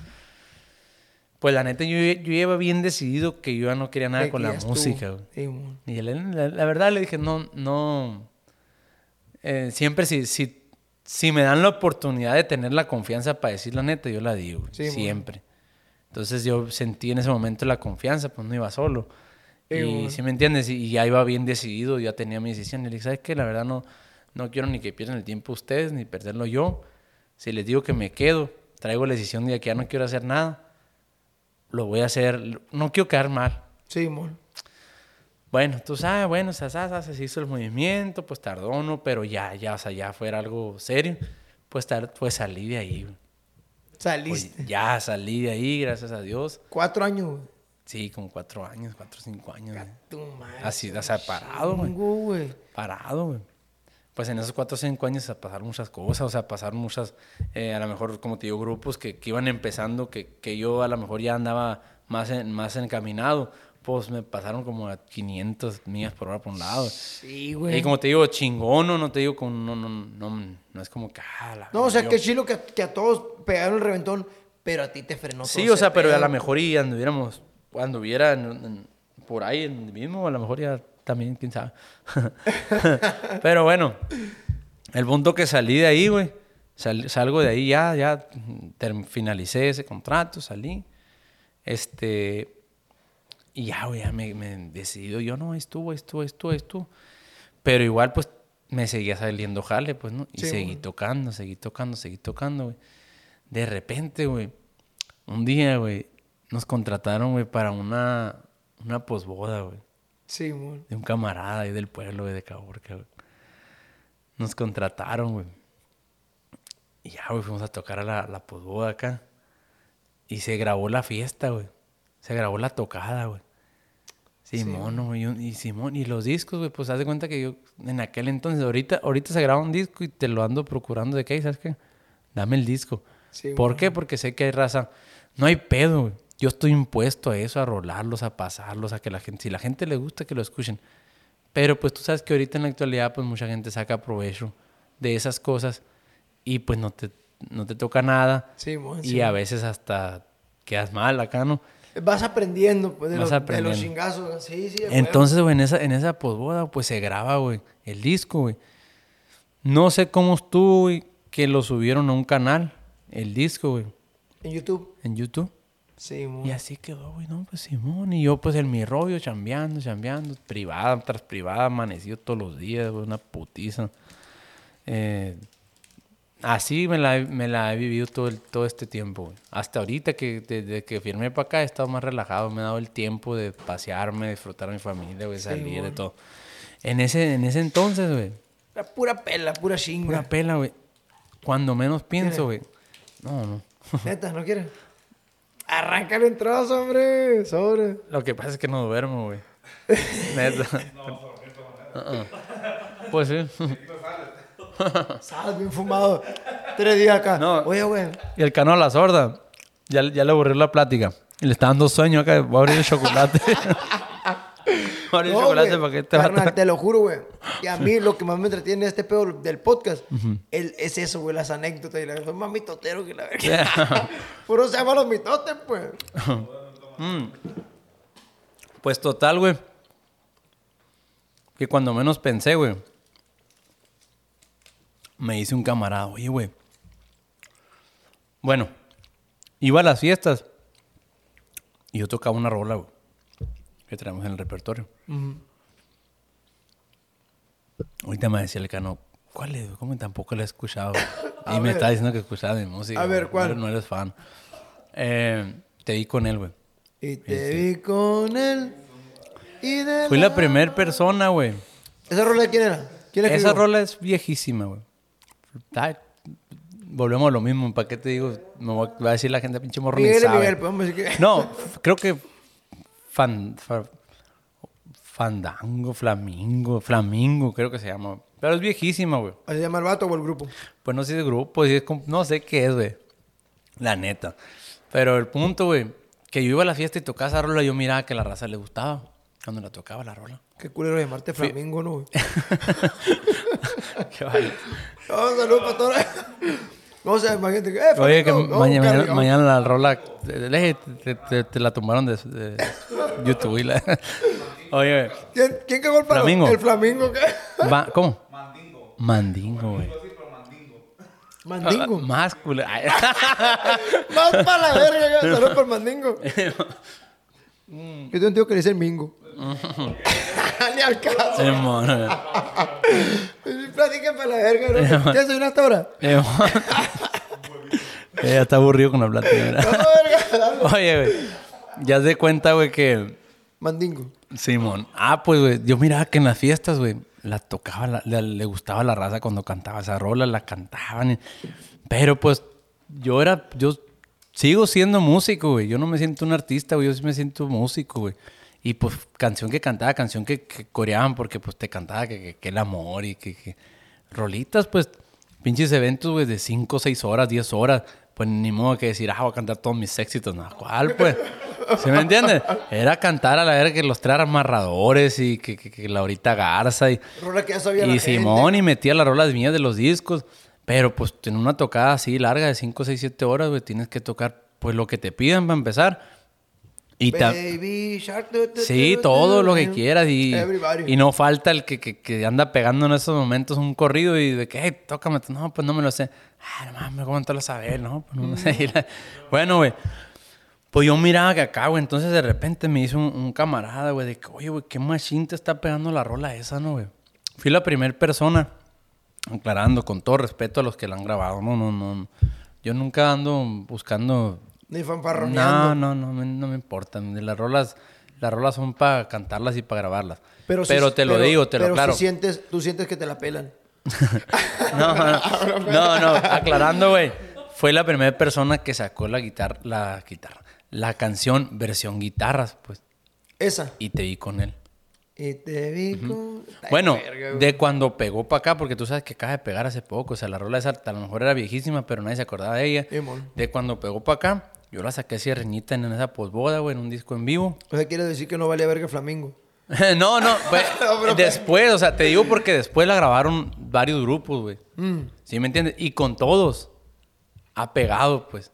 Pues la neta, yo, yo llevo bien decidido que yo ya no quería nada con la música. Sí. Y la, la- la verdad le dije, no, no. eh, siempre si, si, si me dan la oportunidad de tener la confianza para decir la neta, yo la digo. Sí, siempre. Entonces yo sentí en ese momento la confianza, pues no iba solo. Y bueno. si me entiendes, y, ya iba bien decidido, ya tenía mi decisión. Y le dije, ¿sabes qué? La verdad no, no quiero ni que pierdan el tiempo ustedes, ni perderlo yo. Si les digo que me quedo, traigo la decisión de que ya no quiero hacer nada, lo voy a hacer. No quiero quedar mal. Sí, mon. Bueno, tú sabes, bueno, se, se, se hizo el movimiento, pues tardó, ¿no? Pero ya, ya, o sea, ya fuera algo serio, pues, pues salí de ahí. güey. Pues Saliste. ya salí de ahí, gracias a Dios. Cuatro años. Sí, como cuatro años, cuatro o cinco años. Tu madre. Así, o sea, parado, güey. Parado, güey. Pues en esos cuatro o cinco años pasaron muchas cosas, o sea, pasaron muchas, eh, a lo mejor, como te digo, grupos que, que iban empezando, que, que yo a lo mejor ya andaba más, en- más encaminado, pues me pasaron como a 500 millas por hora por un lado. Sí, güey. Y como te digo, chingón, no, no te digo, con, no, no, no, no es como que, ah, la No, o sea, qué chilo que, que a todos pegaron el reventón, pero a ti te frenó todo Sí, ese o sea, pero a pedo. lo mejor y anduviéramos, anduviera en- en- por ahí en mismo, a lo mejor ya también, quién sabe. pero bueno, el punto que salí de ahí, güey, sal- salgo de ahí ya, ya finalicé ese contrato, salí, este, y ya, güey, ya me, me decidido, yo no, estuvo, estuvo, estuvo, estuvo, pero igual, pues, me seguía saliendo jale, pues, ¿no? Y Sí, seguí güey. tocando, seguí tocando, seguí tocando, güey. De repente, güey, un día, güey, nos contrataron, güey, para una, una posboda, güey. Sí. De un camarada ahí del pueblo, güey, de Caborca, güey. Nos contrataron, güey. Y ya, güey, fuimos a tocar a la, la posboda acá. Y se grabó la fiesta, güey. Se grabó la tocada, güey. Simón, güey. Y, y Simón, y los discos, güey, pues haz de cuenta que yo en aquel entonces, ahorita, ahorita se graba un disco y te lo ando procurando de qué, ¿sabes qué? Dame el disco. Sí, ¿Por qué? Porque sé que hay raza. No hay pedo, güey. Yo estoy impuesto a eso, a rolarlos, a pasarlos, a que la gente, si la gente le gusta, que lo escuchen. Pero pues tú sabes que ahorita en la actualidad, pues mucha gente saca provecho de esas cosas y pues no te, no te toca nada. Sí, mon. Y sí. a veces hasta quedas mal acá, ¿no? Vas aprendiendo, pues, de, Vas los, de aprendiendo. los chingazos. Sí, sí. de. Entonces, güey, en esa, en esa posboda, pues se graba, güey, el disco, güey. No sé cómo estuvo, güey, que lo subieron a un canal, el disco, güey, En YouTube. en YouTube. Sí. Y así quedó, güey, no, pues Simón. Y yo, pues en mi rollo, chambeando, chambeando, privada tras privada, amanecido todos los días, güey, una putiza. Eh, así me la, me la he vivido todo, el- todo este tiempo, güey. Hasta ahorita que desde que firmé para acá he estado más relajado, me he dado el tiempo de pasearme, disfrutar a mi familia, güey, salir, de mon. todo. En ese, en ese entonces, güey, La pura pela, pura chinga. una pela, güey. Cuando menos pienso, güey. No, no. Neta, ¿no quieres? Arráncale en trozo, hombre. Sobre. Lo que pasa es que no duermo, güey. Neta. Uh-uh. Pues sí. Sal bien fumado. Tres días acá. No. Oye, güey. Y el cano a la sorda. Ya, ya le aburrió la plática. Y le está dando sueño acá. Voy a abrir el chocolate. No, chocolate para que te carnal, te lo juro, güey. Y a mí lo que más me entretiene de este pedo del podcast el- es eso, güey, las anécdotas. Y la más mitotero que la verga. Puro se llama los mitotes, pues. Pues total, güey. Que cuando menos pensé, güey. Me dice un camarada, oye, güey. Bueno, iba a las fiestas. Y yo tocaba una rola, güey. Que traemos en el repertorio. Ahorita me decía el cano, ¿cuál es? ¿Cómo tampoco la he escuchado? Y me ver. estaba diciendo que escuchaba mi música. A ver, güey. ¿cuál? No, no eres fan. Eh, te vi con él, güey. Y te vi con él. Y de Fui la primera persona, güey. ¿Esa rola de quién era? ¿Quién la Esa rola es viejísima, güey. Volvemos a lo mismo. ¿Para qué te digo? Me va a decir la gente, pinche morro. No, creo que fan, fa- Fandango, Flamingo, Flamingo, creo que se llama. Pero es viejísima, güey. ¿Así se llama el vato o el grupo? Pues no sé si es grupo, si es no sé qué es, güey. La neta. Pero el punto, güey, que yo iba a la fiesta y tocaba esa rola, yo miraba que la raza le gustaba cuando la tocaba la rola. Qué culero llamarte Flamingo, ¿no? güey? Qué vale. No, saludos para todos. ¿Cómo se llama? Imagínate que... Eh, Oye, que no, mañana, mañana, cargado. mañana la rola te, te- te la tumbaron de, de YouTube. y la- Oye, ¿Quién, ¿Quién cagó el? Flamingo. ¿El Flamingo qué? va- ¿cómo? Mandingo. Mandingo, güey. Mandingo. Más culo. Más para la verga, que saludos por el mandingo. Yo tengo un tío que le dice el mingo. Ni al caso. Mono. Platica para la verga, ¿no? ¿Quieres desayunar hasta ahora? Eh, mono. Ella está aburrido con la plática. dale. Oye, güey. Ya se cuenta, güey, que... Mandingo. Simón. Ah, pues, güey. Yo miraba que en las fiestas, güey, la tocaba, la- la- le gustaba la raza cuando cantaba esa rola, la cantaban. y- Pero, pues, yo era, yo sigo siendo músico, güey. Yo no me siento un artista, güey. Yo sí me siento músico, güey. Y, pues, canción que cantaba, canción que, que coreaban, porque, pues, te cantaba que, que- que el amor y que, Rolitas, pues, pinches eventos, güey, de 5, 6 horas, 10 horas. Pues, ni modo que decir, ah, voy a cantar todos mis éxitos. No, ¿cuál, pues? ¿Sí me entiendes? Era cantar a la verga que los tres amarradores y que, que, que Laurita Garza y, Rola que ya sabía la y gente. Simón y metía las rolas mías de los discos. Pero pues en una tocada así larga de 5, 6, 7 horas, güey, tienes que tocar pues lo que te pidan para empezar. Y ta- Baby Shark. tu, tu, Sí, tu, todo lo que quieras y, Everybody. y no falta el que, que, que anda pegando en esos momentos un corrido y de que, hey, tócame, no, pues no me lo sé. Ah, no mames, ¿cómo te lo sabes? No, pues no sé. La- Bueno, güey, pues yo miraba que acá, güey, entonces de repente me hizo un, un camarada, güey, de que, oye, güey, qué machine te está pegando la rola esa, ¿no, güey? Fui la primera persona, aclarando, con todo respeto a los que la han grabado, no, no, no. Yo nunca ando buscando Ni no, fanfarroneando. no, no, me- no me importa. De las rolas Las rolas son para cantarlas y para grabarlas. Pero, Pero, te lo pero- digo, te lo pero claro. si sientes, tú sientes que te la pelan. No, no, no, no, aclarando, güey. Fue la primera persona que sacó la guitarra, la guitarra, la canción versión guitarras, pues. Esa. Y te vi con él. Y te vi con... Ay, Bueno, verga, de cuando pegó para acá, porque tú sabes que acaba de pegar hace poco. O sea, la rola esa a lo mejor era viejísima, pero nadie se acordaba de ella. De cuando pegó para acá, yo la saqué así de reñita en esa posboda, güey, en un disco en vivo. O sea, quiere decir que no valía verga Flamingo. no, no, pues, No, después, o sea, te digo porque después la grabaron varios grupos, güey. Mm. ¿Sí me entiendes? Y con todos ha pegado, pues.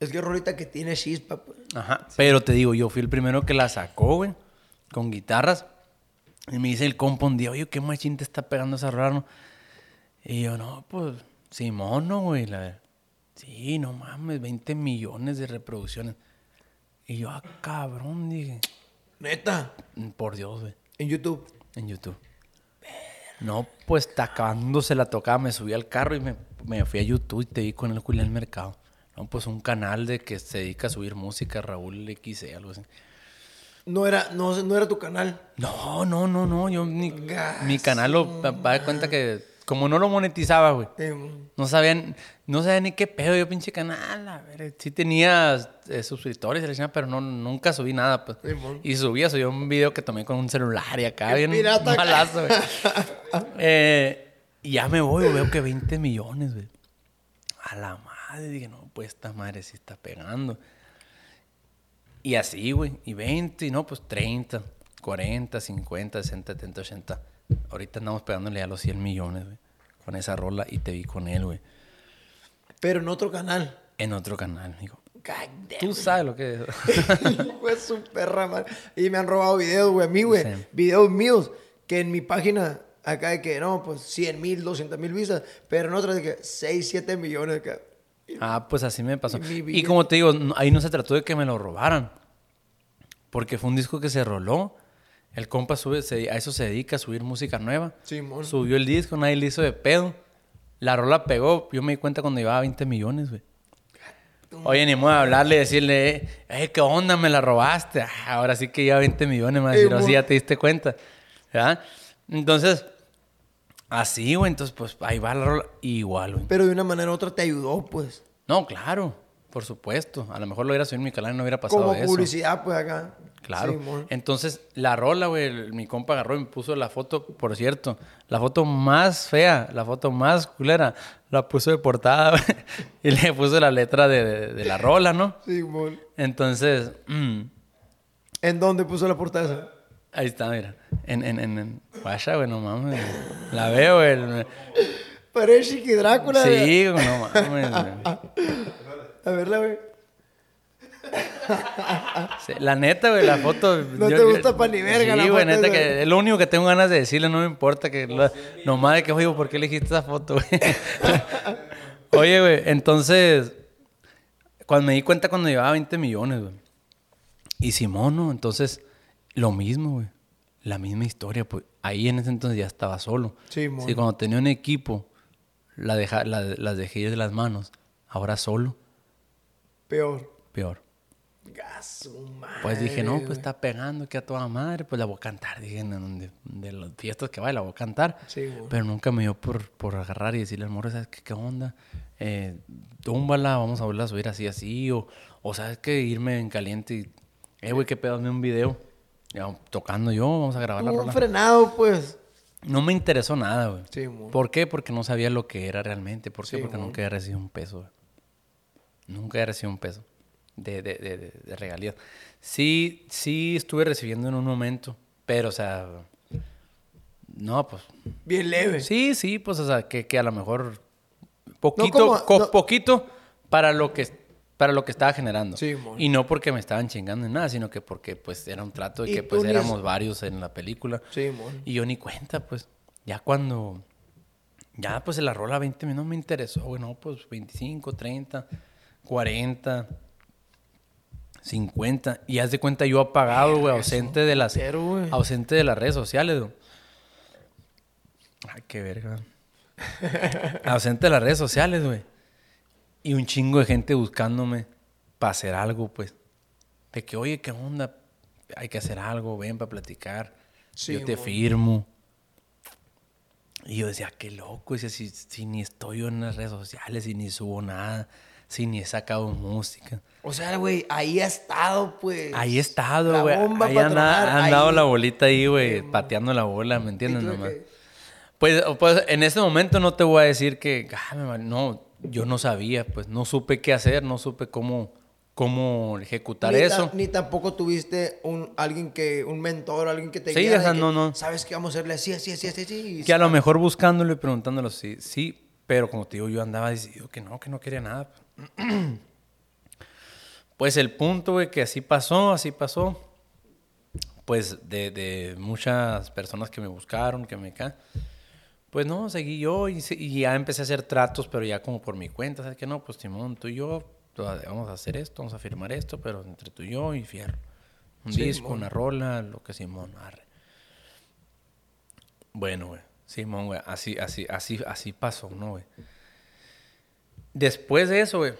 Es que rolita que tiene chispa. pues. Ajá. Pero te digo, yo fui el primero que la sacó, güey, con guitarras. Y me dice el compa un día, oye, qué machín te está pegando esa rola, ¿no? Y yo, no, pues, Simón, no, güey. La verdad. Sí, no mames, 20 millones de reproducciones. Y yo, ah, cabrón, dije, Neta. por Dios, güey, En YouTube. en YouTube. No, pues, está acabándose la tocaba, me subí al carro y me, me fui a YouTube y te vi con el Julián Mercado. No, pues, un canal de que se dedica a subir música, Raúl XC, algo así. No era, no, no era tu canal. No, no, no, no. Yo mi, Gas, mi canal lo pa- de cuenta que como no lo monetizaba, güey. No sabían, no sabía ni qué pedo yo pinche canal. A ver, sí tenía eh, suscriptores pero no, nunca subí nada, pues. Y subía, subí un video que tomé con un celular y acá bien pirata. malazo, güey. Eh, y ya me voy, veo que 20 millones, güey. A la madre, dije, no, pues esta madre sí está pegando. Y así, güey. Y 20, y no, pues 30, 40, 50, 60, 70, 80. Ahorita andamos pegándole a los 100 millones, güey. Con esa rola y te vi con él, güey. Pero en otro canal. En otro canal, damn. Tú sabes lo que es. De su perra madre. Y me han robado videos, güey, a mí, güey. Sí. Videos míos que en mi página, acá de que no, pues 100 mil, 200 mil visas, pero en otras de que 6, 7 millones. acá. Ah, pues así me pasó. Y Y como te digo, ahí no se trató de que me lo robaran. Porque fue un disco que se roló. El compa sube, se- a eso se dedica, a subir música nueva. Simón. Subió el disco, nadie le hizo de pedo. La rola pegó. Yo me di cuenta cuando llevaba 20 millones, güey. Oye, ni modo de hablarle y decirle, eh, "Eh, ¿qué onda? Me la robaste. Ah, ahora sí que lleva 20 millones, me va a decir, mo- así ya te diste cuenta. ¿Verdad? Entonces, así, güey. Entonces, pues ahí va la rola. Igual, güey. Pero de una manera u otra te ayudó, pues. No, claro, por supuesto. A lo mejor lo hubiera subido en mi canal y no hubiera pasado Como eso. publicidad, pues acá. Claro. Entonces, la rola, güey, mi compa agarró y me puso la foto, por cierto, la foto más fea, la foto más culera, la puso de portada, güey, y le puso la letra de, de- de la rola, ¿no? Simón. Entonces, mm, ¿En dónde puso la portada esa? ahí está, mira. En, en, en, en- Vaya, güey, no mames. La veo, güey. Parece Chiqui Drácula. güey. Sí, no mames. A verla, güey. Sí, La neta, güey, la foto. No te gusta pa' ni verga Sí, la güey, foto neta, que es lo único que tengo ganas de decirle, no me importa que. lo- nomás de que, oye, ¿por qué elegiste esa foto, güey? oye, güey, entonces. Cuando me di cuenta cuando llevaba 20 millones, güey. Y Simón, ¿no? Entonces, lo mismo, güey. La misma historia, pues. Ahí en ese entonces ya estaba solo. Simón. Sí, cuando tenía un equipo, la deja, la- las dejé de las manos. Ahora solo, Peor. peor. Pues dije, no, pues está pegando, que a toda madre, pues la voy a cantar. Dije, donde- de las fiestas que vaya, la voy a cantar. Sí. Pero nunca me dio por, por agarrar y decirle al morro, ¿sabes qué, qué onda? Eh, túmbala, vamos a volverla a subir así, así. O, o ¿sabes qué? Irme en caliente y, eh, güey, qué pedo, un video. Ya, tocando yo, vamos a grabar la Un rola. frenado, pues. No me interesó nada, güey. Sí. ¿Por qué? Porque no sabía lo que era realmente. ¿Por qué? Sí, Porque nunca había recibido un peso, güey. Nunca había recibido un peso de, de, de, de, regalías. Sí, sí estuve recibiendo en un momento, pero, o sea, no, pues, Bien leve. sí, sí, pues, o sea, que, que a lo mejor poquito, como- co- no- poquito para lo que para lo que estaba generando. Sí, y no porque me estaban chingando en nada, sino que porque, pues, era un trato de Y que, pues, ni éramos es- varios en la película. Sí, mon. Y yo ni cuenta, pues. Ya cuando. Ya, pues se la rola 20 minutos no me interesó, güey. No, pues 25, 30, 40, 50. Y haz de cuenta yo apagado, güey, ausente de las. Pero. Ausente de las redes sociales, güey. Ay, qué verga. ausente de las redes sociales, güey. Y un chingo de gente buscándome para hacer algo, pues. De que, oye, ¿qué onda? hay que hacer algo, ven para platicar, Sí, yo te firmo. Y yo decía, qué loco, decía, si, si ni estoy yo en las redes sociales, si ni subo nada, si ni he sacado música. O sea, güey, ahí ha estado, pues. Ahí he estado, güey. Ahí pa' anda- tronar, han dado ahí. la bolita ahí, güey, Sí, pateando la bola, ¿me ¿Y entiendes? nomás? Pues, pues en este momento no te voy a decir que, ah, no, yo no sabía, pues no supe qué hacer, no supe cómo, cómo ejecutar ni eso. ni tampoco tuviste un alguien que, un mentor, alguien que te Sí, guiara o sea, de que, no, no. Sabes que vamos a hacerle así, así, así, así, así. Que a lo mejor buscándolo y preguntándolo, sí, sí, pero como te digo, yo andaba decidido que no, que no quería nada. Pues el punto, güey, que así pasó, así pasó. Pues de, de muchas personas que me buscaron, que me ca... Pues no, seguí yo y, y ya empecé a hacer tratos, pero ya como por mi cuenta, ¿sabes qué? No, pues Timón, tú y yo vamos a hacer esto, vamos a firmar esto, pero entre tú y yo y fierro. Un disco, una rola, lo que Simón, arre. Bueno, güey. Simón, güey. Así, así, así, así pasó, ¿no, güey? Después de eso, güey.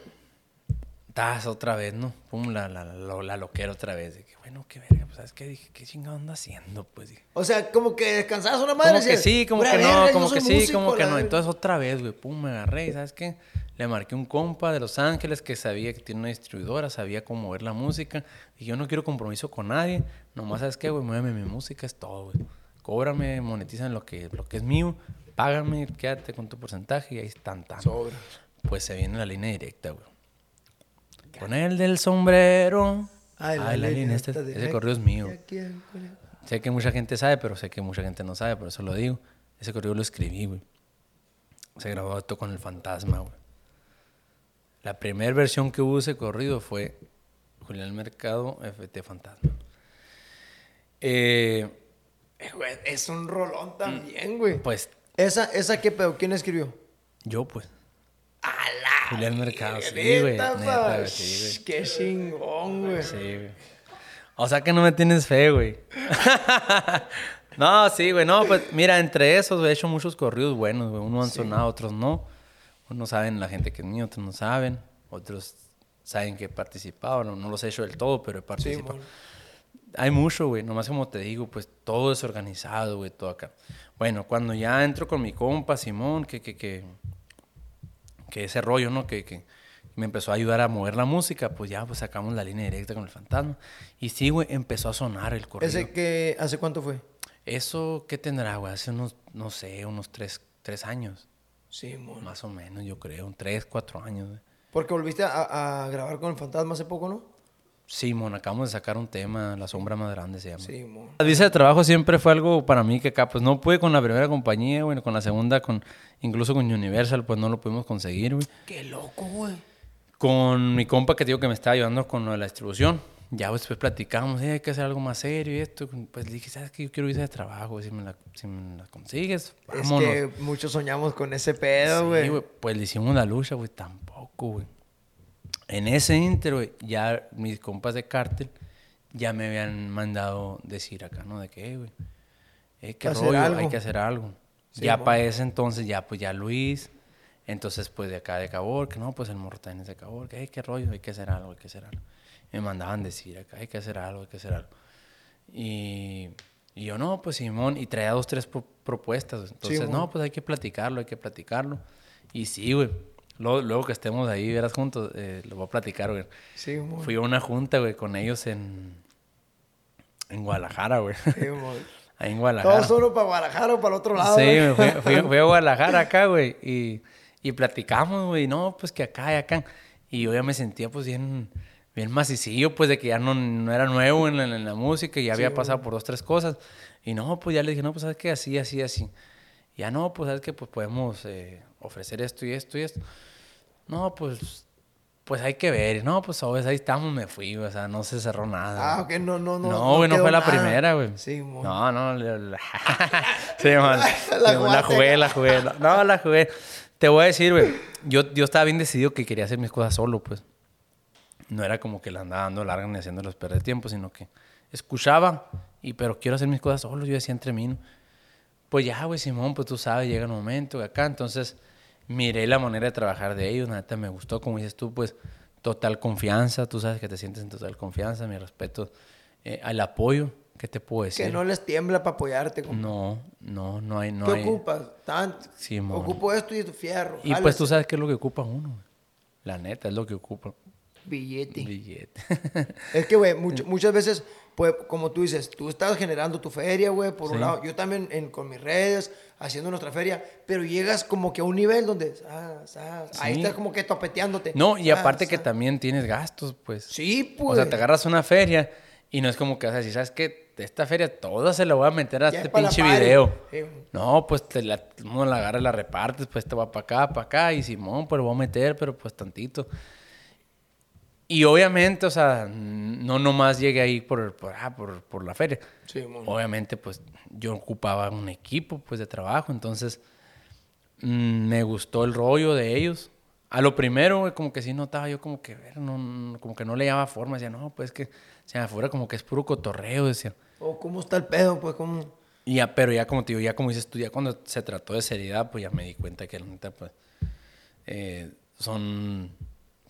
Tas otra vez, ¿no? Pum, la, la, la, la loquera otra vez. Que, bueno, qué verga, pues, ¿sabes qué? Dije, ¿qué chingado anda haciendo? Pues dije. O sea, como que descansabas una madre. Como que sí, como "Pura que no, como que sí, como que no. verga". Entonces otra vez, güey, pum, me agarré, y ¿sabes qué? Le marqué un compa de Los Ángeles que sabía que tiene una distribuidora, sabía cómo mover la música. Y yo no quiero compromiso con nadie. Nomás, ¿sabes qué, güey? Muéveme mi música, es todo, güey. Cóbrame, monetizan lo que, lo que es mío, págame, quédate con tu porcentaje y ahí están, tan. Sobra. Pues se viene la línea directa, güey. Con el del sombrero. Ay, Ay, la, línea, este, ese corrido es mío. Sé que mucha gente sabe, pero sé que mucha gente no sabe, por eso lo digo. Ese corrido lo escribí, güey. Se grabó esto con el fantasma, güey. La primera versión que hubo de ese corrido fue Julián Mercado, FT Fantasma. Eh, Eh, es un rolón también, güey. pues ¿Esa, ¿Esa qué pedo? ¿Quién escribió? yo, pues. ¡Ala! Julián Mercado, sí, güey. sí. Qué chingón, güey. Sí, güey. O sea que no me tienes fe, güey. no, sí, güey. No, pues mira, entre esos, güey, he hecho muchos corridos buenos, güey. Unos han sonado, otros no. Unos saben la gente que es mío, otros no saben. Otros saben que he participado. No, no los he hecho del todo, pero he participado. Hay mucho, güey. Nomás como te digo, pues todo es organizado, güey, todo acá. Bueno, cuando ya entro con mi compa Simón, que, que, que, que ese rollo, ¿no? Que, que me empezó a ayudar a mover la música, pues ya, pues sacamos la línea directa con el fantasma. Y sí, güey, empezó a sonar el corrido. ¿Ese que hace cuánto fue? Eso, ¿qué tendrá, güey? Hace unos, no sé, unos tres, tres años. Sí, mon. Más o menos, yo creo. Un tres, cuatro años, güey. Porque volviste a, a grabar con el fantasma hace poco, ¿no? Sí, mon, acabamos de sacar un tema, La Sombra Más Grande se llama. Sí, mon. La visa de trabajo siempre fue algo para mí que acá, pues no pude con la primera compañía, güey, con la segunda, con incluso con Universal, pues no lo pudimos conseguir, güey. Qué loco, güey. Con mi compa que te digo que me estaba ayudando con lo de la distribución, ya pues, después platicamos, "Eh, hay que hacer algo más serio y esto. Pues dije, ¿sabes qué? Yo quiero visa de trabajo, güey, si me la, si me la consigues, vámonos. Es que muchos soñamos con ese pedo, Sí, güey. güey, pues le hicimos la lucha, güey, tampoco, güey. En ese güey, ya mis compas de cártel ya me habían mandado decir acá, ¿no? De que, "Eh, güey, eh, qué rollo, hay algo. que hacer algo. Sí, ya para ese entonces, ya pues ya Luis, entonces pues de acá de Cabor, que no, pues el morro también es de Cabor, que, "Eh, qué rollo, hay que hacer algo, hay que hacer algo. Me mandaban decir acá, hay que hacer algo, hay que hacer algo. Y, y yo, no, pues Simón, y traía dos, tres pro- propuestas. Entonces, no, pues hay que platicarlo, hay que platicarlo. Y sí, güey. Luego, luego que estemos ahí, verás juntos, eh, lo voy a platicar, güey. Sí. Fui a una junta, güey, con ellos en, en Guadalajara, güey. Sí. Ahí en Guadalajara. Todos solo para Guadalajara o para el otro lado. Sí, güey. fui, fui- fui a Guadalajara acá, güey, y, y platicamos, güey, no, pues que acá y acá. Y yo ya me sentía, pues, bien, bien macicillo, pues, de que ya no, no era nuevo en la, en la música y ya había pasado por dos, tres cosas. Y no, pues, ya le dije, no, pues, ¿sabes qué? Así, así, así. Ya no, pues, ¿sabes qué? Pues, podemos eh, ofrecer esto y esto y esto. No, pues, pues, hay que ver. No, pues, ¿sabes? ahí estamos, me fui, o sea, no se cerró nada. Ah, ok, no, no, no. No, güey, no, fue la nada. primera, güey. Sí, mon. No, no. La, la- sí, man. La la jugué, la jugué. No, la jugué. Te voy a decir, güey. Yo, yo estaba bien decidido que quería hacer mis cosas solo, pues. No era como que la andaba dando larga ni haciéndolos perder tiempo, sino que escuchaba, y pero quiero hacer mis cosas solo. Yo decía entre mí, ¿no? Pues ya, güey, Simón, pues tú sabes, llega el momento acá. Entonces, miré la manera de trabajar de ellos. Neta me gustó, como dices tú, pues, total confianza. Tú sabes que te sientes en total confianza. Mi respeto Eh, al apoyo, ¿qué te puedo decir? Que no les tiembla para apoyarte. compa. No, no, no hay, no ¿Qué hay. ocupas? Tanto. Simón. Ocupo esto y fierro. Y pues tú sabes qué es lo que ocupa uno. La neta, es lo que ocupa. Billete. Billete. Es que, güey, much- muchas veces, pues, como tú dices, tú estás generando tu feria, güey, por Sí. un lado. Yo también en- con mis redes, haciendo nuestra feria, pero llegas como que a un nivel donde, ah, ah, ahí Sí. estás como que topeteándote. no, y Ah, aparte que ah. también tienes gastos, pues. Sí, pues. O sea, te agarras una feria y no es como que vas a decir, ¿sabes qué? Esta feria toda se la voy a meter a Ya este es pinche video. Sí. No, pues te la, uno la agarra y la repartes, pues te va para acá, para acá, y Simón, pues lo voy a meter, pero pues tantito. Y obviamente, o sea, no nomás llegué ahí por, por, ah, por, por la feria. Sí. Obviamente, pues yo ocupaba un equipo pues de trabajo, entonces mm, me gustó el rollo de ellos. A lo primero, como que sí notaba yo como que, ver, no, como que no le daba forma. Decía, no, pues que se me afuera como que es puro cotorreo, decía. O cómo está el pedo, pues, cómo... Y ya, pero ya como te digo, ya como dices tú, ya cuando se trató de seriedad, pues ya me di cuenta que la neta, pues, eh, son,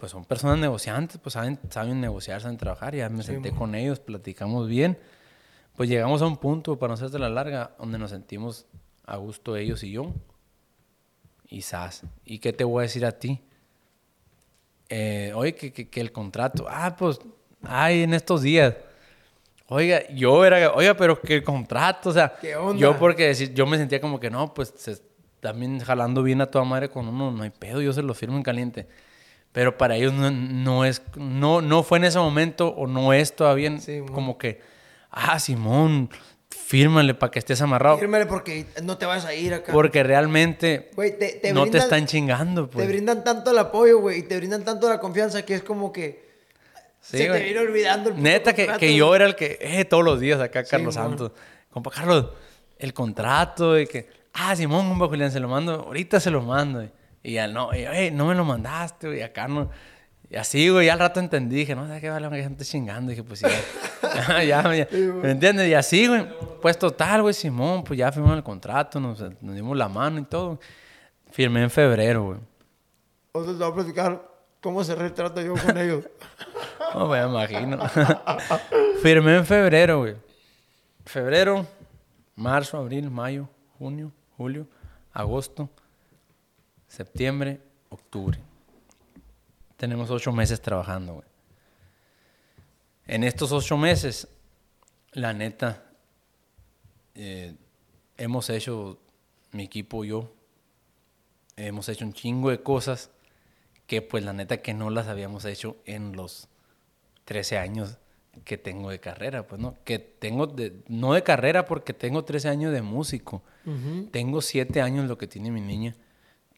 pues son personas negociantes, pues saben, saben negociar, saben trabajar. Ya me senté con ellos, platicamos bien. Pues llegamos a un punto, para no hacerte la larga, donde nos sentimos a gusto ellos y yo. Y sas. ¿Y qué te voy a decir a ti? Eh, oye, que, que, que el contrato. Ah, pues, ay, en estos días. Oiga, yo era, oiga, pero que el contrato, o sea, ¿Qué onda? yo porque decir, yo me sentía como que no, pues se- también jalando bien a toda madre con uno, no hay pedo, yo se lo firmo en caliente. Pero para ellos no, no es, no, no fue en ese momento o no es todavía Sí, como que, ah, Simón, fírmale para que estés amarrado. Fírmale porque no te vas a ir acá. Porque realmente Güey, te, te no te están chingando, pues. Te brindan tanto el apoyo, güey, y te brindan tanto la confianza que es como que Sí, se te viene olvidando el Neta que, que yo era el que, eh, todos los días acá, Carlos. Santos. Compa Carlos, el contrato, y que, ah, Simón, compa Julián, se lo mando, ahorita se lo mando. Y ya no, y, "Eh, no me lo mandaste, güey, acá no. Y así, güey, ya al rato entendí, dije, no, ¿sabes qué vale? Que gente chingando. dije, pues sí, ya, ya, ya, ¿me entiendes? Y así, güey, pues total, güey, Simón, pues ya firmamos el contrato, nos, nos dimos la mano y todo. Firmé en febrero, güey. Entonces te voy a platicar cómo se retrata yo con ellos. No me imagino. Firmé en febrero, güey. Febrero, marzo, abril, mayo, junio, julio, agosto, septiembre, octubre. Tenemos ocho meses trabajando, güey. En estos ocho meses, la neta, eh, hemos hecho, mi equipo y yo, hemos hecho un chingo de cosas que pues la neta que no las habíamos hecho en los 13 años que tengo de carrera, pues no, que tengo de, no de carrera porque tengo 13 años de músico, tengo 7 años lo que tiene mi niña,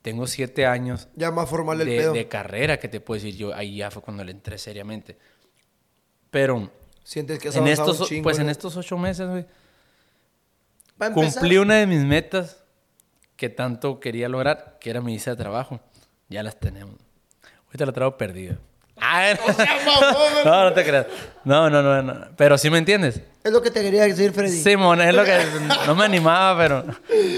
tengo 7 años Ya más formal el de, pedo. de carrera que te puedo decir yo, ahí ya fue cuando le entré seriamente. Pero Sientes que has en estos, un chingo, pues en ¿no? estos 8 meses, güey, cumplí una de mis metas que tanto quería lograr, que era mi visa de trabajo. Ya las tenemos. Ahorita la traigo perdida. Ah, no, no, no te creas. No, no, no, no. Pero sí me entiendes. Es lo que te quería decir, Freddy. Simón, es lo que no me animaba, pero.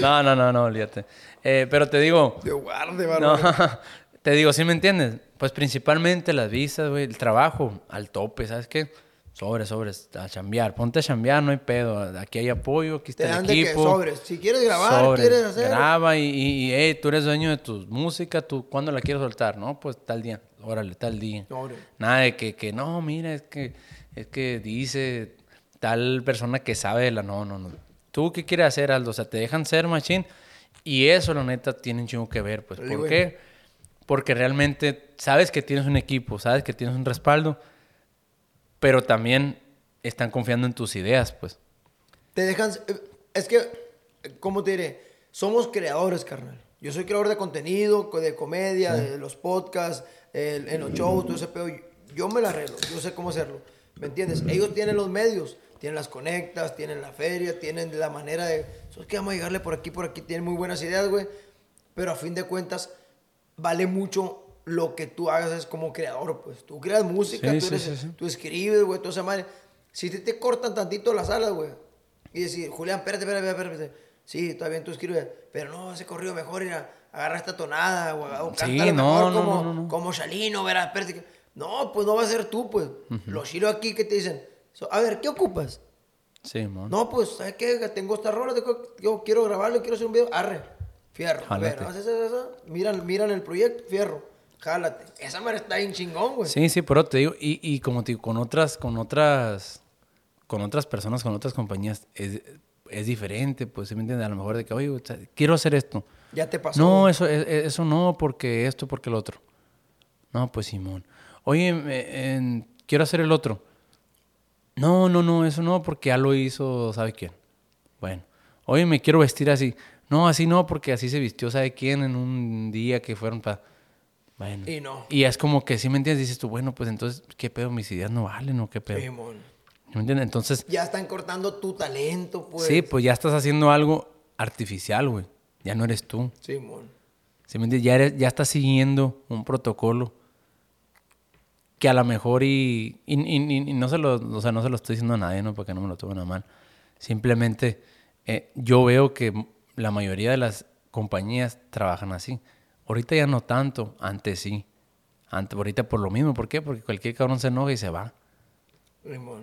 No, no, no, no, olvídate. Eh, pero te digo. De guarde, No, te digo, ¿sí me entiendes? Pues principalmente las visas, güey, el trabajo al tope, ¿sabes qué? Sobres, sobres, a chambear. Ponte a chambear, no hay pedo. Aquí hay apoyo, aquí Te está dan el de que equipo. sobres. Si quieres grabar, Sobres, quieres hacer. Graba y, y, y, hey, tú eres dueño de tu música, tú, ¿cuándo la quieres soltar? No, pues tal día, órale, tal día. Órale. Nada de que, que no, mira, es que, es que dice tal persona que sabe de la... No, no, no. ¿Tú qué quieres hacer, Aldo? O sea, te dejan ser machín y eso, la neta, tiene un chingo que ver, pues. ¿Por qué? Porque realmente sabes que tienes un equipo, sabes que tienes un respaldo, pero también están confiando en tus ideas, pues. Te dejan. eh, Es que, ¿cómo te diré? Somos creadores, carnal. Yo soy creador de contenido, co- de comedia, de los podcasts, el- en los shows, todo ese pedo. Yo me la arreglo, yo sé cómo hacerlo. ¿Me entiendes? Ellos tienen los medios, tienen las conectas, tienen la feria, tienen la manera de. ¿Sabes qué? Vamos a llegarle por aquí, por aquí. Tienen muy buenas ideas, güey. Pero a fin de cuentas, vale mucho lo que tú hagas es como creador, pues. Tú creas música, Sí, tú, sí, eres- sí, sí. tú escribes, güey, toda esa madre. Si te, te cortan tantito las alas, güey, y decir, Julián, espérate, espérate, espérate, espérate. Sí, está bien, tú escribes, pero no, ese corrido mejor ir agarra esta tonada o, o cántalo no, mejor no, como, no, como Shalino, verás, espérate. que- No, pues no va a ser tú, pues. Los chilos aquí que te dicen, So, a ver, ¿qué ocupas? Sí. No, pues, ¿sabes qué? Tengo esta rola, yo quiero grabarlo, quiero hacer un video. Arre, fierro. A ver, miran, miran el proyecto, fierro. Jálate. Esa madre está bien chingón, güey. Sí, sí, pero te digo, y, y como te digo, con otras, con otras, con otras personas, con otras compañías, es, es diferente, pues, ¿sí me entiendes? A lo mejor de que, oye, quiero hacer esto. Ya te pasó. No, eso, e- e- eso no, porque esto, porque el otro. No, pues Simón. Oye, en- quiero hacer el otro. No, no, no, eso no, porque ya lo hizo, ¿sabe quién? Bueno. Oye, me quiero vestir así. No, así no, porque así se vistió, ¿sabe quién? En un día que fueron para... Bueno. Y no. Y es como que, si me entiendes? Dices tú, bueno, pues entonces, ¿qué pedo? Mis ideas no valen o qué pedo. Simón. ¿Sí ¿Me entiendes? Entonces, Ya están cortando tu talento, pues. sí, pues ya estás haciendo algo artificial, güey. Ya no eres tú. Simón. ¿Sí me entiendes? Ya, eres- ya estás siguiendo un protocolo que a lo mejor y, y, y- y- no, se lo, o sea, no se lo estoy diciendo a nadie, ¿no? Porque no me lo tomen a mal. Simplemente eh, yo veo que la mayoría de las compañías trabajan así. Ahorita ya no tanto, antes sí. Antes, ahorita por lo mismo. ¿Por qué? Porque cualquier cabrón se enoja y se va.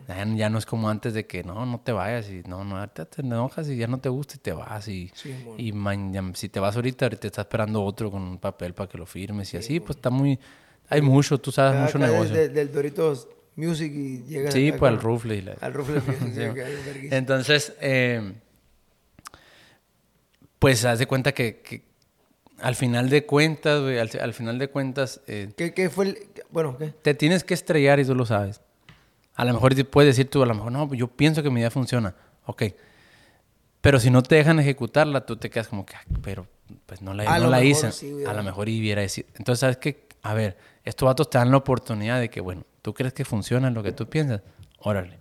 Ya, ya no es como antes de que no, no te vayas y no, no, ahorita te enojas y ya no te gusta y te vas y, Sí, y mañana, si te vas ahorita, ahorita está esperando otro con un papel para que lo firmes y así, pues está muy, hay mucho, tú sabes, Acá mucho negocio. del Doritos Music y llegas Sí, pues al Rufle. y la- Al Rufle Music. Sí, verguísima. Entonces, eh, pues haz de cuenta que, que al final de cuentas, güey, al, al final de cuentas, eh, ¿Qué, qué fue el...? Bueno, ¿qué? te tienes que estrellar y tú lo sabes. A lo mejor te puedes decir tú, a lo mejor, no, pues yo pienso que mi idea funciona. Ok. Pero si no te dejan ejecutarla, tú te quedas como que, "Ah, pero pues no la, A no la mejor hice. sí, a lo mejor hubiera decir. Entonces, ¿sabes qué? A ver, estos vatos te dan la oportunidad de que, bueno, ¿tú crees que funciona lo que tú piensas? Órale.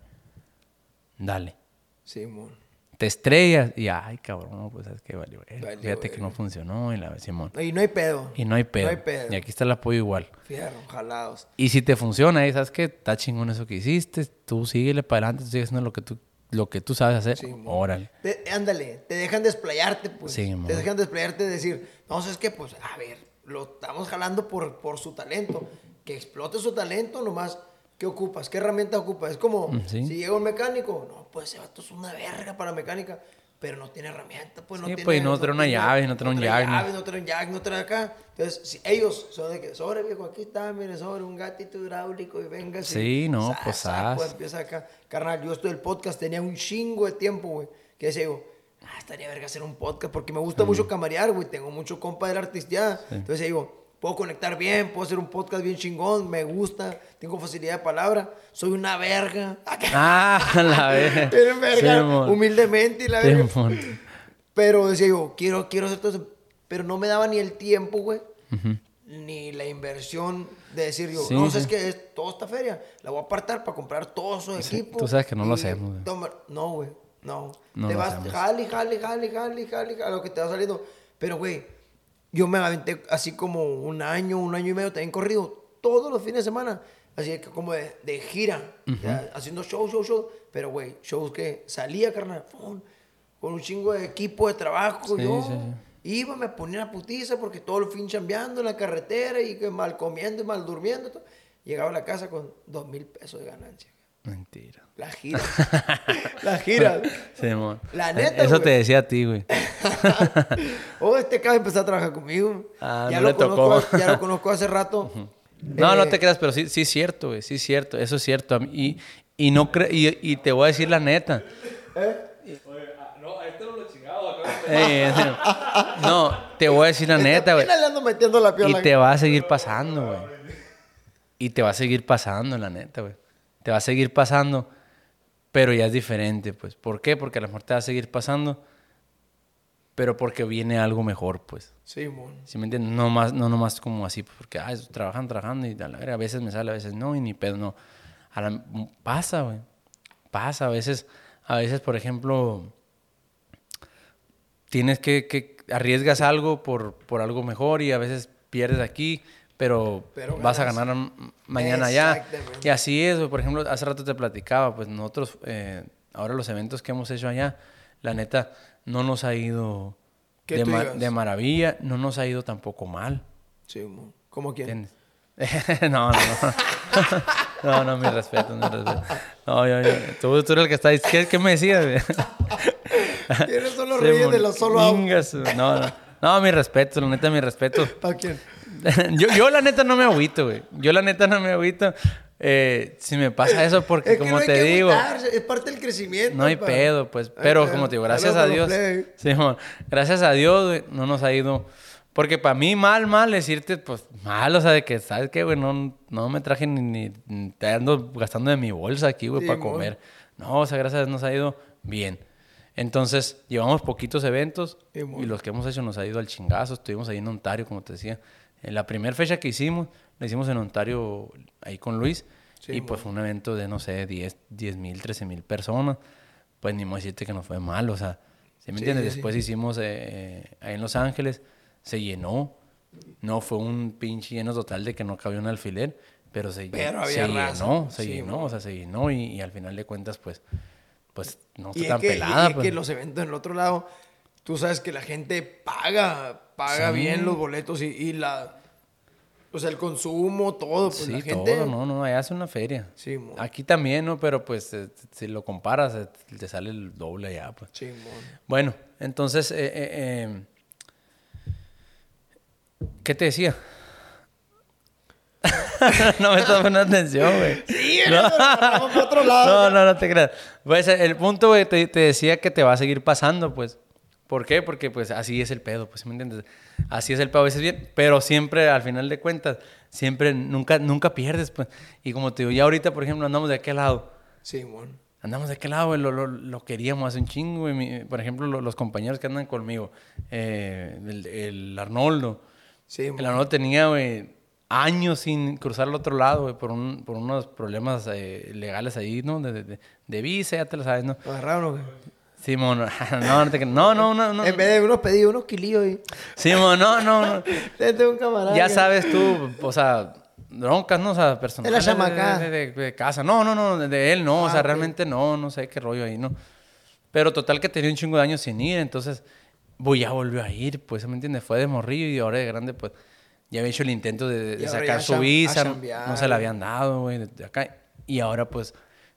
Dale. Simón. Te estrellas y, ay, cabrón, pues es que valió. Fíjate que no funcionó y la Simón. Y no hay pedo. Y no hay pedo. No hay pedo. Y aquí está el apoyo igual. Fierro, jalados. Y si te funciona, y sabes que está chingón eso que hiciste, tú síguele para adelante, tú sigues haciendo lo que tú, lo que tú sabes hacer. Sí. Órale. Te- ándale, te dejan desplayarte, pues. Sí, te dejan desplayarte y decir, no, es que, pues, a ver, lo estamos jalando por, por su talento. Que explote su talento nomás. ¿Qué ocupas? ¿Qué herramienta ocupas? Es como, Mm, sí. si llega un mecánico, no, pues ese vato es una verga para mecánica, pero no tiene herramienta, pues no Sí, tiene... pues, y no trae una llave, no trae un jack, ¿no? llave, no trae un jack, no trae acá. Entonces, si ellos son de que, sobre viejo, aquí está, mire, sobre un gatito hidráulico y venga. Sí, no, pues, sa, haz. empieza acá. Carnal, yo esto del podcast tenía un chingo de tiempo, güey. Que decía, digo, estaría verga hacer un podcast porque me gusta mucho camarear, güey. Tengo mucho compa del artista. Entonces digo, puedo conectar bien, puedo hacer un podcast bien chingón, me gusta, tengo facilidad de palabra, soy una verga. Ah, la. Tienen verga, humildemente y la verga. Pero decía yo, quiero, quiero hacer todo eso. Pero no me daba ni el tiempo, güey. Ni la inversión de decir yo, Sí, no, sí. sabes que es toda esta feria, la voy a apartar para comprar todo su Sí, equipo. tú sabes que no lo hacemos, güey. No, güey, no. No te vas, jale, jale, jale, jale, jale, a lo que te va saliendo. Pero, güey, yo me aventé así como un año, un año y medio, también corrido todos los fines de semana. Así que como de, de gira, ya, haciendo show, show, show. Pero, güey, shows que salía, carnal, con un chingo de equipo de trabajo. Sí, yo sí, sí. iba, me ponía la putiza porque todo el fin chambeando en la carretera y que mal comiendo y mal durmiendo. todo. Llegaba a la casa con dos mil pesos de ganancia. Mentira. La gira. la gira. Sí, amor. La neta, Eso güey. te decía a ti, güey. oh, este acaba de empezar a trabajar conmigo. Ah, ya, no lo le tocó. conozco, ya lo conozco hace rato. No, Eh, no te creas, pero sí, sí es cierto, güey. Sí es cierto. Eso es cierto. Y, y no cre y, y te voy a decir la neta. No, a este no lo chingado. Eh, no, te voy a decir la neta, güey. Y te va a seguir pasando, güey. Y te va a seguir pasando, la neta, güey. Te va a seguir pasando, pero ya es diferente, pues. ¿Por qué? Porque a lo mejor te va a seguir pasando, pero porque viene algo mejor, pues. Sí, mon. ¿Sí me entiendes? No, más, no nomás como así, pues, porque, ah, trabajan, trabajando y a la verga, a veces me sale, a veces no, y ni pedo, no. A la- pasa, güey. Pasa, a veces, a veces, por ejemplo, tienes que, que arriesgas algo por, por algo mejor y a veces pierdes aquí, pero, Pero vas a ganar mañana allá. Exactamente. Y así es, por ejemplo, hace rato te platicaba, pues nosotros, eh, ahora los eventos que hemos hecho allá, la neta, no nos ha ido ¿Qué de, tú ma- digas? de maravilla, no nos ha ido tampoco mal. Sí. ¿Cómo quién? No, no, no. No, no, mi respeto, mi respeto. No, yo, yo, tú, tú eres el que está diciendo. ¿Qué, qué me decías? los Se reyes de los solo No, no. No, mi respeto, la neta, mi respeto. ¿Para quién? yo, yo la neta no me agüito, güey. Yo la neta no me agüito. Eh, si me pasa eso, porque Es que como no hay te que digo, es parte del crecimiento. no hay pa. pedo, pues. Pero como te digo, gracias a Dios. Simón, gracias a Dios, güey, no nos ha ido. Porque para mí, mal, mal, decirte, pues, mal, o sea, de que, ¿sabes qué, güey? No, no me traje ni, ni, te ando gastando de mi bolsa aquí, güey, para comer. No, o sea, gracias a Dios nos ha ido bien. Entonces, llevamos poquitos eventos y los que hemos hecho nos ha ido al chingazo. Estuvimos ahí en Ontario, como te decía. En la primera fecha que hicimos, la hicimos en Ontario, ahí con Luis. y Simón. pues fue un evento de, no sé, 10 mil, 13 mil personas. Pues ni modo decirte que nos fue mal, o sea, ¿sí me Sí, entiendes? sí, sí. Después hicimos eh, eh, ahí en Los Ángeles, se llenó. No fue un pinche lleno total de que no cabía un alfiler, pero se, Pero se llenó, se Sí, llenó, o sea, se llenó y, y al final de cuentas, pues, pues no Y está es tan que, y- pelada. y es pues. que los eventos en el otro lado, tú sabes que la gente paga, paga Sí. bien los boletos y, y la... O sea, el consumo, todo, pues sí, la gente... todo, no, no, allá es una feria. Sí, mo. Aquí también, ¿no? Pero pues eh, si lo comparas, eh, te sale el doble allá, pues. Simón. Bueno, entonces, eh, eh, eh, ¿qué te decía? no me estás poniendo atención, güey. Sí, no. para otro lado. No, no, no te creas. Pues el punto, güey, te, te decía que te va a seguir pasando, pues. ¿Por qué? Porque pues así es el pedo, pues, ¿sí ¿me entiendes? Así es el pedo a veces bien, pero siempre, al final de cuentas, siempre, nunca, nunca pierdes, pues. Y como te digo, ya ahorita, por ejemplo, andamos de aquel lado. Simón. Andamos de aquel lado, güey, lo, lo, lo queríamos hace un chingo, güey. Mi- Por ejemplo, lo- los compañeros que andan conmigo, eh, el, el Arnoldo. Simón. El Arnoldo tenía, güey, años sin cruzar al otro lado, güey, por, un, por unos problemas eh, legales ahí, ¿no? De, de, de- visa, ya te lo sabes, ¿no? ¿Lo agarraron qué? Simón, no, no, te no, no, no, no. En vez de unos pedidos, unos kilillos y... Simón, no, no, no. Es un camarada. Ya sabes tú, o sea, broncas, ¿no? O sea, personales. De la chamaca. De, de- de casa. No, no, no, de, él no. o Ah, sea, realmente no, no sé qué rollo ahí, ¿no? Pero total que tenía un chingo de años sin ir, entonces, pues ya volvió a ir, pues, ¿me entiendes? Fue de morrillo y ahora de grande, pues, ya había hecho el intento de, sacar su visa, no- no se la habían dado, güey, de acá. Y ahora, pues,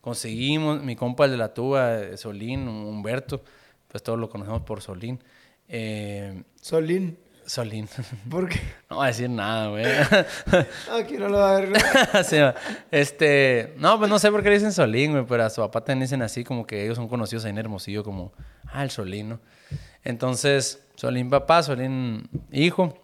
conseguimos, mi compa, el de la tuba, Solín, Humberto, pues todos lo conocemos por Solín. Eh, Solín. Solín. ¿Por qué? No voy a decir nada, güey. Aquí no lo va a ver. Sí, va. este, no, pues no sé por qué le dicen Solín, güey, pero a su papá también dicen así, como que ellos son conocidos ahí en Hermosillo como, ah, el Solín, ¿no? Entonces, Solín papá, Solín hijo.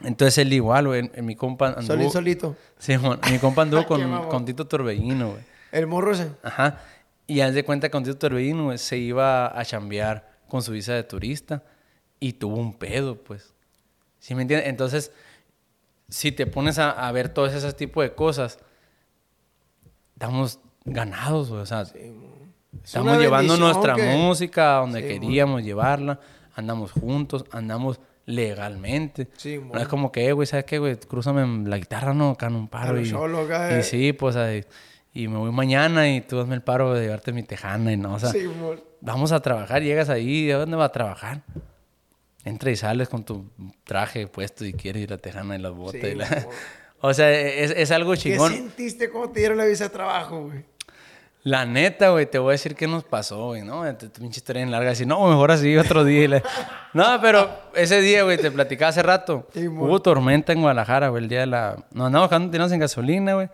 Entonces él igual, güey, mi compa anduvo... Solín solito. Sí, mi compa anduvo Qué con, con Tito Torbellino, güey. El morro ese. Ajá. Y haz de cuenta que con Tito Torbellino, se iba a chambear con su visa de turista y tuvo un pedo, pues. ¿Sí me entiendes? Entonces, si te pones a, a ver todos esos tipos de cosas, estamos ganados, güey. O sea, Es estamos llevando nuestra que- música a donde Sí, queríamos llevarla, andamos juntos, andamos legalmente. Sí, no es como que, eh, güey, ¿sabes qué, güey? Crúzame la guitarra, no, acá en un paro. y, cholo, acá, y eh. sí, pues, ahí, y me voy mañana y tú hazme el paro de llevarte mi tejana y no, o sea, Sí, vamos a trabajar, llegas ahí, ¿a dónde vas a trabajar? Entra y sales con tu traje puesto y quieres ir la tejana y las botas. Sí, y la-. O sea, es, es algo ¿Qué chingón. sentiste cuando te dieron la visa de trabajo, güey? La neta, güey, te voy a decir qué nos pasó, güey, ¿no? Tu, pinche historia en larga, decir, no, mejor así otro día. la- No, pero ese día, güey, te platicaba hace rato. Sí. Hubo tormenta en Guadalajara, güey, el día de la... Nos andamos bajando, teníamos en gasolina, güey.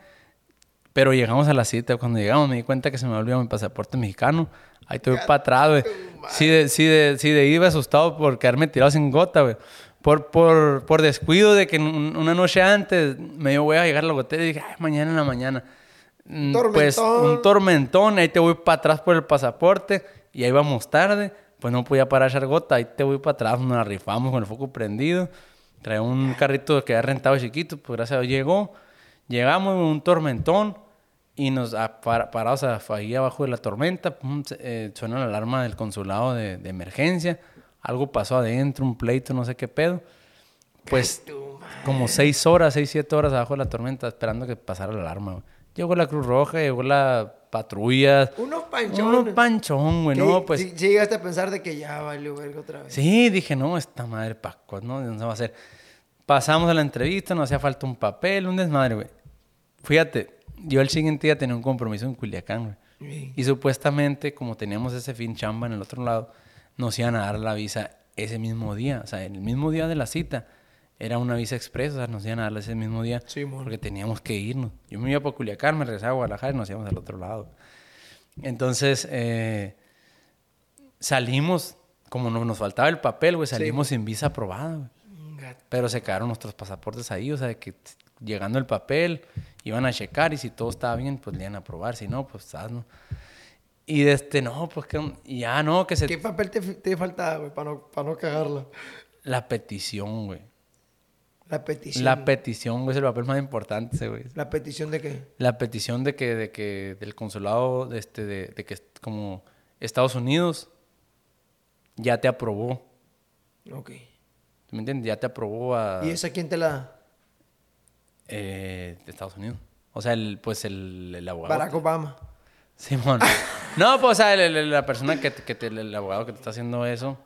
Pero llegamos a la cita. Cuando llegamos me di cuenta que se me olvidó mi pasaporte mexicano. Ahí te voy para atrás, güey. Sí de, sí, de, sí de iba asustado por quedarme tirado sin gota, güey. Por, por, por descuido de que un- una noche antes me dio, voy a llegar a la gotera y dije, ay, mañana en la mañana. Mm, Pues Tormentón. un tormentón, ahí te voy para atrás por el pasaporte y ahí vamos tarde, pues no podía parar a echar gota, ahí te voy para atrás, nos la rifamos con el foco prendido, trae un carrito que había rentado chiquito, pues gracias a Dios llegó, llegamos un tormentón y nos a- para- parados a- ahí abajo de la tormenta, pum, se- eh, suena la alarma del consulado de, de emergencia, algo pasó adentro, un pleito, no sé qué pedo, pues como seis horas, seis, siete horas abajo de la tormenta esperando que pasara la alarma, güey. Llegó la Cruz Roja, llegó la patrulla. Unos panchones. Unos panchón, güey. No, pues. Llegaste a pensar de que ya valió verga otra vez. Sí, dije, no, esta madre Paco, ¿no? ¿Dónde va a ser? Pasamos a la entrevista, nos hacía falta un papel, un desmadre, güey. Fíjate, yo el siguiente día tenía un compromiso en Culiacán, güey. Y supuestamente, como teníamos ese fin chamba en el otro lado, nos iban a dar la visa ese mismo día. O sea, el mismo día de la cita. Era una visa expresa, o sea, nos iban a dar ese mismo día. Sí, porque teníamos que irnos. Yo me iba para Culiacán, me regresaba a Guadalajara y nos íbamos al otro lado. Entonces, eh, salimos, como no, nos faltaba el papel, güey, salimos sin visa aprobada, güey. Pero se quedaron nuestros pasaportes ahí, o sea, que llegando el papel iban a checar y si todo estaba bien, pues le iban a aprobar, si no, pues hazlo. Y de este, no, pues que, ya no, que se... ¿Qué papel te, te faltaba, güey, para no, para no cagarla? La petición, güey. La petición. La petición, güey, es el papel más importante, güey. ¿La petición de qué? La petición de que, de que, del consulado, de este, de, de que como Estados Unidos ya te aprobó, Ok. ¿tú ¿me entiendes? Ya te aprobó a... ¿Y esa quién te la? Eh, de Estados Unidos. O sea, el, pues el, el abogado. Barack Obama. Simón. No, pues, o sea, el- la persona que, te- que te- el abogado que te está haciendo eso,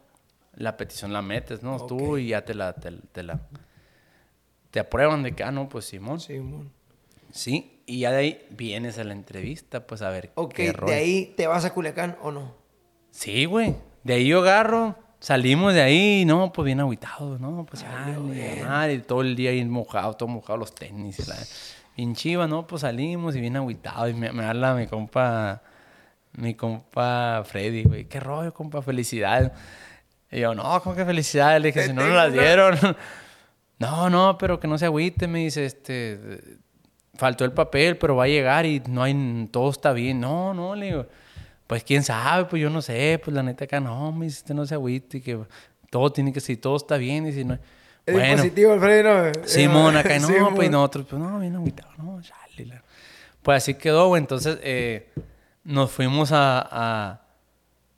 la petición la metes, ¿no? Tú y ya te la, te, te la, te aprueban de que, ah, no, pues Simón. Sí. Sí, y ya de ahí vienes a la entrevista, pues a ver Ok, qué rollo. ¿de ahí te vas a Culiacán o no? Sí, güey. De ahí yo agarro, salimos de ahí, no, pues bien agüitados, ¿no? Pues ya, madre, todo el día ahí mojado, todo mojado los tenis. y La, bien chiva, ¿no? Pues salimos y bien agüitados. Y me, me habla mi compa, mi compa Freddy, güey. ¿Qué rollo, compa? Felicidades. Y yo, no, ¿cómo que felicidades? Le dije, si no, no tengo las dieron. no, no, pero que no se agüite, me dice, este... Faltó el papel, pero va a llegar y no hay... Todo está bien. No, no, le digo... Pues quién sabe, pues yo no sé, pues la neta acá no, me dice, este no se agüite, que todo tiene que ser, todo está bien, y si no... Es Bueno, positivo, Alfredo. Simón, acá no, Simón. pues nosotros, pues no, bien agüitado, no, chale. Pues así quedó, güey. Entonces, eh, nos fuimos a, a-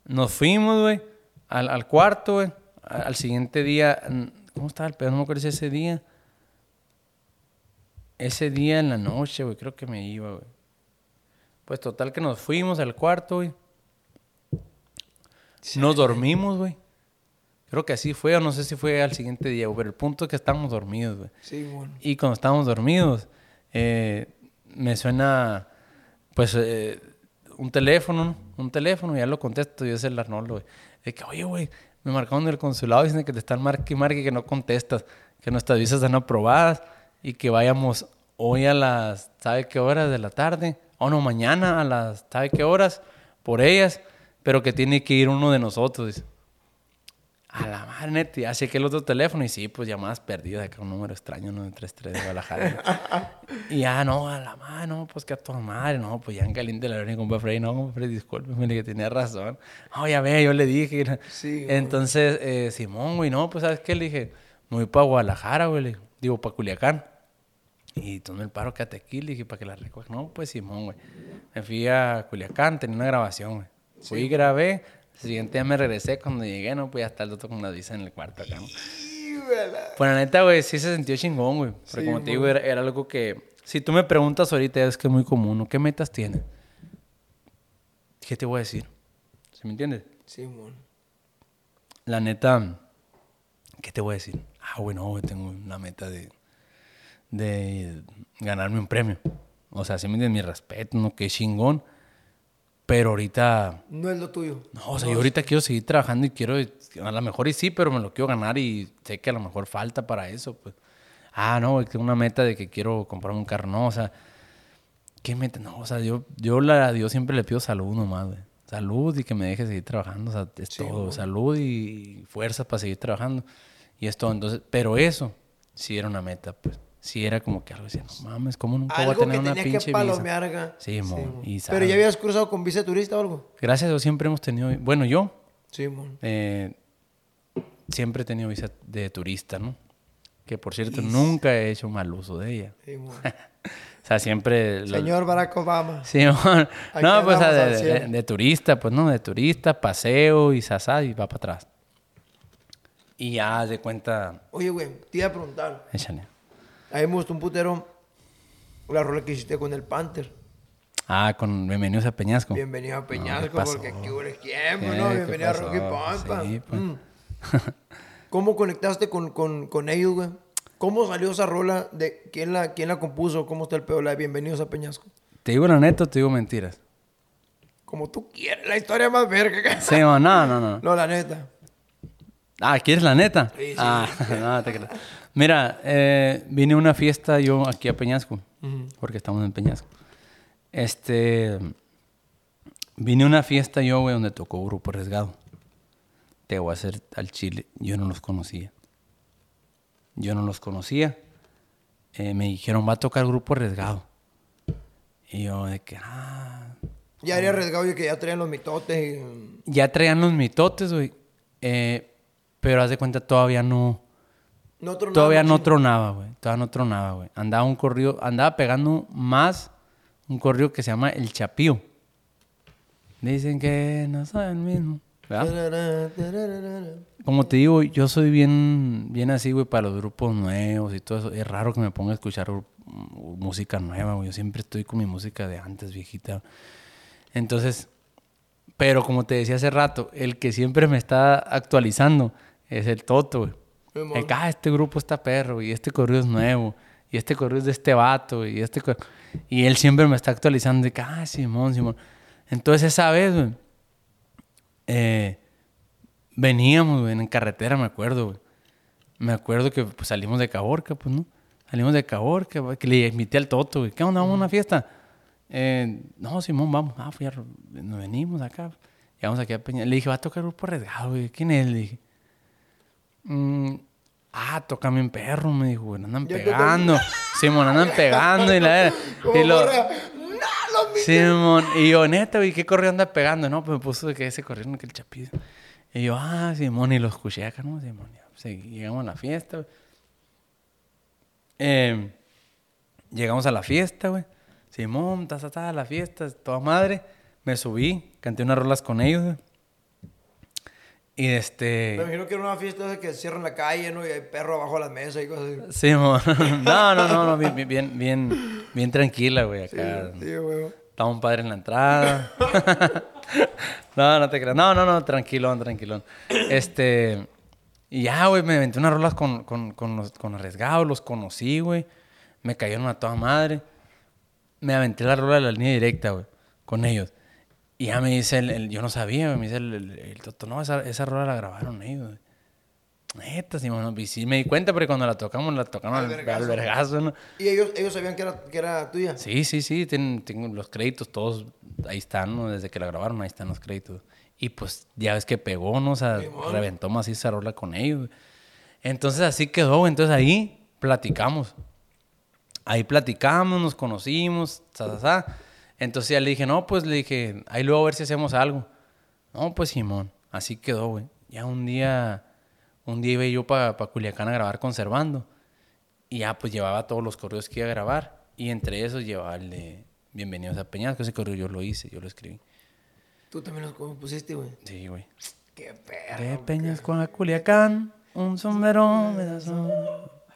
Nos fuimos, güey, al, al cuarto, güey. Al siguiente día, ¿cómo estaba el pedo? No me acuerdo si ese día. Ese día en la noche, güey, creo que me iba, güey. Pues total que nos fuimos al cuarto, güey. Nos dormimos, güey. Creo que así fue, o no sé si fue al siguiente día, pero el punto es que estábamos dormidos, güey. Simón. Y cuando estábamos dormidos, eh, me suena, pues, eh, un teléfono, ¿no? Un teléfono, ya lo contesto, y es el Arnoldo, güey. De que, oye, güey, me marcaron del consulado dicen que te están marque y marque que no contestas, que nuestras visas están aprobadas y que vayamos hoy a las, ¿sabe qué horas de la tarde? O no, mañana a las, ¿sabe qué horas? Por ellas, pero que tiene que ir uno de nosotros, dice. A la madre, neta, ya chequé el otro teléfono y sí, pues llamadas perdidas, acá un número extraño, 933 de Guadalajara. y ya, no, a la madre, no, pues que a tu madre, no, pues ya en caliente la venía compa Freddy, no, compa Freddy, discúlpeme, que tenía razón. No, ya ve, yo le dije. Sí. Entonces, eh, Simón, güey, no, pues, ¿sabes qué? Le dije, me voy para Guadalajara, güey, le digo, para Culiacán. Y tomé el paro, quédate aquí, le dije, para que la recoja. No, pues, Simón, güey. Me fui a Culiacán, tenía una grabación, güey. Fui y grabé. El siguiente día me regresé. Cuando llegué, no, pues ya está el doctor con una visa en el cuarto acá, ¿no? Pues la neta, güey, sí se sintió chingón, güey. Porque Sí, como te digo, era, era algo que... Si tú me preguntas ahorita, es que es muy común, ¿no? ¿Qué metas tienes? ¿Qué te voy a decir? ¿Sí me entiendes? Simón. La neta, ¿qué te voy a decir? Ah, bueno, güey, tengo una meta de, de ganarme un premio. O sea, sí me entiendes, mi respeto, ¿no? Qué chingón. Pero ahorita... No es lo tuyo. No, o sea, yo ahorita quiero seguir trabajando y quiero, a lo mejor y sí, pero me lo quiero ganar y sé que a lo mejor falta para eso, pues. Ah, no, güey, tengo una meta de que quiero comprarme un carro, no, o sea, ¿qué meta? No, o sea, yo, yo la, a Dios siempre le pido salud nomás, güey. Salud y que me deje seguir trabajando, o sea, es todo, salud y fuerza para seguir trabajando y es todo. Entonces, pero eso sí era una meta, pues. Sí era como que algo decía, no mames, ¿cómo nunca voy a Algo tener que una tenías que pinche visa? palomear acá. Sí, mon, mon. y Pero ya habías cruzado con visa de turista o algo. Gracias a Dios siempre hemos tenido, bueno, yo Simón. eh, siempre he tenido visa de turista, ¿no? Que por cierto, nunca he hecho mal uso de ella. Simón. O sea, siempre... lo- Señor Barack Obama. Sí, mon. Aquí no, pues de, de- de turista, pues no, de turista, paseo y sasá y va para atrás. Y ya de cuenta, Oye, güey, te iba a preguntar. échale. A mí me gustó un putero la rola que hiciste con el Panther. Ah, con Bienvenidos a Peñasco. Bienvenido a Peñasco, porque aquí hubo el tiempo. ¿no? ¿Qué Bienvenido a? Rocky Pampa. Sí, pues. Mm. ¿Cómo conectaste con, con, con ellos, güey? ¿Cómo salió esa rola? De, ¿quién, la, ¿Quién la compuso? ¿Cómo está el pedo? La de Bienvenidos a Peñasco. ¿Te digo la neta o te digo mentiras? Como tú quieres, la historia más verga. Sí, no, no, no. no. No, la neta. Ah, ¿quieres la neta? Sí, sí. Ah, no, te creas. Mira, eh, vine a una fiesta yo aquí a Peñasco, porque estamos en Peñasco. Este, vine a una fiesta yo, güey, donde tocó Grupo Arriesgado. Te voy a hacer al chile, yo no los conocía. Yo no los conocía. Eh, me dijeron, va a tocar Grupo Arriesgado. Y yo de que, ah, Ya haría arriesgado y que ya traían los mitotes y... ya traían los mitotes, güey. Eh, pero haz de cuenta, todavía no... No tronaba Todavía no tronaba, güey. Todavía no tronaba, güey. Andaba un corrido, andaba pegando más un corrido que se llama El Chapío. Dicen que no soy el mismo. Como te digo, yo soy bien, bien así, güey, para los grupos nuevos y todo eso. Es raro que me ponga a escuchar música nueva, güey. Yo siempre estoy con mi música de antes, viejita. Entonces, pero como te decía hace rato, el que siempre me está actualizando es el Toto, güey. El que, ah, este grupo está perro, y este corrido es nuevo, y este corrido es de este vato, y este Y él siempre me está actualizando de que, ah, Simón, Simón. Entonces esa vez, güey, eh, veníamos, güey, en carretera, me acuerdo, güey. Me acuerdo que pues, salimos de Caborca, pues, ¿no? Salimos de Caborca, güey, que le invité al Toto, güey. ¿Qué onda? ¿Vamos a una fiesta? Eh, no, Simón, vamos. Ah, fui a... Nos venimos acá. Llegamos aquí a Peña. Le dije, va a tocar grupo arriesgado, güey. ¿Quién es? Le dije. "Mm, ah, tócame un perro, me dijo, güey. Andan pegando. Simón, andan pegando. Y, la, y lo, morra. Simón, y yo, neta, güey, ¿qué corrido anda pegando? No, pues me puso que ese corriendo que el chapillo. Y yo, ah, Simón, y lo escuché acá, ¿no? Simón, ya, seguí- llegamos a la fiesta, güey. Eh, llegamos a la fiesta, güey. Simón, ta, ta, ta, la fiesta, toda madre. Me subí, canté unas rolas con ellos, güey. Y Me este... imagino que era una fiesta de que cierran la calle, ¿no? Y hay perro abajo de las mesas y cosas así. Simón, no, no, no, no, bien, bien, bien, bien tranquila, güey, acá. Sí, güey. Estaba un padre en la entrada. no, no te creas. No, no, no, tranquilón, tranquilón. Este. Y ya, güey, me aventé unas rolas con, con, con, los, con arriesgados, los conocí, güey. Me cayeron a toda madre. Me aventé la rola de la línea directa, güey, con ellos. Y ya me dice el, el- yo no sabía, me dice el, el, el Toto, no, esa, esa rola la grabaron ellos. Neta, sí, bueno, y sí me di cuenta, pero cuando la tocamos, la tocaron Al vergazo. al vergazo, ¿no? Y ellos, ellos sabían que era, que era tuya. Sí, sí, sí, tienen, tengo los créditos todos, ahí están, ¿no? Desde que la grabaron, ahí están los créditos. Y pues ya ves que pegó, ¿no? O sea, Simón. reventó maciza rola con ellos. Entonces así quedó. Entonces ahí platicamos. Ahí platicamos, nos conocimos, sa, sa, sa. Entonces ya le dije, no, pues le dije, ahí luego a ver si hacemos algo. No, pues Simón, así quedó, güey. Ya un día, un día iba yo para Culiacán a grabar conservando. Y ya pues llevaba todos los correos que iba a grabar. Y entre esos llevaba el de Bienvenidos a Peñasco. Ese correo yo lo hice, yo lo escribí. Tú también los pusiste, güey. Sí, güey. Qué perro. De Peñasco a Culiacán, un sombrero me da sol.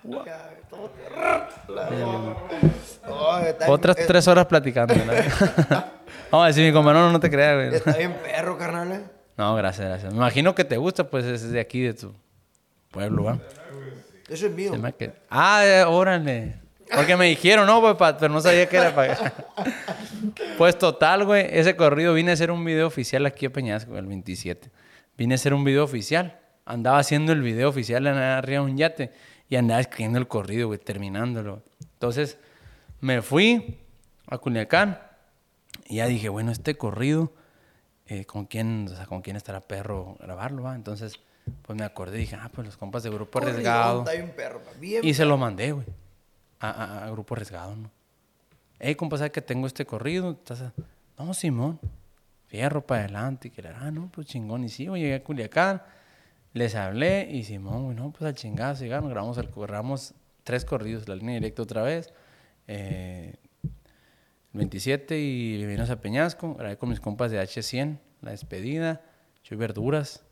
Oh, bien- Otras es- tres horas platicando. ¿no? Vamos a decir, mi compañero no, no te creas, güey. Está bien perro, carnal. eh. No, gracias, gracias. Me imagino que te gusta, pues es de aquí, de tu pueblo, ¿va? Eso es mío. Que- Ah, eh, órale. Porque me dijeron, no, pero no sabía que era para... pues total, güey, ese corrido vine a hacer un video oficial aquí a Peñasco, el 27. Vine a hacer un video oficial. Andaba haciendo el video oficial en arriba de un yate y andaba escribiendo el corrido, güey, terminándolo. Entonces, me fui a Culiacán y ya dije, bueno, este corrido, eh, ¿con quién, o sea, con quién estará perro grabarlo, va? Entonces, pues me acordé y dije, ah, pues los compas de Grupo Arriesgado. Bien perro. Bien Y se lo mandé, güey. A, a- a Grupo Arriesgado, ¿no? Ey, compa, ¿sabes que tengo este corrido? ¿Estás a- No, Simón. Fierro para adelante. Y que ah, no, pues chingón. Y sí, güey, llegué a Culiacán. Les hablé y Simón, güey, no, pues al chingazo. Llegaron, grabamos, el, grabamos tres corridos, la línea directa otra vez. Eh, el 27 y Bienvenidos a Peñasco. Grabé con mis compas de H100, la despedida. Chuy Verduras.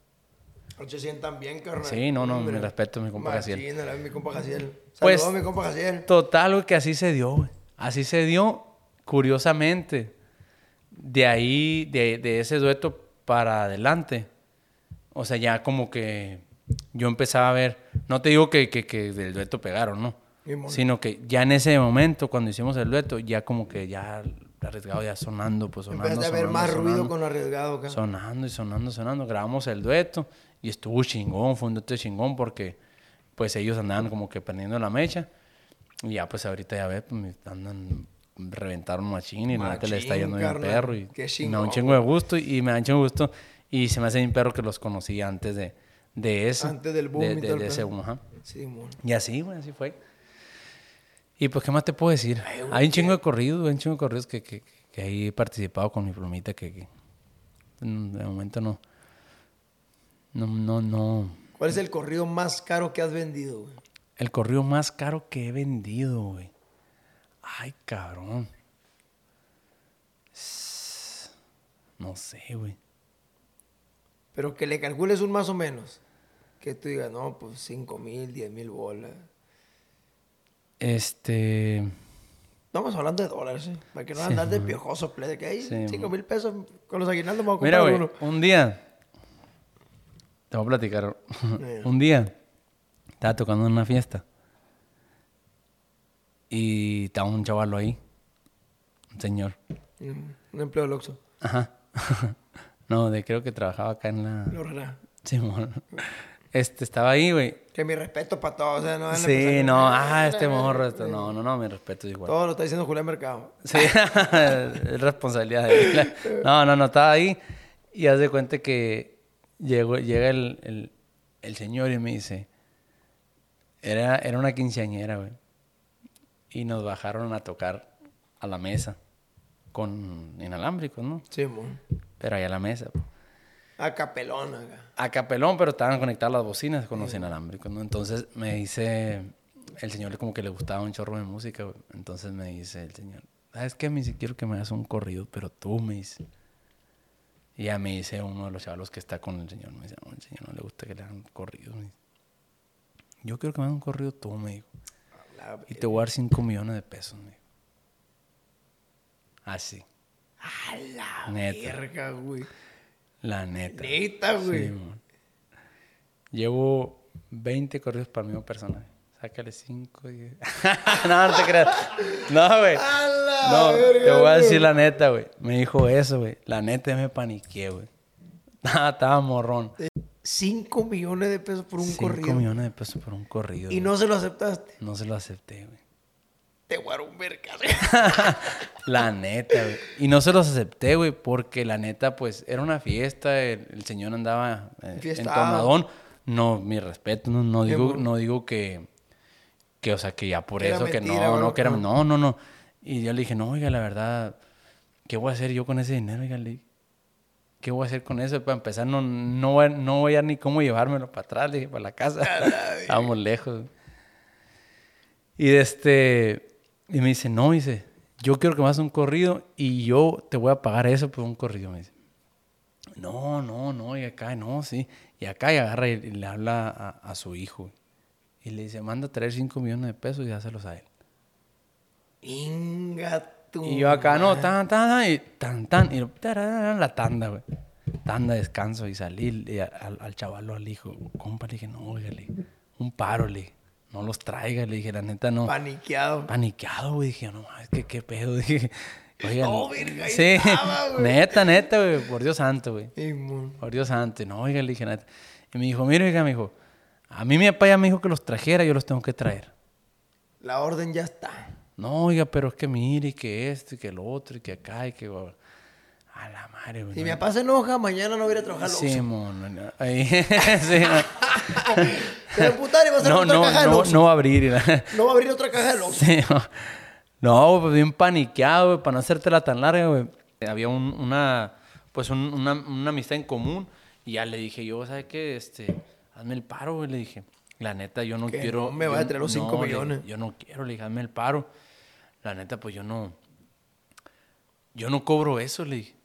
Se sientan bien, carnal. Sí, no, no, Hombre. mi respeto, mi compa Jaciel. Era mi compa Jaciel. Pues- Saludos, mi compa Jaciel. Total, güey, que así se dio, güey. Así se dio, curiosamente. De ahí, de, de ese dueto para adelante. O sea, ya como que yo empezaba a ver, no te digo que, que, que del dueto pegaron, ¿no? Sino que ya en ese momento, cuando hicimos el dueto, ya como que ya arriesgado ya sonando, pues sonando. Empezaste a ver sonando, más ruido con arriesgado acá. Sonando y sonando, sonando. Grabamos el dueto y estuvo chingón, fue un dueto chingón porque pues ellos andaban como que perdiendo la mecha. Y ya pues ahorita ya ves, pues andan reventaron machín y la neta le está yendo bien perro. Y, Qué y me da un chingo de gusto y me da un chingo de gusto. Y se me hace bien perro que los conocí antes de, de eso. Antes del boom de, y de- ese boom, ajá. Sí, mon. Y así, güey, así fue. Y pues, ¿qué más te puedo decir? hay un chingo de corridos, güey, hay un chingo de corridos que, que, que ahí he participado con mi plumita que, que mm, de momento no. No, no, no. ¿Cuál es el corrido más caro que has vendido, güey? El corrido más caro que he vendido, güey. Ay, cabrón. No sé, güey. Pero que le calcules un más o menos. Que tú digas, no, pues 5 mil, 10 mil bolas. Este. Estamos hablando de dólares, ¿eh? Para que no andas de piojoso, plebe, de que hay Sí, 5 mil pesos con los aguinaldos vamos a Mira, comprar güey, uno. un día. Te voy a platicar. Un día estaba tocando en una fiesta. Y estaba un chavalo ahí. Un señor. Mm, Un empleo del. Ajá. no, de creo que trabajaba acá en la. Lo rara. Simón. Este estaba ahí, güey. Que mi respeto para todos, o sea, no Sí, no, ah, este morro. este- No, no, no, mi respeto es igual. Todo lo está diciendo Julián Mercado. Sí, es responsabilidad de él. No, no, no, estaba ahí y haz de cuenta que llegó, llega el, el, el señor y me dice, era, era una quinceañera, güey. Y nos bajaron a tocar a la mesa con inalámbricos, ¿no? Sí, mon. Pero ahí a la mesa. pues. A capelón acá. A capelón, pero estaban conectadas las bocinas con los inalámbricos, ¿no? Entonces me dice, el señor como que le gustaba un chorro de música. Entonces me dice el señor, ¿sabes qué? Me dice, quiero que me hagas un corrido, pero tú me dice. Y ya me dice uno de los chavalos que está con el señor, me dice, no, el señor no le gusta que le hagan corrido. me dice. Yo quiero que me hagas un corrido tú, me dijo. Y te voy a dar 5 millones de pesos, me dijo. Así, A la Neta. verga, güey. la neta. Neta, güey. Sí. Llevo 20 corridos para el mismo personaje. Sácale 5, 10. no, no te creas. No, güey. No, verga, te voy a güey. decir la neta, güey. Me dijo eso, güey. La neta me paniqué, güey. Ah, Estaba morrón. 5 millones de pesos por un 5 corrido. millones de pesos por un corrido. Y güey. no se lo aceptaste. No se lo acepté, güey. Te guardo un mercado. La neta, güey. Y no se los acepté, güey, porque la neta, pues, era una fiesta, el, el señor andaba eh, en tomadón. No, mi respeto, no, no digo, no digo que, que, o sea, que ya por eso, que no, ¿o no, que era, No. no, no, no. Y yo le dije, no, oiga, la verdad, ¿qué voy a hacer yo con ese dinero? Oiga, le dije, ¿qué voy a hacer con eso? Para empezar, no, no, voy, a- no voy a ni cómo llevármelo para atrás, le dije, para la casa. Estábamos lejos. Y de este, y me dice, no, dice, yo quiero que me hagas un corrido y yo te voy a pagar eso por un corrido, me dice. No, no, no, y acá, no, sí. Y acá y agarra y, le habla a, a su hijo. Y le dice, manda a traer 5 millones de pesos y dáselos a él. Inga tu Y yo acá, no, tan, tan, tan, y tan, tan, y tararán, la tanda, güey. Tanda, descanso, y salí y a- al, al chavalo, al hijo, compa, le dije, no, óigale, un paro, le dije, no los traiga, le dije, la neta, no. Paniqueado. Paniqueado, güey, dije, no mames, ¿qué, qué pedo, dije. Oiga, No, sí, estaba, güey. neta, neta, güey, por Dios santo, güey. Por Dios santo, no, oiga, le dije, neta. Y me dijo, mira, oiga, me dijo, a mí mi papá ya me dijo que los trajera, yo los tengo que traer. La orden ya está. No, oiga, pero es que mire, y que esto, y que el otro, y que acá, y que... A la madre, güey. Si no- mi papá se enoja, mañana no voy a ir a trabajar Sí, no, ahí, sí, no. Se va a emputar y va a hacer no, otra no, caja no, Oxxo. no va a abrir. No va a abrir otra caja del Oxxo. Sí, no. No, pues bien paniqueado, güey, para no hacértela tan larga, güey. Había un- una, pues un- una, una amistad en común y ya le dije yo, ¿sabes qué? Este, hazme el paro, güey, le dije. La neta, yo no quiero... no me vaya a traer los cinco no, le- millones. yo no quiero, le dije, hazme el paro. La neta, pues yo no... Yo no cobro eso, le dije.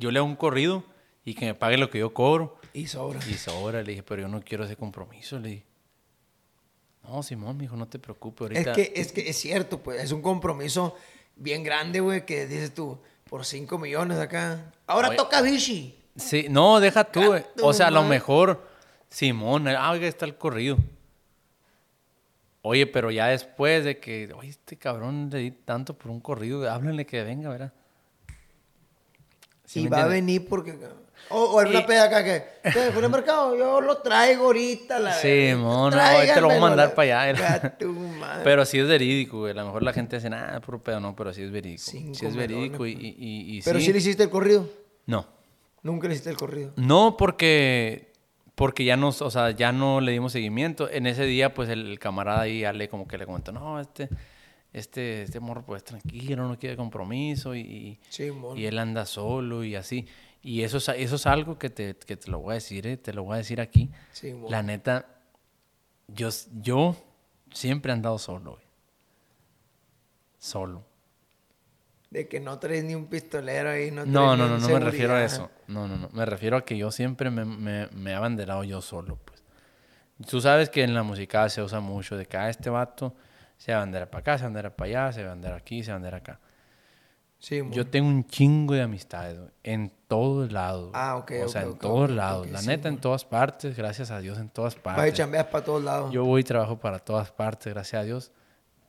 Yo le hago un corrido y que me pague lo que yo cobro. Y sobra. Y sobra, le dije, pero yo no quiero ese compromiso, le dije. No, Simón, me dijo, no te preocupes, Es ahorita... que, es que es cierto, pues. Es un compromiso bien grande, güey, que dices tú, por 5 millones acá. Ahora Oye. toca Vichy. Sí, no, deja tú, güey. Gato, O sea, a lo mejor, Simón, ah, oiga, está el corrido. Oye, pero ya después de que, oye, este cabrón le di tanto por un corrido, háblenle que venga, ¿verdad? ¿Sí y va a venir porque... O, o en una Y- peda acá que... "Eh, Julio Mercado, yo lo traigo ahorita. La Sí, verga. mon, no, ahí te lo voy a mandar la- para allá. Pero sí es verídico, güey. A lo mejor la gente dice, nada, puro pedo, no, pero sí es verídico. Cinco sí es verídico y, y, y- y Pero sí. sí le hiciste el corrido. No. Nunca le hiciste el corrido. No, porque porque ya nos, o sea, ya no le dimos seguimiento. En ese día, pues el, el camarada ahí ya le como que le comentó, no, este, este, este morro pues tranquilo, no quiere compromiso y, Sí, él anda solo y así. Y eso es, eso es algo que te, que te lo voy a decir, eh, te lo voy a decir aquí. Sí. La neta, yo, yo siempre he andado solo, güey. Solo. De que no traes ni un pistolero ahí. No, No, no, no, no me refiero a eso. No, no, no. Me refiero a que yo siempre me, me, me he abanderado yo solo, pues. Tú sabes que en la música se usa mucho de que ah, este vato se abandera para acá, se abandera para allá, se abandera aquí, se abandera acá. Sí. Yo tengo un chingo de amistades, güey, en todos lados. Ah, ok, O sea, en ok, todos ok, lados. la sí, neta, en todas partes, gracias a Dios, en todas Vas partes. chambeas para todos lados. Yo voy y trabajo para todas partes, gracias a Dios.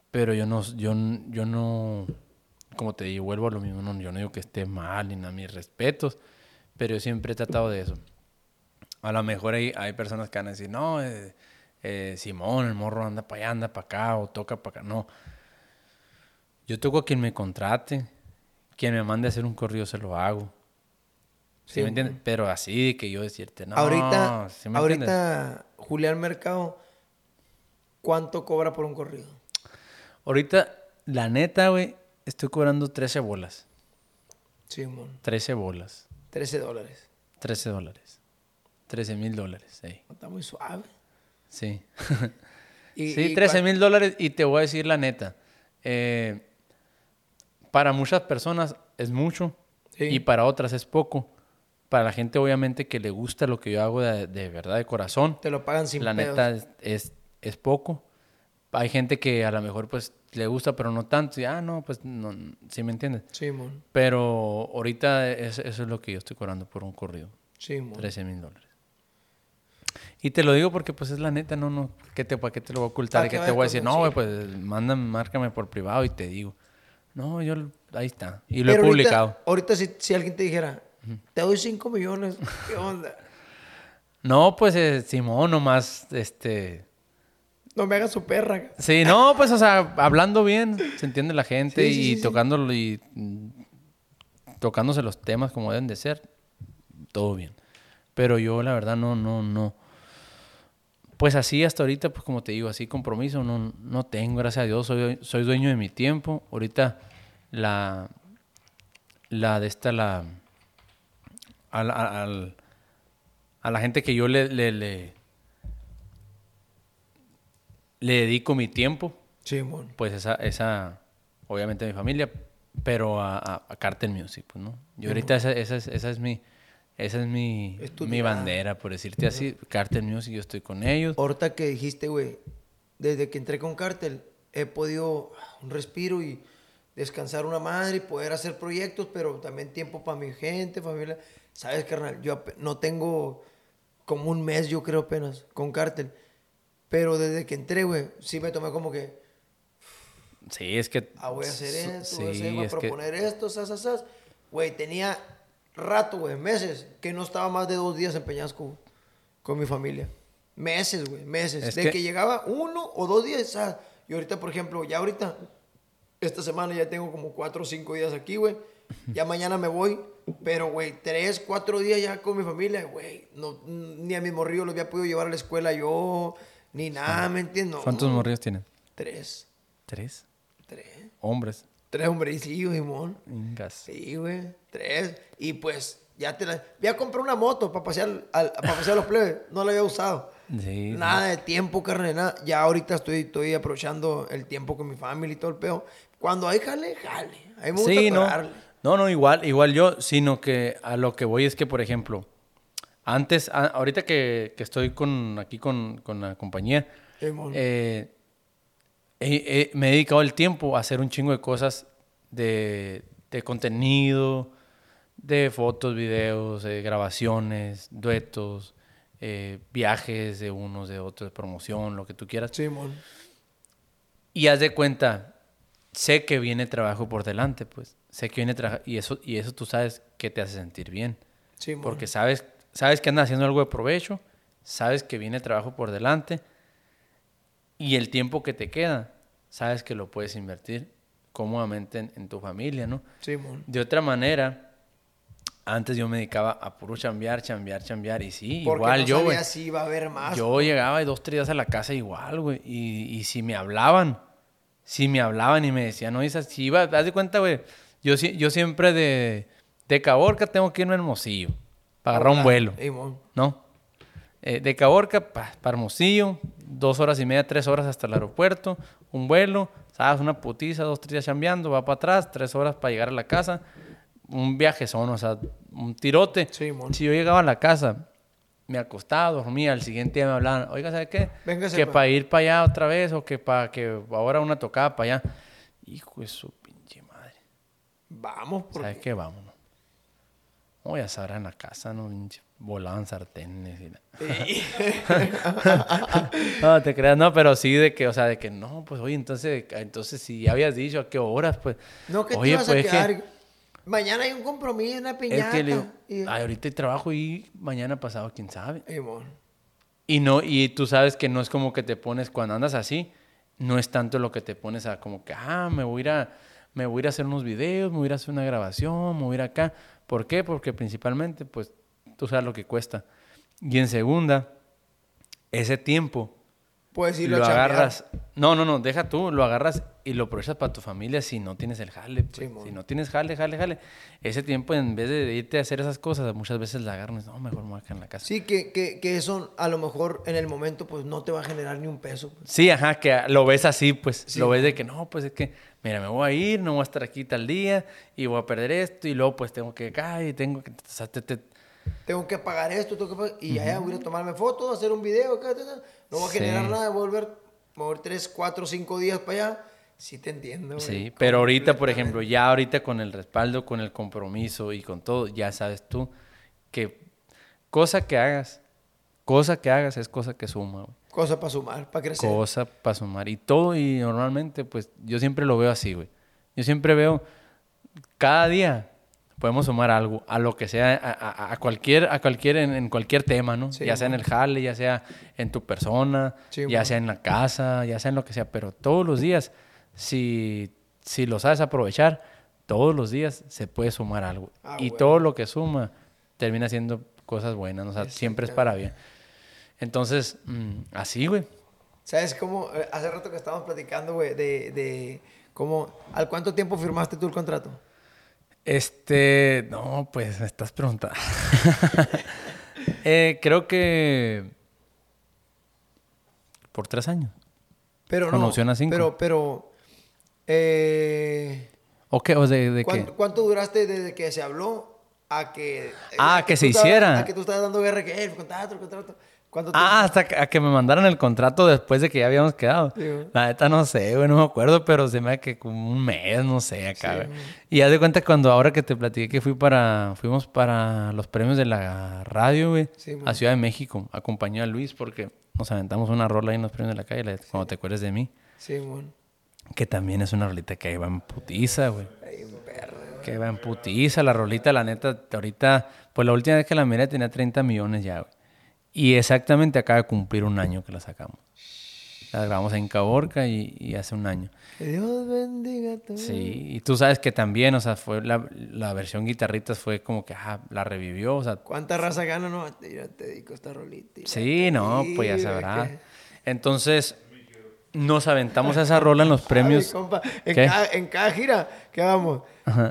Pero yo no, yo, yo no, como te digo, vuelvo a lo mismo. no, yo no digo que esté mal ni nada, mis respetos. Pero yo siempre he tratado de eso. A lo mejor hay, hay personas que van a decir, no, eh, eh, Simón, el morro anda para allá, anda para acá, o toca para acá. No. Yo toco a quien me contrate, quien me mande a hacer un corrido, se lo hago. ¿Sí, Sí, me entiendes? Pero así que yo decirte, no. ahorita, ¿sí me entiendes? ahorita Julián Mercado, ¿cuánto cobra por un corrido? Ahorita, la neta, güey, estoy cobrando 13 bolas. Sí, mon. 13 bolas. 13 dólares. 13 dólares. 13 mil dólares, sí. Está muy suave. Sí. Y- sí, y 13 cua- mil dólares y te voy a decir la neta. eh, para muchas personas es mucho Sí. y para otras es poco. Para la gente obviamente que le gusta lo que yo hago de, de verdad, de corazón, Te lo pagan sin la pedos. neta es, es, es poco. Hay gente que a lo mejor pues le gusta pero no tanto y ah, no, pues no, ¿sí me entiendes? Sí, mon. Pero ahorita es- eso es lo que yo estoy cobrando por un corrido. Sí, mon. 13 mil dólares. Y te lo digo porque pues es la neta, no, no, ¿qué te, ¿para qué te lo voy a ocultar? ¿Para ¿Y qué te voy a decir? No, güey, pues mándame, márcame por privado y te digo. No, yo, ahí está. Y lo he Pero publicado. Ahorita, si, si alguien te dijera, te doy 5 millones, ¿qué onda? No, pues eh, Simón, nomás, este... No me hagas su perra. Sí, no, pues, o sea, hablando bien, se entiende la gente Sí, sí, y sí, sí. tocándolo y mm, tocándose los temas como deben de ser, todo bien. Pero yo, la verdad, no, no, no. Pues así hasta ahorita, pues como te digo, así compromiso no, no tengo, gracias a Dios, soy, soy dueño de mi tiempo. Ahorita la, la de esta, la, a la, a- al- a la gente que yo le, le, le, le dedico mi tiempo, Sí, pues esa, esa obviamente mi familia, pero a, a, a Cartel Music, pues, ¿no? Yo ahorita esa, esa, es, esa es mi, esa es mi, Es mi bandera, por decirte así. Cartel Music, yo estoy con ellos. Ahorita que dijiste, güey, desde que entré con Cartel, he podido un respiro y descansar una madre y poder hacer proyectos, pero también tiempo para mi gente, familia. Sabes, carnal, yo no tengo como un mes, yo creo apenas, con Cartel. Pero desde que entré, güey, sí me tomé como que, Sí, es que... ah, voy a hacer esto, voy a, hacer, voy a es que- proponer esto, sas, sas, sas. Güey, tenía rato, güey, meses, que no estaba más de dos días en Peñasco con mi familia. Meses, güey, meses. Es de que- que... llegaba uno o dos días, y ahorita, por ejemplo, ya ahorita, esta semana ya tengo como cuatro o cinco días aquí, güey. Ya mañana me voy, pero, güey, tres, cuatro días ya con mi familia, güey. No, ni a mi morrillo los había podido llevar a la escuela yo, ni nada, ¿me entiendes? ¿Cuántos morrillos tienen? Tres. Tres. Tres. Hombres. Tres hombrecillos, Simón. Ingas. Sí, güey. Tres. Y pues, ya te la... Voy a comprar una moto para pasear, al, para pasear a los plebes. No la había usado. Sí, Nada de tiempo, carne, nada. Ya ahorita estoy, estoy aprovechando el tiempo con mi familia y todo el pedo. Cuando hay jale, jale. A mí me gusta Sí, no. No, no, igual, igual yo, sino que a lo que voy es que, por ejemplo, antes, a- ahorita que, que estoy con, aquí con, con la compañía, Simón. eh, he- he- me he dedicado el tiempo a hacer un chingo de cosas de, de contenido, de fotos, videos, eh, grabaciones, duetos, eh, viajes de unos, de otros, promoción, lo que tú quieras. Simón. Y haz de cuenta, sé que viene trabajo por delante, pues. Sé que viene trabajo. Y eso, y eso tú sabes que te hace sentir bien. Sí, mon. Porque sabes, sabes que andas haciendo algo de provecho, sabes que viene trabajo por delante. Y el tiempo que te queda, sabes que lo puedes invertir cómodamente en, en tu familia, ¿no? Sí, mon. De otra manera, antes yo me dedicaba a puro chambear, chambear, chambear. Y sí, Porque igual no yo, güey. si iba a haber más. Yo llegaba dos, tres días a la casa igual, güey. Y, y si me hablaban, si me hablaban y me decían, no, Isa, si iba, haz de cuenta, güey. Yo, yo siempre de, de Caborca tengo que irme a Hermosillo para agarrar un vuelo, Sí, mon. ¿no? Eh, de Caborca para Hermosillo, dos horas y media, tres horas hasta el aeropuerto, un vuelo, sabes, una putiza, dos, tres días chambeando, va para atrás, tres horas para llegar a la casa, un viaje son, o sea, un tirote. Sí, mon. Si yo llegaba a la casa, me acostaba, dormía, al siguiente día me hablaban, oiga, ¿sabe qué? Véngase, que pa. para ir para allá otra vez o que para que ahora una tocada para allá. Hijo de su pinche madre. Vamos, porque... ¿Sabes qué? Vámonos. No, ya sabrán en la casa, ¿no? Pinche, Volaban sartenes y la- no, te creas, no, pero sí de que, o sea, de que no, pues oye, entonces, entonces si ya habías dicho a qué horas, pues. No, que oye, te vas a pues, es que- quedar... Mañana hay un compromiso, una Es piñata. que le digo, y... "Ay, ahorita hay trabajo y mañana pasado, quién sabe. Y no, y tú sabes que no es como que te pones, cuando andas así, no es tanto lo que te pones a como que, ah, me voy a ir a, me voy a, ir a hacer unos videos, me voy a ir a hacer una grabación, me voy a ir acá. ¿Por qué? Porque principalmente, pues, tú sabes lo que cuesta. Y en segunda, ese tiempo Puedes irlo lo a agarras. No, no, no, deja tú, lo agarras y lo aprovechas para tu familia si no tienes el jale. pues. Si no tienes jale, jale, jale. Ese tiempo, en vez de irte a hacer esas cosas, muchas veces la agarras, no, mejor me en la casa. Sí, que, que, que eso a lo mejor en el momento pues no te va a generar ni un peso. pues. Sí, ajá, que lo ves así, pues. Sí. Lo ves de que no, pues es que, mira, me voy a ir, no voy a estar aquí tal día y voy a perder esto y luego pues tengo que acá y tengo que... o sea, te- te- Tengo que pagar esto, tengo que pagar... Y allá voy a a tomarme fotos, hacer un video, no va a generar nada, volver, mover tres, cuatro, cinco días para allá. Sí te entiendo, güey. Sí, pero ahorita, por ejemplo, ya ahorita con el respaldo, con el compromiso y con todo, ya sabes tú que cosa que hagas, cosa que hagas es cosa que suma, güey. Cosa para sumar, para crecer. cosa para sumar. Y todo, y normalmente, pues yo siempre lo veo así, güey. Yo siempre veo, cada día podemos sumar algo, a lo que sea, a, a- a cualquier, a cualquier, en, en cualquier tema, ¿no? Sí, ya sea en el jale, ya sea en tu persona, Sí, ya sea en la casa, ya sea en lo que sea, pero todos los días, si, si lo sabes aprovechar, todos los días se puede sumar algo. Ah, y bueno. todo lo que suma termina siendo cosas buenas, ¿no? o sea, siempre es para bien. Entonces, mm, así, güey. ¿Sabes cómo? Eh, Hace rato que estábamos platicando, güey, de, de cómo... ¿Al cuánto tiempo firmaste tú el contrato? Este, no, pues me estás preguntando. Eh, creo que por tres años. Pero Con no. opción a cinco. Pero, pero... Eh, ¿O qué? ¿O de, de qué? ¿cuánto, cuánto duraste desde que se habló a que... Ah, a que tú se estabas- hiciera. A que tú estabas dando guerra, que eh, el contrato, el contrato. ¿Cuánto Ah, hasta que, a que me mandaron el contrato después de que ya habíamos quedado. Sí. La neta no sé, güey, no me acuerdo, pero se me da que como un mes, no sé, acá, Sí. Y haz de cuenta cuando ahora que te platiqué que fui para, fuimos para los premios de la radio, güey, Sí, a Ciudad de México. Acompañé a Luis porque nos aventamos una rola ahí en los premios de la calle, cuando te acuerdes de mí. Sí, mon. Que también es una rolita que va en putiza, güey. Que va en putiza. La rolita, la neta, ahorita, pues la última vez que la miré tenía 30 millones ya, güey. Y exactamente acaba de cumplir un año que la sacamos. La grabamos en Caborca y, y hace un año. Que Dios bendiga tu Sí, y tú sabes que también, o sea, fue la, la versión guitarritas fue como que, ajá, la revivió, o sea, ¿Cuánta raza gana? No, te, te dedico esta rolita. la- sí, no, pues ya que- Entonces, nos aventamos esa rola en los premios. Ay, compa, en, ¿Qué? cada, en cada gira que vamos,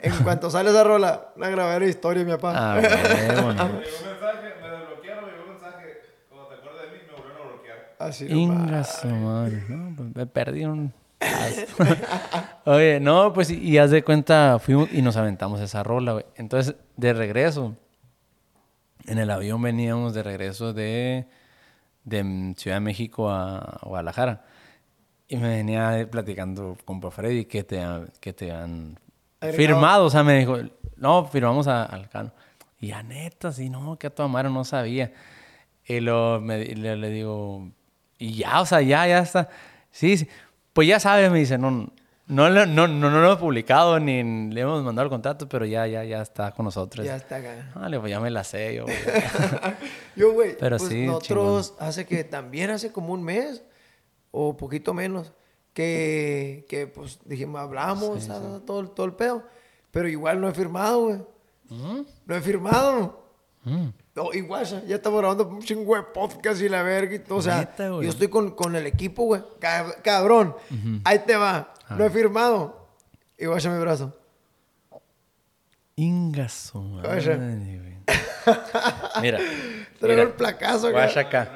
en cuanto sale esa rola, una grabadora de historia, mi papá. Ah, huevo, no. Me llegó un mensaje, me desbloquearon, me llegó un mensaje. Cuando te acuerdas de mí, me volvieron a bloquear. Así nomás. Inga su madre, no, pues me perdí un... Oye, no, pues y, y haz de cuenta, fuimos y nos aventamos esa rola, güey. Entonces, de regreso, en el avión veníamos de regreso de, de Ciudad de México a Guadalajara. Y me venía platicando con Freddy que te, que te han firmado. O sea, me dijo, no, firmamos a, al Cano. Y ya neta, sí, no, que a tu no sabía. Y lo, me, le, le digo, y ya, o sea, ya, ya está. Sí, sí. Pues ya sabes, me dice, no, no, no, no, no lo he publicado ni le hemos mandado el contacto, pero ya, ya, ya está con nosotros. Ya está acá. Vale, pues ya me la sé yo. güey. Yo, güey, Pero pues sí, nosotros hace que también hace como un mes o poquito menos que, que pues dijimos, hablamos, Todo, todo el pedo. Pero igual no he firmado, güey. No he firmado. Mm. No, igual, ya- ya estamos grabando un chingo de podcast y la verga y todo. O sea, Neta, güey. yo estoy con, con el equipo, güey. Cab- Cabrón, ahí te va. No he firmado. Y guacha mi brazo. Ingaso, güey. Mira. Traigo el placazo. Guacha acá.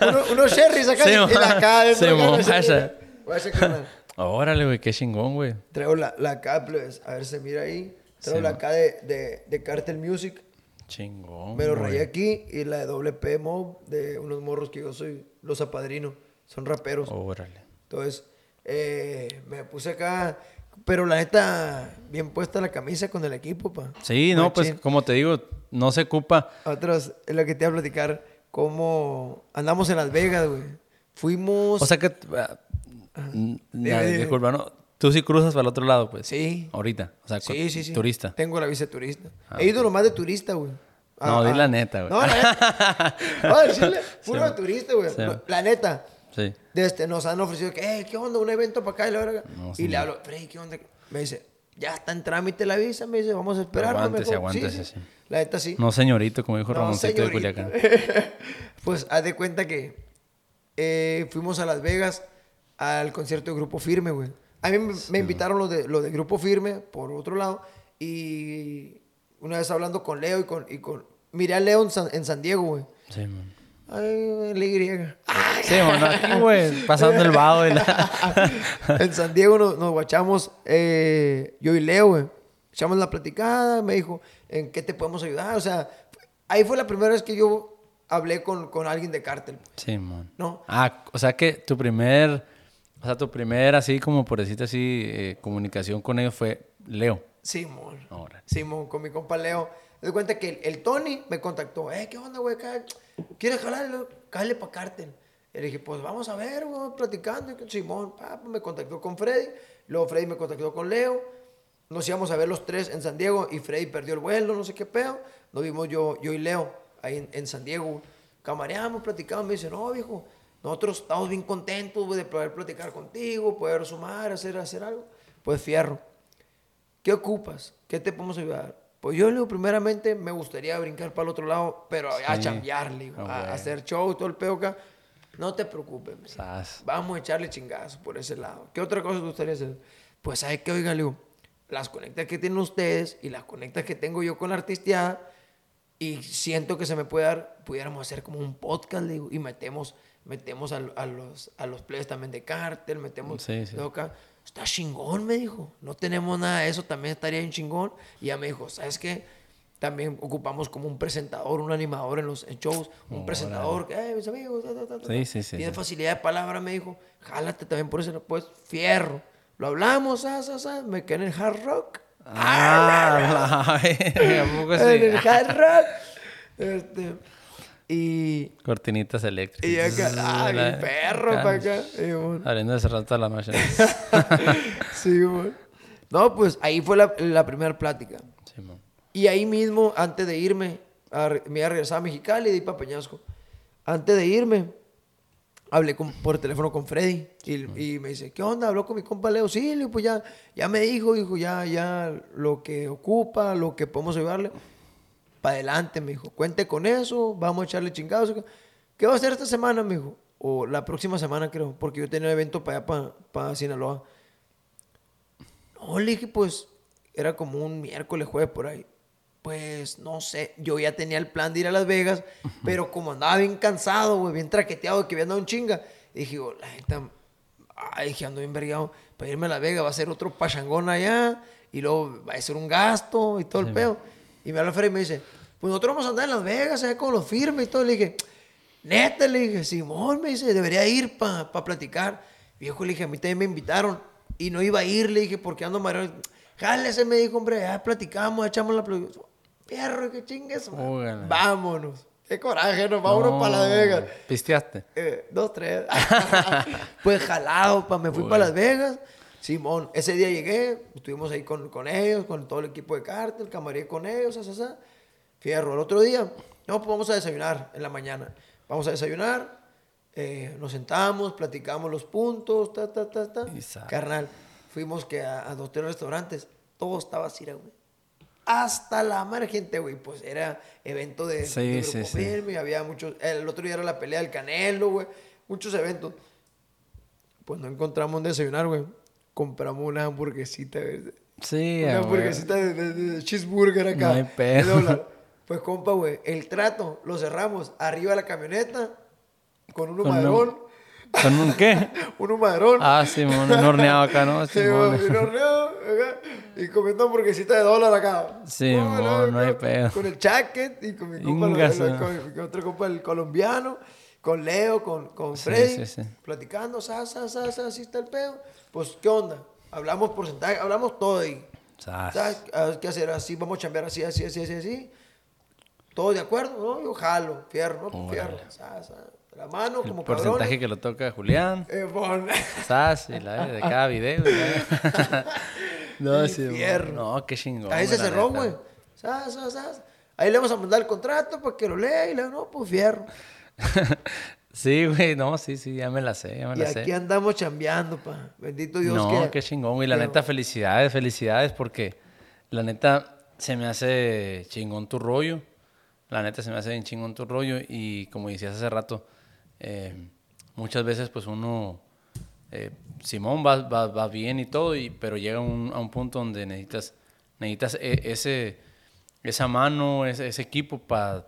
Uno- unos sherries acá Sí, y la acá guacha, guacha. guacha, carnal. Órale, güey, qué chingón, güey. Traigo la, la plebes. A ver, se mira ahí. Traigo Sí, acá de, de, de Cartel Music. Chingón. Me lo rayé aquí. Y la de WP Mob de unos morros que yo soy los apadrino. Son raperos. Órale. Entonces, eh, me puse acá. Pero la neta, bien puesta la camisa con el equipo, pa. Sí, no, pues como te digo, no se ocupa. Otros, es lo que te iba a platicar. Cómo andamos en Las Vegas, güey. Fuimos. O sea que. Dime, na- dime. disculpa, ¿no? Tú sí cruzas para el otro lado, pues. Sí. Ahorita. O sea, Sí, sí, sí. turista. Tengo la visa de turista. Ah, He ido nomás de turista, güey. No, di la neta, güey. No, la neta. No, decirle, puro Sí. turista, güey. Sí. La neta. Sí. de este, nos han ofrecido que, "Eh, ¿qué onda? Un evento para acá y la verga. No, y le no. hablo, Freddy, ¿qué onda? Me dice, ya está en trámite la visa. Me dice, vamos a esperar. Aguántese, mejor". Sí, aguántese, sí. La neta sí. No, señorito, como dijo No, Ramoncito de. Culiacán. pues haz de cuenta que eh, fuimos a Las Vegas al concierto de Grupo Firme, güey. A mí me, me invitaron los de, los de Grupo Firme, por otro lado, y una vez hablando con Leo y con... Y con miré a Leo en San, en San Diego, güey. Sí, man. Ay, la Y. Sí, bueno, aquí, güey, pasando el vago y la... en San Diego nos, nos guachamos, eh, yo y Leo, güey. Echamos la platicada, me dijo, ¿en qué te podemos ayudar? O sea, ahí fue la primera vez que yo hablé con, con alguien de cártel. Sí, man. ¿No? Ah, o sea que tu primer, o sea, tu primer, así como por decirte así, eh, comunicación con ellos fue Leo. Simón. Órale. Simón, con mi compa Leo. Me doy cuenta que el, el Tony me contactó. Eh, ¿qué onda, güey? ¿Quieres jalarle? Cállale para cártel. Y le dije, pues vamos a ver, güey, platicando. Y Simón, pa, pues, me contactó con Freddy. Luego Freddy me contactó con Leo. Nos íbamos a ver los tres en San Diego y Freddy perdió el vuelo, no sé qué pedo. Nos vimos yo, yo y Leo ahí en, en San Diego. Camareamos, platicamos. Me dice, no, viejo, nosotros estamos bien contentos de poder platicar contigo, poder sumar, hacer, hacer algo. Pues fierro. ¿Qué ocupas? ¿Qué te podemos ayudar? Pues yo, digo, primeramente me gustaría brincar para el otro lado, pero a Sí. Ah, a, bueno. a hacer show y todo el pedo acá. No te preocupes. Vamos a echarle chingazo por ese lado. ¿Qué otra cosa te gustaría hacer? Pues, ¿sabes qué? Oiga, le digo, las conectas que tienen ustedes y las conectas que tengo yo con la artisteada, y siento que se me puede dar, pudiéramos hacer como un podcast, digo, y metemos, metemos a, a los, a los players también de cártel, metemos Sí, sí. acá. Está chingón, me dijo. No tenemos nada de eso, también estaría bien chingón. Y ya me dijo, ¿sabes qué? También ocupamos como un presentador, un animador en los en shows, un presentador que, "Eh, mis amigos, ta, ta, ta, ta". Sí, sí, sí, Tiene facilidad de palabra, me dijo. Jálate también por eso, pues, fierro. Lo hablamos, ah, ah, ah, me quedé en el hard rock. Ah, la- ¿a poco En el hard rock. Este, y, Cortinitas eléctricas. y acá, ah, mi perro para acá. Y, bueno, Abriendo ese rato a la noche. sí, bueno. No, pues ahí fue la, la primera plática. Sí, man. Y ahí mismo, antes de irme, a me iba a regresar a Mexicali y ahí para Peñasco. Antes de irme, hablé con- por teléfono con Freddy y, y me dice, ¿qué onda? Habló con mi compa Leo. Sí, pues ya, ya me dijo, dijo, ya, ya lo que ocupa, lo que podemos ayudarle. Para adelante, me dijo, cuente con eso, vamos a echarle chingados. ¿Qué va a hacer esta semana, me dijo? O la próxima semana, creo, porque yo tenía un evento para allá, para, para Sinaloa. No, le dije, pues, era como un miércoles, jueves, por ahí. Pues, no sé, yo ya tenía el plan de ir a Las Vegas, pero como andaba bien cansado, güey, bien traqueteado, que había andado un chinga, dije, oh, la neta, ay, dije, ando bien vergueado, para irme a Las Vegas va a ser otro pachangón allá, y luego va a ser un gasto y todo el pedo. Y me habla Freddy y me dice, pues nosotros vamos a andar en Las Vegas, allá con los firmes y todo. Le dije, neta, le dije, Simón, me dice, debería ir para platicar. Viejo, le dije, a mí también me invitaron y no iba a ir, le dije, porque ando mareado. Jálese, me dijo, hombre, ya platicamos, echamos la. Perro, que chingues. Vámonos. Qué coraje, nos vámonos No, para Las Vegas. ¿Pisteaste? Eh, dos, tres. pues jalado, pa, me fui para Las Vegas. Simón, ese día llegué, estuvimos ahí con, con ellos, con todo el equipo de cártel, camarí con ellos, asa, asa. Fierro. El otro día, no, pues vamos a desayunar en la mañana. Vamos a desayunar, eh, nos sentamos, platicamos los puntos, ta, ta, ta, ta. Sa- Carnal, fuimos que a, a dos, tres restaurantes, todo estaba así, güey. Hasta la madre gente, güey. Pues era evento de, Sí, de sí. Firme, había muchos. El otro día era la pelea del Canelo, güey. Muchos eventos. Pues no encontramos un desayunar, güey. Compramos una hamburguesita, güey. Sí, Una hamburguesita de, de- de cheeseburger acá. No hay pedo. Pues compa, güey, el trato lo cerramos arriba de la camioneta con un humadrón. ¿Con un qué? Un humadrón. Ah, Simón, un horneado acá, ¿no? Sí, un horneo, acá, y comiendo hamburguesita de dólar acá. Sí, mon, no hay con- pedo. Con el chaquet y con mi compa, lo- con, con otro compa, el colombiano, con Leo, con, con Sí, Freddy, sí, sí. platicando, sa, sa, sa, sa, así está el pedo. Pues, ¿qué onda? Hablamos porcentaje, hablamos todo ahí. Sas. ¿Sabes ¿Sabes qué hacer? Así, vamos a chambear así, así, así, así, así. ¿Todos de acuerdo? No, yo jalo, fierro, ¿no? Fierro. La mano, El como porcentaje cabrones. que lo toca Julián. Eh, pon- Sas, y la de cada video. no, Y sí. fierro. No, qué chingón. Ahí se cerró, güey. Sas, sas, sas. Ahí le vamos a mandar el contrato para que lo lea y le no, pues fierro. sí, güey, no, sí, sí, ya me la sé, ya me Y la aquí sé. andamos chambeando, pa. Bendito Dios no, que... qué chingón, güey. La que- neta, felicidades, felicidades, porque la neta se me hace chingón tu rollo. La neta se me hace bien chingón tu rollo. Y como decías hace rato, eh, muchas veces, pues uno. eh, Simón va, va, va bien y todo, y, pero llega un- a un punto donde necesitas, necesitas e- ese, esa mano, ese, ese equipo para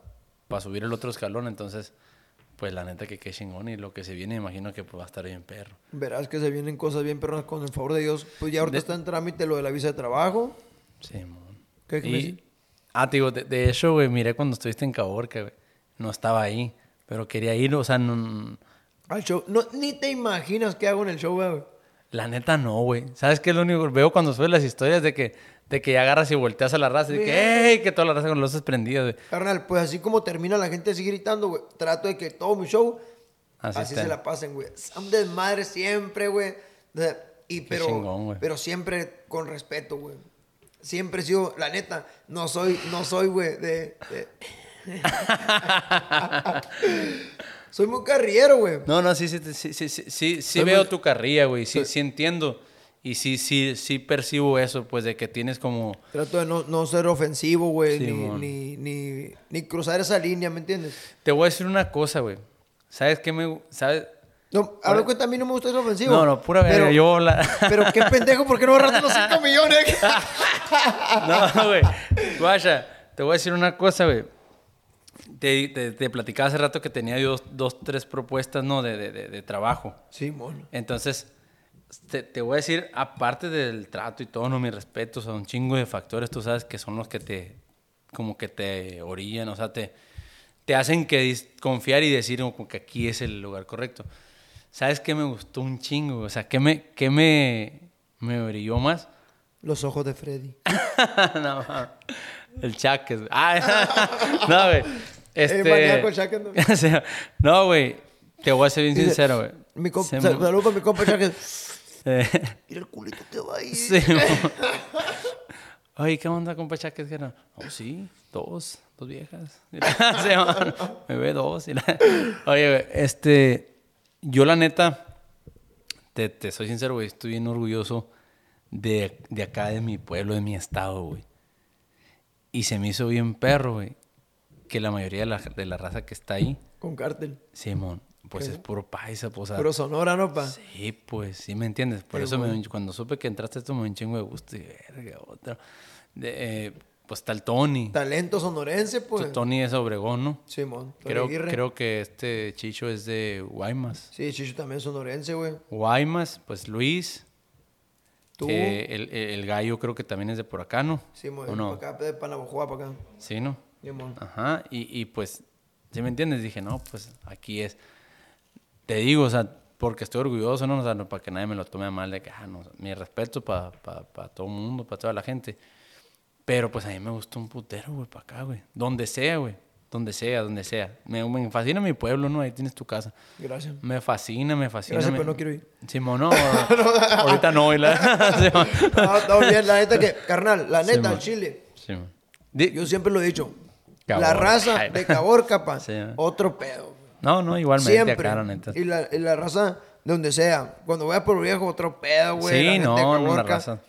subir el otro escalón. Entonces, pues la neta que qué chingón. Y lo que se viene, imagino que pues, va a estar bien perro. Verás que se vienen cosas bien perronas con el favor de Dios. Pues ya ahorita está en trámite lo de la visa de trabajo. Simón. ¿Qué- qué Y-? Ah, te digo, de, de hecho, güey, miré cuando estuviste en Caborca, güey. No estaba ahí, pero quería ir, o sea, no, Al show. No, ni te imaginas qué hago en el show, güey. la neta no, güey. ¿Sabes qué es lo único? Veo cuando subes las historias de que, de que ya agarras y volteas a la raza y de que, ¡ey! Que toda la raza con los luces prendidas, güey. Carnal, pues así como termina la gente así gritando, güey. Trato de que todo mi show Así se la pasen, güey. Son desmadre siempre, güey. Y pero, chingón, güey. pero siempre con respeto, güey. Siempre he sido, la neta, no soy, no soy, güey, de, de- soy muy carriero, güey. No, no, sí, sí, sí, sí, sí, sí, sí veo muy- tu carrilla, güey. Sí, sí entiendo. Y sí, sí, sí percibo eso, pues, de que tienes como... Trato de no, no ser ofensivo, güey, ni, ni, ni, ni cruzar esa línea, ¿me entiendes? Te voy a decir una cosa, güey. ¿Sabes qué me... ¿Sabes? No, a ver, cuenta, a mí no me gusta ser ofensivo. No, no, pura pero, verga. Yo la... Pero qué pendejo, ¿por qué no agarraste los 5 millones? No, güey. Guacha, te voy a decir una cosa, güey. Te, te, te platicaba hace rato que tenía yo dos, dos tres propuestas, ¿no? De, de, de, de trabajo. Sí, mono. Entonces, te, te voy a decir, aparte del trato y todo, no, mis respetos, son un chingo de factores, tú sabes, que son los que te, como que te orillan, o sea, te, te hacen que confiar y decir como que aquí es el lugar correcto. ¿Sabes qué me gustó un chingo? O sea, ¿qué me, qué me, me brilló más? Los ojos de Freddy. no, el chaques. Ah, no, güey. Este... el Chaques, ¿no? O güey. Te voy a ser bien sincero, güey. Mi compa, me- saludo para mi compa Chaques. Eh, Mira el culito te va a ir. sí. Oye, ¿qué onda, compa Chaques? Que no, Oh, sí, dos, dos viejas. Sí, me ve dos. y la- Oye, güey, este... Yo, la neta, te, te soy sincero, güey. Estoy bien orgulloso de, de acá, de mi pueblo, de mi estado, güey. Y se me hizo bien perro, güey. Que la mayoría de la, de la raza que está ahí, Con cártel. Simón, pues es puro paisa, pues. o sea, Pero sonora, ¿no, pa? Sí, pues, sí me entiendes. Por Qué eso me- cuando supe que entraste esto me un chingo de gusto. Y verga, otro. De, eh, pues está el Tony. Talento sonorense, pues. Tony es Obregón, ¿no? Simón. Tony Creo, Aguirre. creo que este Chicho es de Guaymas. Sí, Chicho también es sonorense, güey. Guaymas, pues Luis. Tú. eh, el, el- gallo creo que también es de por acá, ¿no? Simón, ¿O no? para acá, de Panabojoa, para acá. Sí, ¿no? Simón. Ajá, y, y pues, ¿sí me entiendes? Dije, no, pues aquí es. Te digo, o sea, porque estoy orgulloso, ¿no? O sea, no para que nadie me lo tome mal de que, ah, no, mi respeto para todo el mundo, para toda la gente. Pero pues a mí me gustó un putero, güey, para acá, güey. Donde sea, güey. donde sea, donde sea. Me, me fascina mi pueblo, ¿no? Ahí tienes tu casa. Gracias. Me fascina, me fascina. Gracias, me- pero no quiero ir. Simón, no, ahorita no. la- Simón. No, está bien, la neta que, carnal, la neta, al Chile. Simón. Yo siempre lo he dicho. La raza de Caborca, pa, otro pedo. No, no, igualmente Siempre. la neta. Y la, y la raza de donde sea. Cuando voy a por viejo, otro pedo, güey. la Sí, gente no, no, la raza.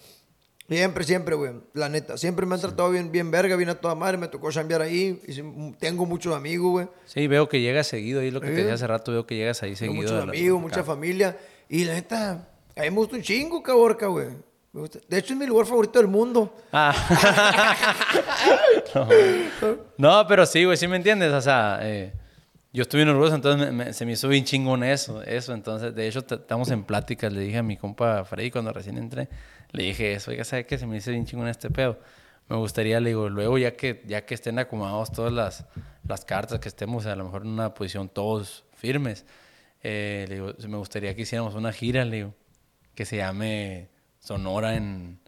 Siempre, siempre, güey. La neta. Siempre me han tratado bien, bien verga, bien a toda madre. Me tocó chambear ahí. Y tengo muchos amigos, güey. Sí, veo que llegas seguido. Ahí lo que te Sí. dije hace rato, veo que llegas ahí Tengo seguido. muchos la- amigos, mucha familia. Y la neta, a mí me gusta un chingo Caborca, güey. De hecho, es mi lugar favorito del mundo. Ah. no. No, pero sí, güey, sí me entiendes. O sea, eh, yo estuve en orgulloso, entonces me- me- se me hizo bien chingón eso. eso. Entonces, de hecho, estamos en pláticas. Le dije a mi compa Freddy cuando recién entré, le dije eso. Oiga, ¿sabe qué? Se me hizo bien chingón este pedo. Me gustaría, le digo, luego ya que, ya que estén acomodados todas las, las cartas, que estemos a lo mejor en una posición todos firmes, eh, le digo, me gustaría que hiciéramos una gira, le digo, que se llame Sonora en,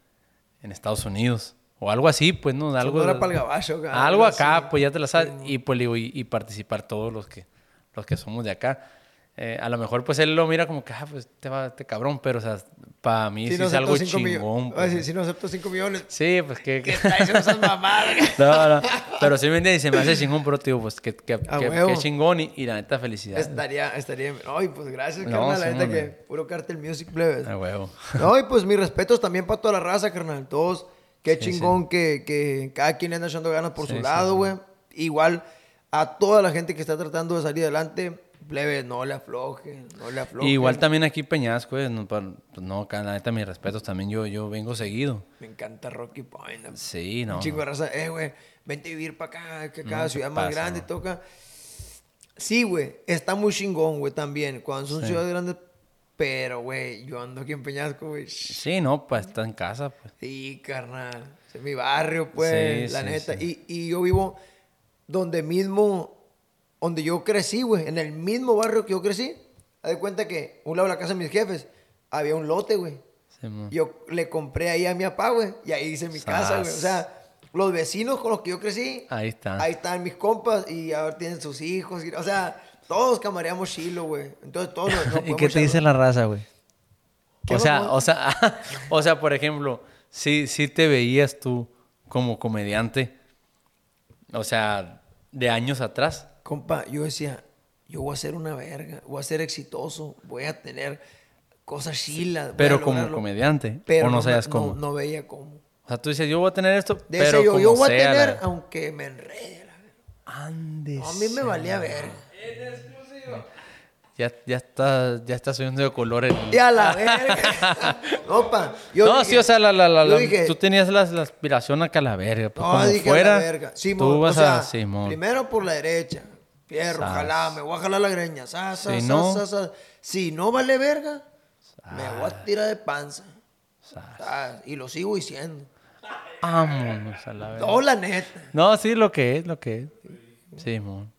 en Estados Unidos. O algo así, pues, ¿no? Algo, Sonora pa'l gabacho, acá, Algo acá, así. pues ya te la sabes. Y pues digo, y, y participar todos los que, los que somos de acá. Eh, a lo mejor, pues él lo mira como que, ah, pues te va, este cabrón, pero, o sea, para mí sí no es algo chingón. Ay, pues. si, si no acepto 5 millones. Sí, pues que... esas mamadas. no, no, pero sí me entiendes, se me hace chingón, pero tío, pues que, que, que- que chingón y, y la neta felicidad. Estaría, estaría. Ay, pues gracias, No, carnal. La sí, neta que puro cartel music plebes. A huevo. No, y pues mis respetos también para toda la raza, carnal. Todos, qué Sí, chingón Que, que cada quien le anda echando ganas por Sí, su lado, güey. Igual a toda la gente que está tratando de salir adelante, plebe, no le afloje, no le afloje. Igual también aquí Peñasco, pues, no, pues, no, acá la neta mis respetos también, yo, yo vengo seguido. Me encanta Rocky Point. ¿no? Sí, no. Un chingo de raza, eh, güey, vente a vivir para acá, que cada No, ciudad ¿qué más grande toca. Sí, güey, está muy chingón, güey, también. Cuando son ciudades grandes, pero, güey, yo ando aquí en Peñasco, güey. Sí, no, pues está en casa, pues. Sí, carnal. Es mi barrio, pues, Sí, la sí, neta. sí. Y, y yo vivo donde mismo, donde yo crecí, güey. En el mismo barrio que yo crecí. Haz de cuenta que un lado de la casa de mis jefes había un lote, güey. Yo le compré ahí a mi papá, güey. Y ahí hice mi casa, güey. O sea, los vecinos con los que yo crecí. Ahí está. Ahí están mis compas y ahora tienen sus hijos. y- o sea, todos camareamos chilo, güey. Entonces todos nos, nos ¿Y qué te dice la raza, güey? ¿Qué O sea, o sea, o sea, por ejemplo, si, si te veías tú como comediante, o sea, de años atrás. Compa, yo decía, yo voy a ser una verga, voy a ser exitoso, voy a tener cosas chilas. Pero como comediante, Pero o no sabías cómo. No, no veía cómo. O sea, tú dices, yo voy a tener esto, Decía pero yo, como yo voy a tener, la- aunque me enrede. la. Ande No, a mí me valía verga. Ya, ya está, ya está subiendo de colores. Y a la verga. no, pa. Yo no, dije- sí, o sea, la, la, la, yo la- dije- tú tenías la, la aspiración acá a la verga. Pues, No, como dije fuera, a la verga. Simón, tú vas o sea, a... Simón. primero por la derecha. Fierro, Sas. ojalá, me voy a jalar la greña. sa, sa, Si sa, no- sa, sa. Si no vale verga, me voy a tirar de panza. Y lo sigo diciendo. Vámonos a la verga. No, la neta. No, sí, lo que es, lo que es. Simón.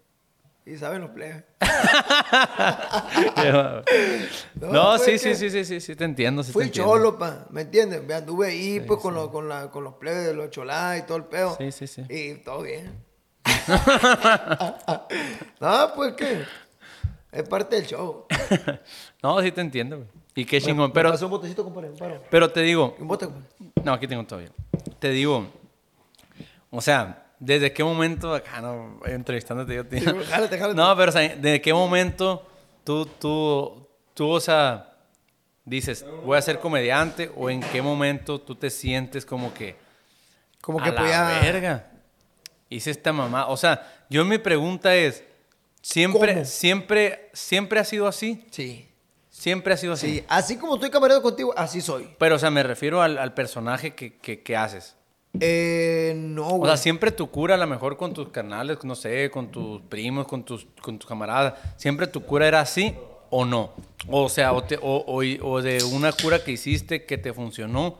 Y saben los plebes. no, No, fue sí, sí, sí, sí, sí, sí, te entiendo. Sí te Fui entiendo. cholo, pa, ¿me entiendes? Me Anduve ahí, pues, con, Los, con, la, con los plebes de los cholás y todo el pedo. Sí, sí, sí. Y todo bien. no, pues, ¿qué? Es parte del show. no, sí te entiendo, güey. Y qué chingón. ¿Me Pero, un botecito, compadre? Pero te digo, Un bote, no, aquí tengo todavía. Te digo, o sea, ¿desde qué momento, acá no, entrevistándote yo, tío. Sí, jálate, jálate. No, pero, o sea, ¿desde qué momento tú, tú, tú, o sea, dices, voy a ser comediante? ¿O en qué momento tú te sientes como que, Como a que la podía... verga. Hice esta mamá. O sea, yo mi pregunta es, ¿siempre, ¿Cómo? siempre, siempre ha sido así? Sí. Siempre ha sido así. Sí. Así como estoy camarero contigo, así soy. Pero, o sea, me refiero al, al personaje que, que, que haces. Eh, no, O güey. sea, siempre tu cura, a lo mejor con tus canales, no sé, con tus primos, con tus, con tus camaradas, ¿siempre tu cura era así o no? O sea, o, te- o, o- o de una cura que hiciste que te funcionó,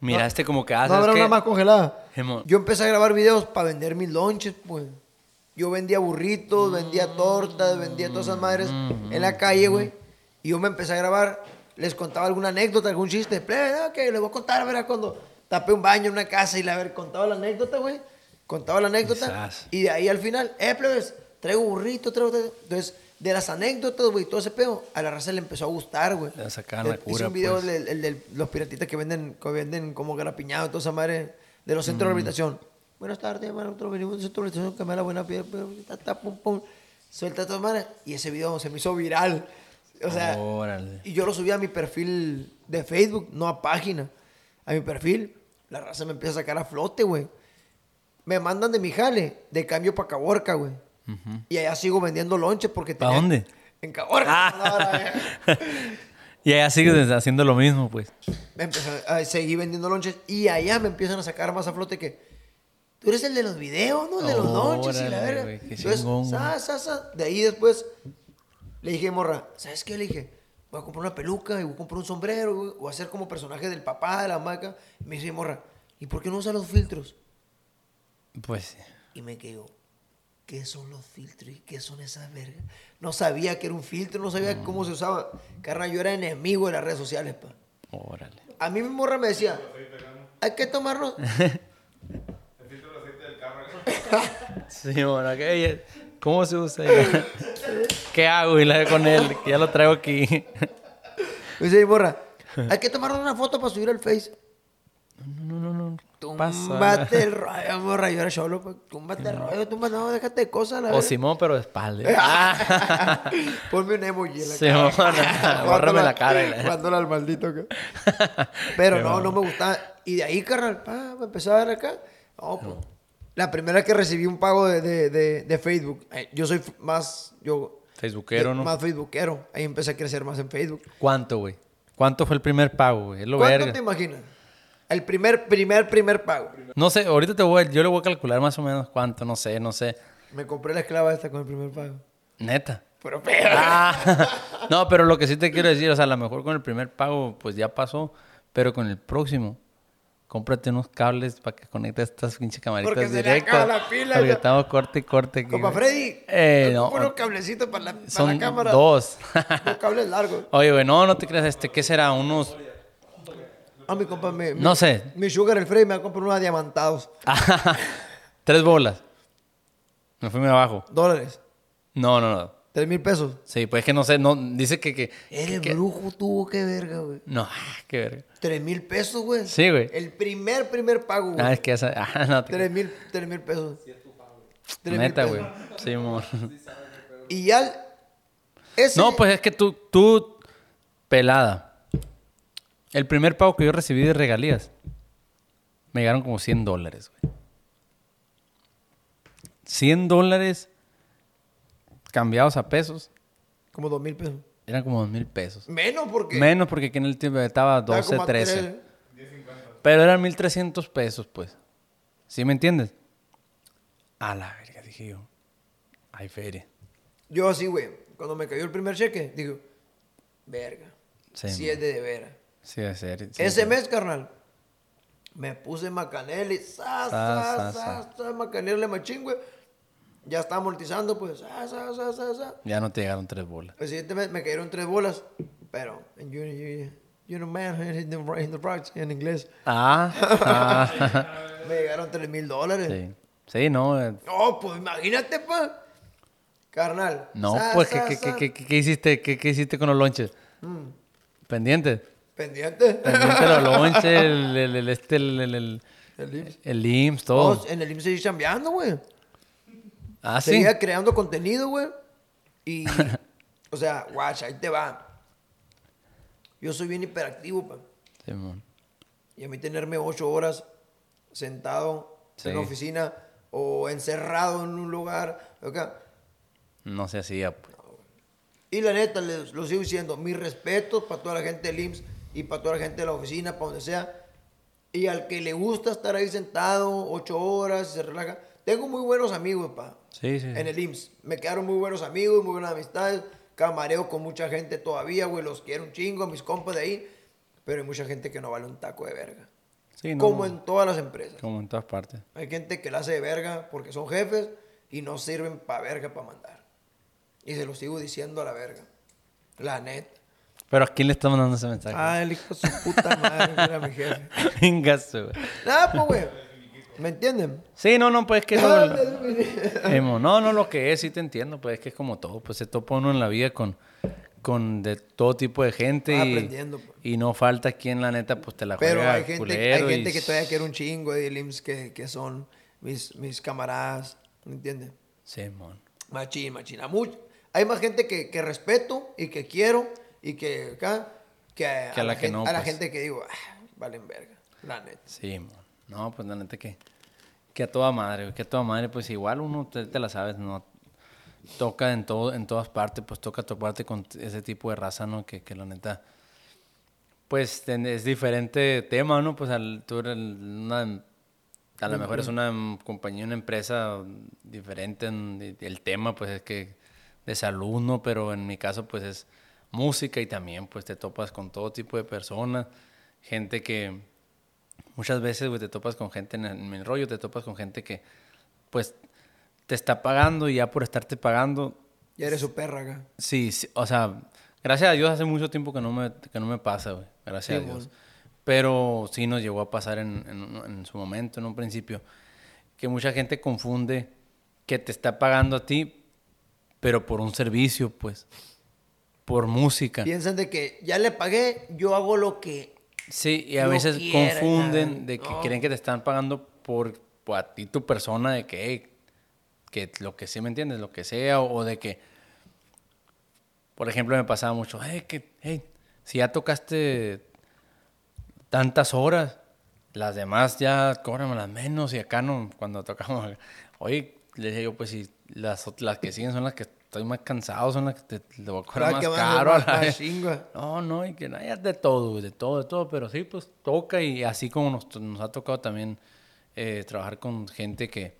miraste como que no haces habrá que... una más congelada. Yo empecé a grabar videos para vender mis lonches, pues. Yo vendía burritos, vendía tortas, vendía todas esas madres en la calle, güey. Y yo me empecé a grabar, les contaba alguna anécdota, algún chiste. Plebe, no, que les voy a contar, a ver, cuando tapé un baño en una casa y le haber contado la anécdota, güey. Contaba la anécdota. Quizás. Y de ahí al final, eh, plebes, traigo burrito, traigo... traigo". Entonces, de las anécdotas, güey, todo ese pedo, a la raza le empezó a gustar, güey. Le sacaban la Eh, Hice cura, un video pues. del- el de los piratitas que venden, que venden como garapiñado y toda esa madre de los centros de Mm. rehabilitación. Buenas tardes, hermano. Nosotros venimos del centro de rehabilitación que me da la buena piel, pero ta, ta, pum, pum. Suelta toda madre. Y ese video se me hizo viral. O sea, Órale. y yo lo subí a mi perfil de Facebook, no a página. A mi perfil. La raza me empieza a sacar a flote, güey. Me mandan de mi jale, de cambio para Caborca, güey. Y allá sigo vendiendo lonche porque ¿Pa tenía- dónde? En Caborca. Ah. No. Y allá sigues haciendo lo mismo, pues. me empecé a seguir vendiendo lonches y allá me empiezan a sacar más a flote que tú eres el de los videos, ¿no? El de los lonches y la verga. Entonces, sa, sa. De ahí después le dije, morra, ¿sabes qué? Le dije, voy a comprar una peluca y voy a comprar un sombrero güey, o a hacer como personaje del papá, de la maca. Y me dice, morra, ¿y por qué no usas los filtros? Pues Y me quedo, ¿qué son los filtros y qué son esas vergas? No sabía que era un filtro, no sabía cómo se usaba. Carnal, yo era enemigo de las redes sociales, pa. Órale. A mí mi morra me decía, hay que tomarnos... El filtro de aceite del carro. Sí, bueno, ¿qué- ¿cómo se usa? ¿Qué hago? Y la de con él, que ya lo traigo aquí. Dice mi morra, hay que tomarnos una foto para subir al Face. No, no, no. Túmbate el rollo, morra. Yo era cholo, pues. Túmbate el rollo, túmbate, no, déjate de cosas, la O. Simón, pero de espalda. Ponme un emoji en la Simón, cara. bórrame la cara. y la- al maldito. Pero no, no me gustaba. Y de ahí, carnal, pa, me empezó a ver acá. No, pues. La primera que recibí un pago de, de, de, de Facebook. eh, Yo soy más, yo... Facebookero, ¿no? Más facebookero. Ahí empecé a crecer más en Facebook. ¿Cuánto, güey? ¿Cuánto fue el primer pago, güey? ¿Cuánto verga. te imaginas? El primer, primer, primer pago. No sé, ahorita te voy, yo le voy a calcular más o menos cuánto, no sé, no sé. Me compré la esclava esta con el primer pago. Neta. Pero pero. Ah, no, pero lo que sí te quiero decir, o sea, a lo mejor con el primer pago, pues ya pasó, pero con el próximo, cómprate unos cables para que conectes estas pinches camaritas Porque se le la pila, Porque estamos corte y corte aquí. Compa. Freddy. Eh, no. unos cablecitos para la, para Son la cámara. dos. Dos cables largos. Oye, güey, no, no te creas, este, ¿qué será? Unos, Ah, mi compa, mi, mi- no sé, mi sugar, el Freddy, me va a comprar unos diamantados. tres bolas. Me fui muy abajo. Dólares. No, no, no. Tres mil pesos. Sí, pues es que no sé, no, dice que, que, Eres que- brujo, tuvo que verga, güey. no, ah, qué verga. Tres mil pesos, güey. Sí, güey. El primer, primer pago, güey. Ah, es que esa, ah, no, te- Tres mil, tres mil pesos. Tres mil neta, pesos. güey. Sí, amor. Y ya. el- Ese, No, pues es que tú, tú, pelada. El primer pago que yo recibí de regalías, me llegaron como 100 dólares, güey. 100 dólares cambiados a pesos, Como dos mil pesos. eran como 2 mil pesos. Menos porque. Menos porque aquí en el tiempo estaba estaba 12, como a 13. tres. Pero eran 1300 pesos, pues. ¿Sí me entiendes? A la verga, dije yo. Hay feria. Yo así, güey. Cuando me cayó el primer cheque, digo, verga. Sí, si man. es de, de veras. Sí, de ser. sí, Ese sí. mes, carnal, me puse macanel y sa, Sa, sa, sa, sa, sa, macanel le machín, güey. Ya está amortizando, pues, sa, sa, sa, sa, sa. Ya no te llegaron tres bolas. El siguiente mes me cayeron tres bolas, pero, en you, you, you know, man, in the, in the rocks, en inglés, Ah, ah. me llegaron tres mil dólares. sí. Sí, no. eh, No, pues imagínate, pa. Carnal. No, pues, ¿qué, qué, qué, qué, hiciste? ¿Qué, qué hiciste con los lonches? Mm. Pendientes. Pendiente. Pendiente los lonches, el, el, el- este, el, el, el, El IMSS. todo. En el IMSS seguí chambeando, güey. Ah, sí. Seguía creando contenido, güey. Y, o sea, guacha, ahí te va. Yo soy bien hiperactivo, pa. Simón. Y a mí tenerme ocho horas sentado Sí. en la oficina o encerrado en un lugar, acá. No se hacía. pues. Y la neta, les lo sigo diciendo, mis respetos para toda la gente del IMSS y para toda la gente de la oficina, para donde sea. Y al que le gusta estar ahí sentado ocho horas y se relaja. Tengo muy buenos amigos, pa. Sí, sí. En el IMSS. Me quedaron muy buenos amigos, muy buenas amistades. Camareo con mucha gente todavía, güey. Los quiero un chingo, mis compas de ahí. Pero hay mucha gente que no vale un taco de verga. Sí, no, Como en todas las empresas. Como en todas partes. Hay gente que la hace de verga porque son jefes y no sirven para verga para mandar. Y se lo sigo diciendo a la verga. La neta. Pero ¿a quién le estamos dando ese mensaje? Ah, el hijo de su puta madre, mira mi jefe. Venga, su, güey. Nada, pues, güey. ¿Me entienden? Sí, no, no, pues es que eso... Emo, no, no, lo que es, sí te entiendo, pues es que es como todo, pues se topa uno en la vida con, con de todo tipo de gente Ah, y, aprendiendo, pues. y no falta quien la neta pues te la Pero juega hay gente, hay gente y- que todavía quiere un chingo de limbs que, que son mis, mis camaradas. ¿Me entiendes? Sí, mon. Machín, machín. A hay más gente que, que respeto y que quiero y que acá que a, Que a la que gen- no, a la pues. gente que digo, ah, valen verga. La neta. Sí, mon. No, pues la neta que, que a toda madre, que a toda madre, pues igual uno te, te la sabes, ¿no? Toca en todo, en todas partes, pues toca toparte con ese tipo de raza, ¿no? Que, la neta, pues es diferente tema, ¿no? Pues tú eres una, a lo mejor es una compañía, una empresa diferente, en- el tema pues es que de salud, ¿no? Pero en mi caso pues es música y también pues te topas con todo tipo de personas, gente que muchas veces güey, te topas con gente en el, en el rollo, te topas con gente que pues te está pagando y ya por estarte pagando Ya eres su perra acá. Sí, sí, o sea, gracias a Dios hace mucho tiempo que no me, que no me pasa, güey. Gracias Sí, a Dios. Pero sí nos llegó a pasar en, en en su momento, en un principio, que mucha gente confunde que te está pagando a ti, pero por un servicio, pues, por música. Piensan de que ya le pagué, yo hago lo que. Sí, y a no veces confunden de que no. creen que te están pagando por, por a ti tu persona, de que, hey, que lo que sí me entiendes, lo que sea, o, o de que, por ejemplo, me pasaba mucho, hey, que, hey, si ya tocaste tantas horas, las demás ya las menos y acá no, cuando tocamos, oye, le decía yo, pues si las, las que siguen son las que estoy más cansado, son las que te, le voy a cobrar Claro más que a caro. a más- la más. No, no, y que no, de todo, de todo, de todo, pero sí, pues toca y así como nos, nos ha tocado también eh, trabajar con gente que,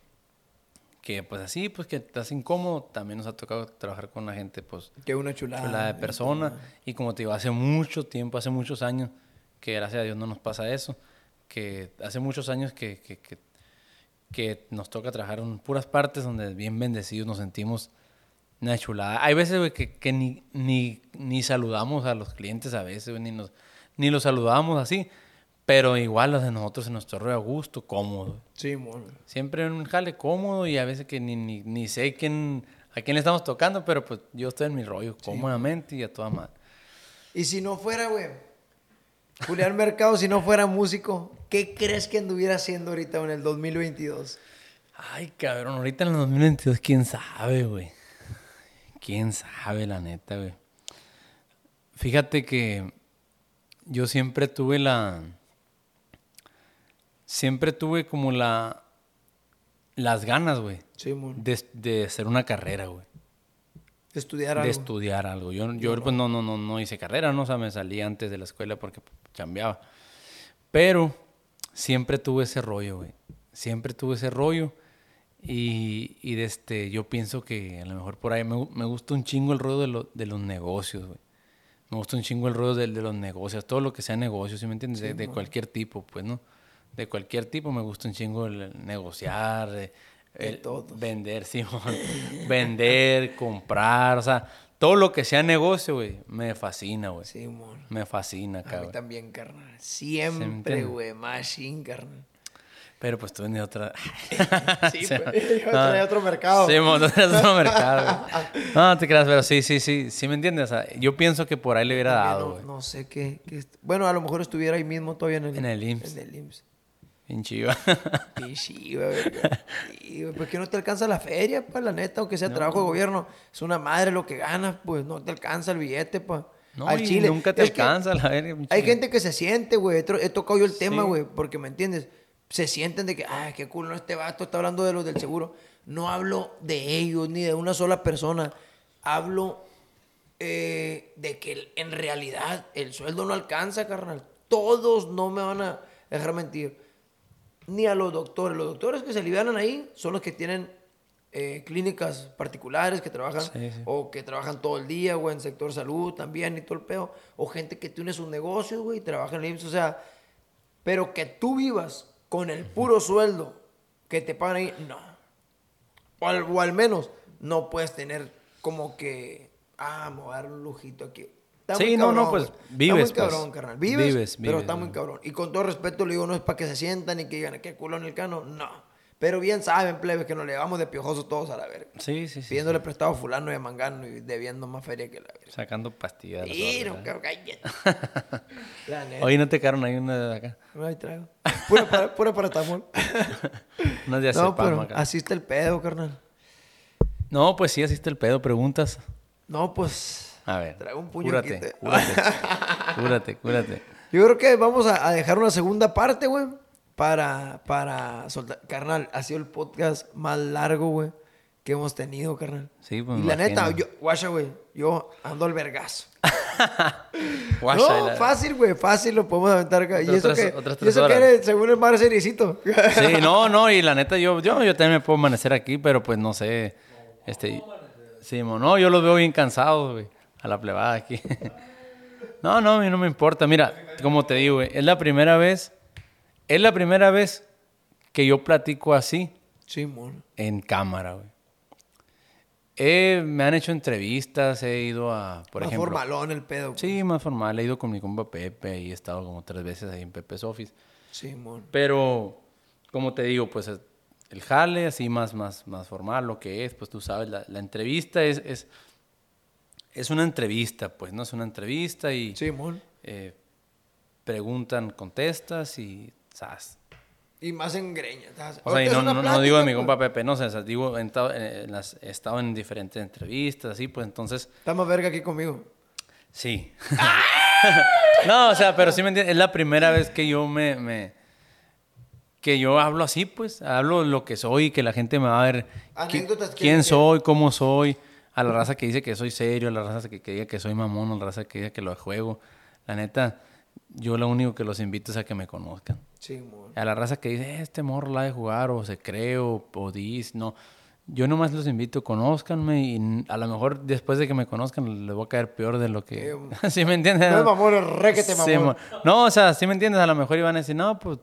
que pues así, pues que te hace incómodo, también nos ha tocado trabajar con la gente, pues, Que una chulada. chulada de persona. Y como te digo, hace mucho tiempo, hace muchos años, que gracias a Dios no nos pasa eso, que hace muchos años que, que, que, que nos toca trabajar en puras partes donde bien bendecidos nos sentimos una chulada. Hay veces, güey, que, que ni, ni, ni saludamos a los clientes a veces, güey, ni, nos, ni los saludamos así, pero igual los de nosotros en nuestro rollo a gusto, cómodo. Sí, mon. Siempre en un jale cómodo y a veces que ni, ni, ni sé quién, a quién le estamos tocando, pero pues yo estoy en mi rollo cómodamente y a toda madre. Y si no fuera, güey, Julián Mercado, si no fuera músico, ¿qué crees que anduviera haciendo ahorita en el 2022? Ay, cabrón, ahorita en el 2022, quién sabe, güey. Quién sabe, la neta, güey. Fíjate que yo siempre tuve la. Siempre tuve como la. Las ganas, güey. Sí. De, de hacer una carrera, güey. De estudiar de algo. estudiar algo. Yo, yo pues no, no, no, no hice carrera, ¿no? O sea, me salí antes de la escuela porque chambeaba. Pero siempre tuve ese rollo, güey. Siempre tuve ese rollo. Y, y de este, yo pienso que a lo mejor por ahí me, me gusta un chingo el rollo de, lo- de los negocios, güey. Me gusta un chingo el rollo de, de los negocios, todo lo que sea negocio, ¿sí me entiendes? de, de cualquier tipo, pues, ¿no? De cualquier tipo me gusta un chingo el, el negociar, el todos. vender, sí, vender, comprar, o sea, todo lo que sea negocio, güey, me fascina, güey. Sí, mon. Me fascina, A mí cabrón. también, carnal. ¿Se Siempre, güey. Machine, carnal. Pero pues tú vendes otra. Sí, O sea, pues, yo traía otro mercado. Sí, mo, tú otro mercado. No, no te creas, pero sí, sí, sí. Sí me entiendes. O sea, yo pienso que por ahí le hubiera dado, no, no sé qué, Bueno, a lo mejor estuviera ahí mismo todavía en el, En el IMSS. En el IMSS. Bien chiva. Sí, sí. Sí, güey, ¿Por qué no te alcanza la feria, pues, la neta? Aunque sea trabajo de gobierno. Es una madre lo que ganas, pues. No te alcanza el billete, pues. No, Al y chile. nunca te Es alcanza la pinche. Hay gente que se siente, güey. He tocado yo el tema, Sí. güey. Porque, ¿me entiendes? Se sienten de que, ay, qué culo este vato está hablando de los del seguro. No hablo de ellos ni de una sola persona. Hablo eh, de que en realidad el sueldo no alcanza, carnal. Todos no me van a dejar mentir. Ni a los doctores. Los doctores que se alivianan ahí son los que tienen eh, clínicas particulares que trabajan Sí, sí. o que trabajan todo el día, güey, en sector salud también y todo el peo. O gente que tiene sus negocios, güey, y trabaja en el IMSS. O sea, pero que tú vivas con el puro sueldo que te pagan ahí, no. O al, o al menos no puedes tener como que, ah, me voy a dar un lujito aquí. Está Sí, no, no, pues, vives, Está muy pues. cabrón, carnal. Vives, Vives, pero vives, está muy cabrón. Y con todo respeto le digo, no es para que se sientan y que digan, qué culo en el cano. No. Pero bien saben, plebes, que nos le vamos de piojosos todos a la verga. Sí, sí, sí. Pidiéndole prestado a fulano y a mangano y debiendo más feria que la verga. Sacando pastillas. Sí, no. Oye, ¿no te quedaron ahí una de acá? Ahí traigo. Pura, para, pura paratamol. Unas de no, pero acá. así está el pedo, carnal. No, pues sí, así está el pedo. Preguntas. No, pues... A ver. Traigo un puño cúrate, cúrate, cúrate, cúrate. Yo creo que vamos a, a dejar una segunda parte, güey. Para, para soltar. Carnal, ha sido el podcast más largo, güey, que hemos tenido, carnal. Sí, pues, Y la neta, yo, guacha, güey, yo ando al vergazo. No, la- fácil, güey, fácil lo podemos aventar acá. Y eso tres- que, y eso que eres, según el mar seriecito. Sí, no, no, y la neta, yo, yo, yo también me puedo amanecer aquí, pero pues no sé. Este, sí, no, yo los veo bien cansados, güey, a la plebada aquí. No, no, a mí no me importa. Mira, como te digo, güey, es la primera vez, es la primera vez que yo platico así sí, mon. en cámara, güey. Me han hecho entrevistas, he ido a, por Más ejemplo... formalón el pedo. güey. Sí, más formal, he ido con mi compa Pepe y he estado como tres veces ahí en Pepe's Office. Sí, mon. Pero, como te digo, pues es- el jale, así más, más, más formal, lo que es, pues tú sabes, la, la entrevista es, es, es una entrevista, pues, ¿no? Es una entrevista y Sí, mon. eh, preguntan, contestas y Y más en greña. ¿sabes? O sea, y no, es una no, no digo de mi plática, compa pues. Pepe, no sé, o sea, digo, he estado en, en las- he estado en diferentes entrevistas, así, pues entonces, Está más verga aquí conmigo. sí. no, o sea, pero sí me entiendes, es la primera vez que yo me, me- que yo hablo así, pues, hablo lo que soy, que la gente me va a ver que- quién soy, cómo soy, a la raza que dice que soy serio, a la raza que, que diga que soy mamón, a la raza que diga que lo juego. La neta, yo lo único que los invito es a que me conozcan. Sí, mon. A la raza que dice, "Eh, este morro la de jugar, o se cree, o, o dice, no. Yo nomás los invito, conózcanme y a lo mejor después de que me conozcan les voy a caer peor de lo que... ¿Sí me entiendes? No es mamón, es re que te Sí, mamón. mo- no, o sea, sí me entiendes, a lo mejor iban a decir, no, pues,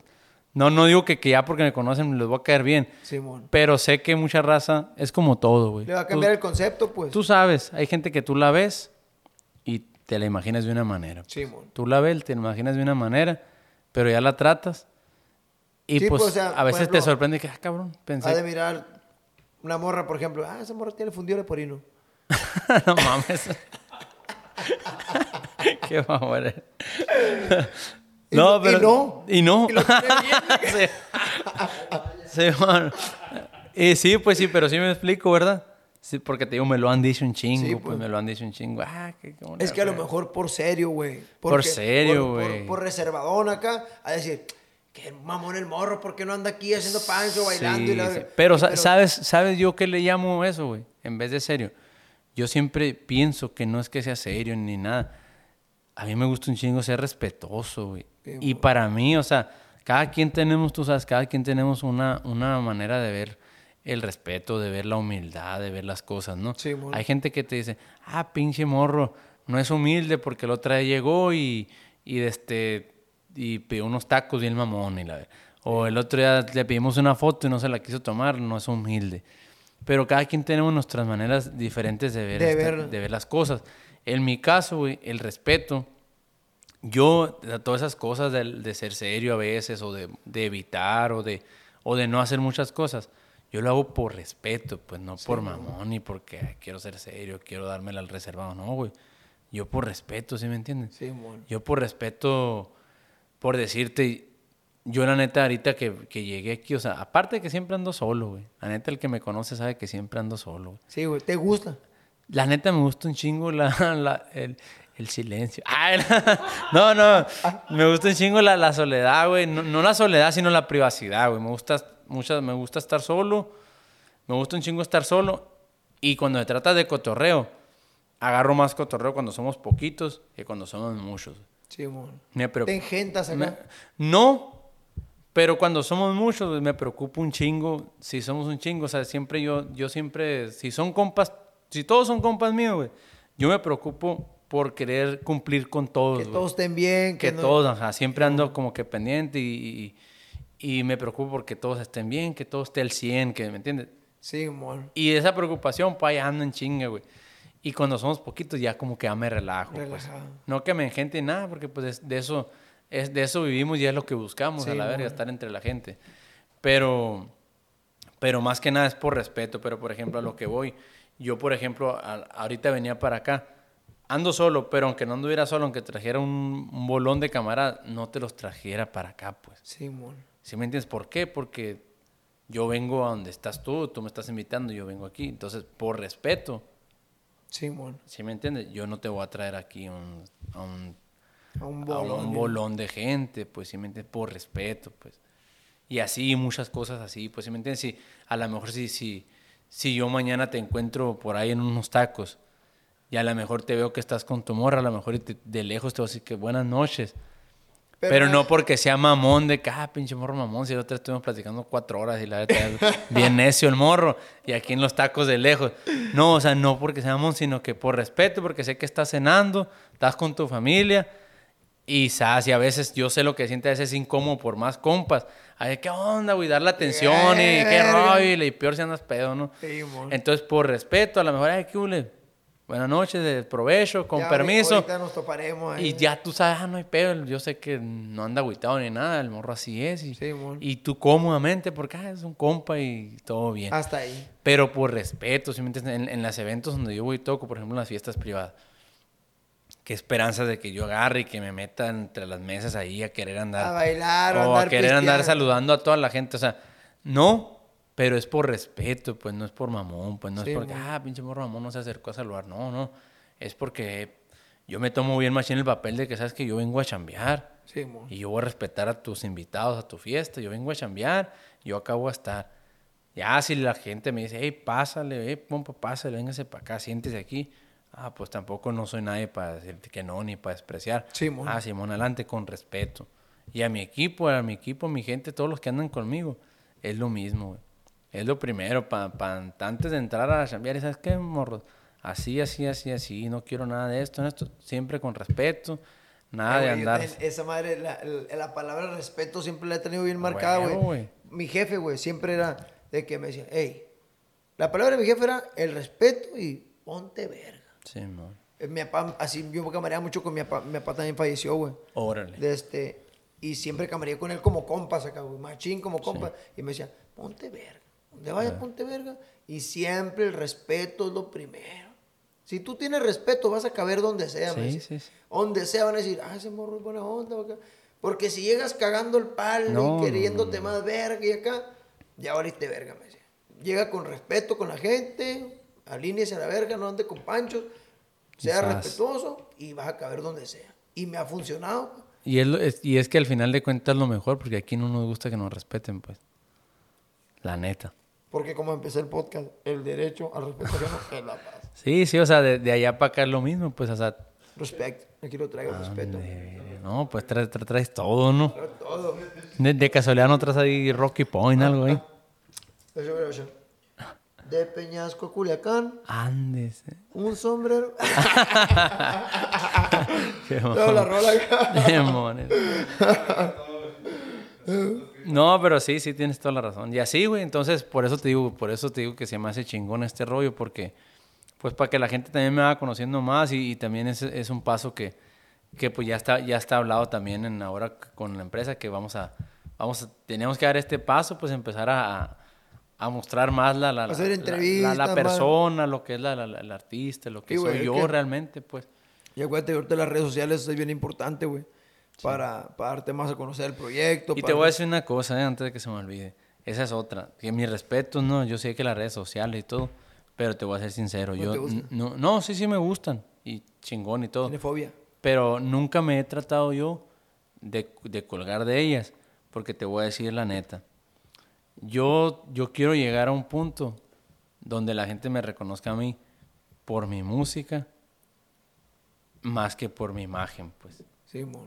no, no digo que, que ya porque me conocen les voy a caer bien, Sí, mon. pero sé que mucha raza es como todo, güey. Le va a Tú- cambiar el concepto, pues. Tú sabes, hay gente que tú la ves te la imaginas de una manera. Sí, mon. Tú la ves, te la imaginas de una manera, pero ya la tratas y Sí, pues, pues, o sea, a veces te sorprende que, ah, cabrón, pensé. Ha de mirar una morra, por ejemplo. Ah, esa morra tiene fundido de porino. no mames. Qué. Y No, no- y pero. no. Y no. Y sí. Y sí, pues sí, pero sí me explico, ¿verdad? Sí, porque te digo, me lo han dicho un chingo, Sí, pues. pues. me lo han dicho un chingo. Ah, qué, qué Es que a lo mejor por serio, güey. Por serio, por- por- güey. Por, reservadón acá, a decir, qué mamón el morro, ¿por qué no anda aquí haciendo pancho, bailando? y la... Sí, sí. Pero, sa- ¿sabes, ¿sabes yo qué le llamo eso, güey? En vez de serio. Yo siempre pienso que no es que sea serio ni nada. A mí me gusta un chingo ser respetuoso, güey. Y para mí, o sea, cada quien tenemos, tú sabes, cada quien tenemos una, una manera de ver el respeto, de ver la humildad, de ver las cosas, ¿no? Sí. Hay gente que te dice, ah, pinche morro, no es humilde porque el otro día llegó y, y este, y pidió unos tacos y el mamón y la O el otro día le pedimos una foto y no se la quiso tomar, no es humilde. Pero cada quien tenemos nuestras maneras diferentes de ver, De esta- ver. de ver las cosas. En mi caso, güey, el respeto, yo, todas esas cosas de, de ser serio a veces, o de, de evitar, o de, o de no hacer muchas cosas, yo lo hago por respeto, pues no por mamón, ni porque "Ay, quiero ser serio, quiero dármela al reservado, no, güey. Yo por respeto, ¿sí me entiendes? Sí, mon. Yo por respeto, por decirte, yo la neta ahorita que, que llegué aquí, o sea, aparte de que siempre ando solo, güey. La neta el que me conoce sabe que siempre ando solo, güey. Sí, güey, ¿te gusta? La neta me gusta un chingo la, la- el, el silencio. Ay, no, no, me gusta un chingo la, la soledad, güey. No, no la soledad, sino la privacidad, güey. Me gusta, muchas, me gusta estar solo. Me gusta un chingo estar solo. Y cuando se trata de cotorreo, agarro más cotorreo cuando somos poquitos que cuando somos muchos. Sí, mon. Me. ¿Te engentas acá? Me- no, pero cuando somos muchos pues, me preocupa un chingo. Si somos un chingo, o sea, siempre yo, yo siempre, si son compas, si todos son compas míos, güey, yo me preocupo por querer cumplir con todos. que todos estén bien. que no- todos, ajá, siempre ando como que pendiente y, y, y me preocupo porque todos estén bien, que todo esté al 100, que, ¿me entiendes? Sí, mon. Y esa preocupación, pa, ahí ando en chinga, güey. Y cuando somos poquitos ya como que ya me relajo. pues. No que me engente nada, porque pues es- de eso, es, de eso vivimos y es lo que buscamos, a Sí, la verga, mon. estar entre la gente. Pero, pero más que nada es por respeto. Pero por ejemplo, a lo que voy, yo por ejemplo, a- ahorita venía para acá, ando solo, pero aunque no anduviera solo, aunque trajera un, un bolón de camarada, no te los trajera para acá, pues. Simón. ¿Sí me entiendes por qué? Porque yo vengo a donde estás tú, tú me estás invitando, yo vengo aquí. Entonces, por respeto, Simón. ¿sí me entiendes? Yo no te voy a traer aquí un- a un A un a bolón. un bolón de gente, pues, ¿sí me entiendes? Por respeto, pues. Y así, muchas cosas así, pues, ¿sí me entiendes? Si, a lo mejor si, si, si yo mañana te encuentro por ahí en unos tacos y a lo mejor te veo que estás con tu morra, a lo mejor de lejos te voy a decir que buenas noches. Pero, no porque sea mamón de que, ah, pinche morro mamón, si otra vez estuvimos platicando cuatro horas y la verdad, bien necio el morro, y aquí en los tacos de lejos. No, o sea, no porque sea mamón, sino que por respeto, porque sé que estás cenando, estás con tu familia, y sabes, y a veces yo sé lo que siente a veces incómodo por más compas. Ay, ¿qué onda, güey? Dar la atención y qué rollo, y peor si andas pedo, ¿no? Simón. Entonces, por respeto, a lo mejor, ay, qué hule. Buenas noches, de provecho, con Ya, permiso. Ahorita nos toparemos ahí. Y ya tú sabes, ah, no hay pedo. Yo sé que no anda agüitado ni nada. El morro así es. Y, Sí, y tú cómodamente, porque ah, es un compa y todo bien. Hasta ahí. Pero por respeto, ¿sí me entiendes? En, en los eventos donde yo voy y toco, por ejemplo, en las fiestas privadas. Qué esperanza de que yo agarre y que me meta entre las mesas ahí a querer andar. A bailar, a o a andar querer andar saludando a toda la gente. O sea, no, pero es por respeto, pues no es por mamón, pues no Sí, es porque, mon. ah, pinche morro mamón no se acercó a saludar. No, no. Es porque yo me tomo bien machín el papel de que sabes que yo vengo a chambear. Simón. Y yo voy a respetar a tus invitados a tu fiesta. Yo vengo a chambear, yo acabo a estar. Ya si la gente me dice, hey, pásale, hey, pompa, pásale, véngase para acá, siéntese aquí. Ah, pues tampoco no soy nadie para decirte que no, ni para despreciar. Simón. Ah, Simón, adelante con respeto. Y a mi equipo, a mi equipo, mi gente, todos los que andan conmigo, es lo mismo, güey. Es lo primero, para antes de entrar a chambear, ¿y ¿sabes qué, morros? Así, así, así, así, no quiero nada de esto, esto, siempre con respeto, nada de güey, yo andar. esa madre, la, la- la palabra respeto siempre la he tenido bien marcada, güey. Mi jefe, güey, siempre era de que me decía, hey, la palabra de mi jefe era el respeto y ponte verga. Simón. Eh, Mi papá, así, yo camareaba mucho con mi papá, mi papá también falleció, güey. Órale. De este, y siempre camareé con él como compas acá, güey, machín como compa. Y me decía, ponte verga. Donde vayas, ponte verga. Y siempre el respeto es lo primero. Si tú tienes respeto, vas a caber donde sea, me Sí, sí, sí. Donde sea van a decir, ah, ese morro es buena onda. acá". Porque si llegas cagando el palo No, y queriéndote no, no. más verga y acá, ya valiste verga, me decía. Llega con respeto con la gente, alíñese a la verga, no ande con panchos, sea Quizás. respetuoso y vas a caber donde sea. Y me ha funcionado. Y es, lo- es- y es que al final de cuentas es lo mejor, porque aquí no nos gusta que nos respeten, pues. La neta. Porque como empecé el podcast, el derecho al respeto es la paz. Sí, sí, o sea, de, de allá para acá es lo mismo, pues, o sea, Respect. Aquí lo traigo, respeto. no, pues traes, tra- traes todo, ¿no? Todo. De, de casualidad no traes ahí Rocky Point, algo ahí. De Peñasco a Culiacán, Andes. eh. un sombrero. Qué la rola acá. No, pero sí, sí tienes toda la razón. Y así, güey, entonces por eso te digo, por eso te digo que se me hace chingón este rollo, porque pues para que la gente también me vaya conociendo más y, y también es, es un paso que, que pues ya está, ya está hablado también en ahora con la empresa que vamos a, vamos a, tenemos que dar este paso, pues empezar a, a mostrar más la, la, la- Hacer la- entrevistas, la, la más. persona, lo que es la, la- artista, lo que Sí, soy yo que- realmente, pues. Y acuérdate ahorita las redes sociales es bien importante, güey. Para, para darte más a conocer el proyecto. Y te voy a decir una cosa, eh, antes de que se me olvide. Esa es otra. Que mi respeto, no, yo sé que las redes sociales y todo, pero te voy a ser sincero. ¿No yo te gustan? no, no, sí, sí me gustan. Y chingón y todo. Tiene fobia. Pero nunca me he tratado yo de, de colgar de ellas. Porque te voy a decir la neta. Yo, yo quiero llegar a un punto donde la gente me reconozca a mí por mi música más que por mi imagen, pues.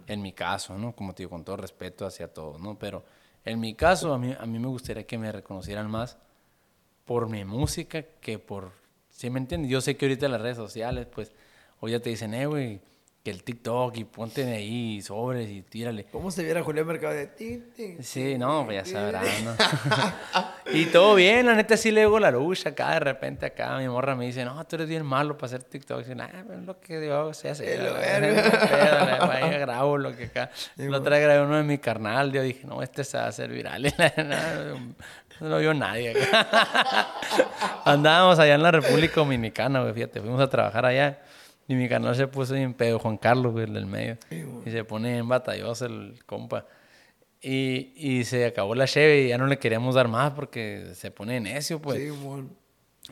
En mi caso, ¿no? Como te digo, con todo respeto hacia todos, ¿no? Pero en mi caso, a mí, a mí me gustaría que me reconocieran más por mi música que por... ¿Sí me entiendes? Yo sé que ahorita las redes sociales, pues, hoy ya te dicen, eh, güey, que el TikTok y ponte ahí sobres y tírale. ¿Cómo se viera Julián Mercado de ti? Sí, no, pues ya sabrán, ¿no? y todo bien, la neta sí le digo la lucha acá, de repente acá mi morra me dice, no, tú eres bien malo para hacer TikTok. Y dice, nah, es lo que yo sé hacer. verga, grabo lo que acá. La otra vez grabé uno de mi carnal, yo dije, no, este se va a hacer viral. No lo vio nadie acá. Andábamos allá en la República Dominicana, güey, fíjate, fuimos a trabajar allá. Y mi canal se puso bien pedo, Juan Carlos, güey, el del medio. Y se pone en batalloso el compa. Y, y se acabó la cheve y ya no le queríamos dar más porque se pone necio, pues. Sí, mon.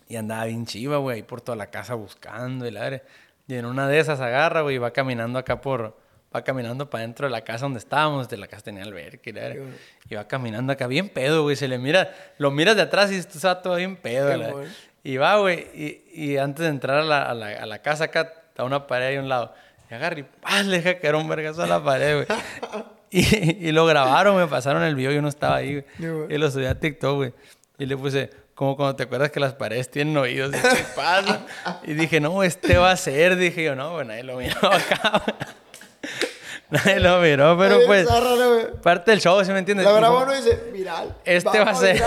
Y andaba bien chiva, güey, ahí por toda la casa buscando y la verga. Y en una de esas agarra, güey, y va caminando acá por... Va caminando para dentro de la casa donde estábamos. De la casa tenía alberca y la verga. bueno. Y va caminando acá bien pedo, güey. Se le mira... Lo miras de atrás y está todo bien pedo. La- bueno. Y va, güey. Y, y antes de entrar a la, a la, a la casa acá, está una pared ahí a un lado. Y agarra y ¡pah! le deja caer un vergazo a la pared, güey. Y, y lo grabaron, me pasaron el video, yo no estaba ahí, güey. Bueno. Y lo subí a TikTok, güey. Y le puse, como cuando te acuerdas que las paredes tienen oídos. Y, ¿Qué pasa? y dije, no, este va a ser. Dije yo, no, pues nadie lo miró acá. Nadie lo miró, pero Ay, pues, zarra, ¿no, güey? parte del show, ¿sí me entiendes? La grabó uno y dice, viral. este va, a ser.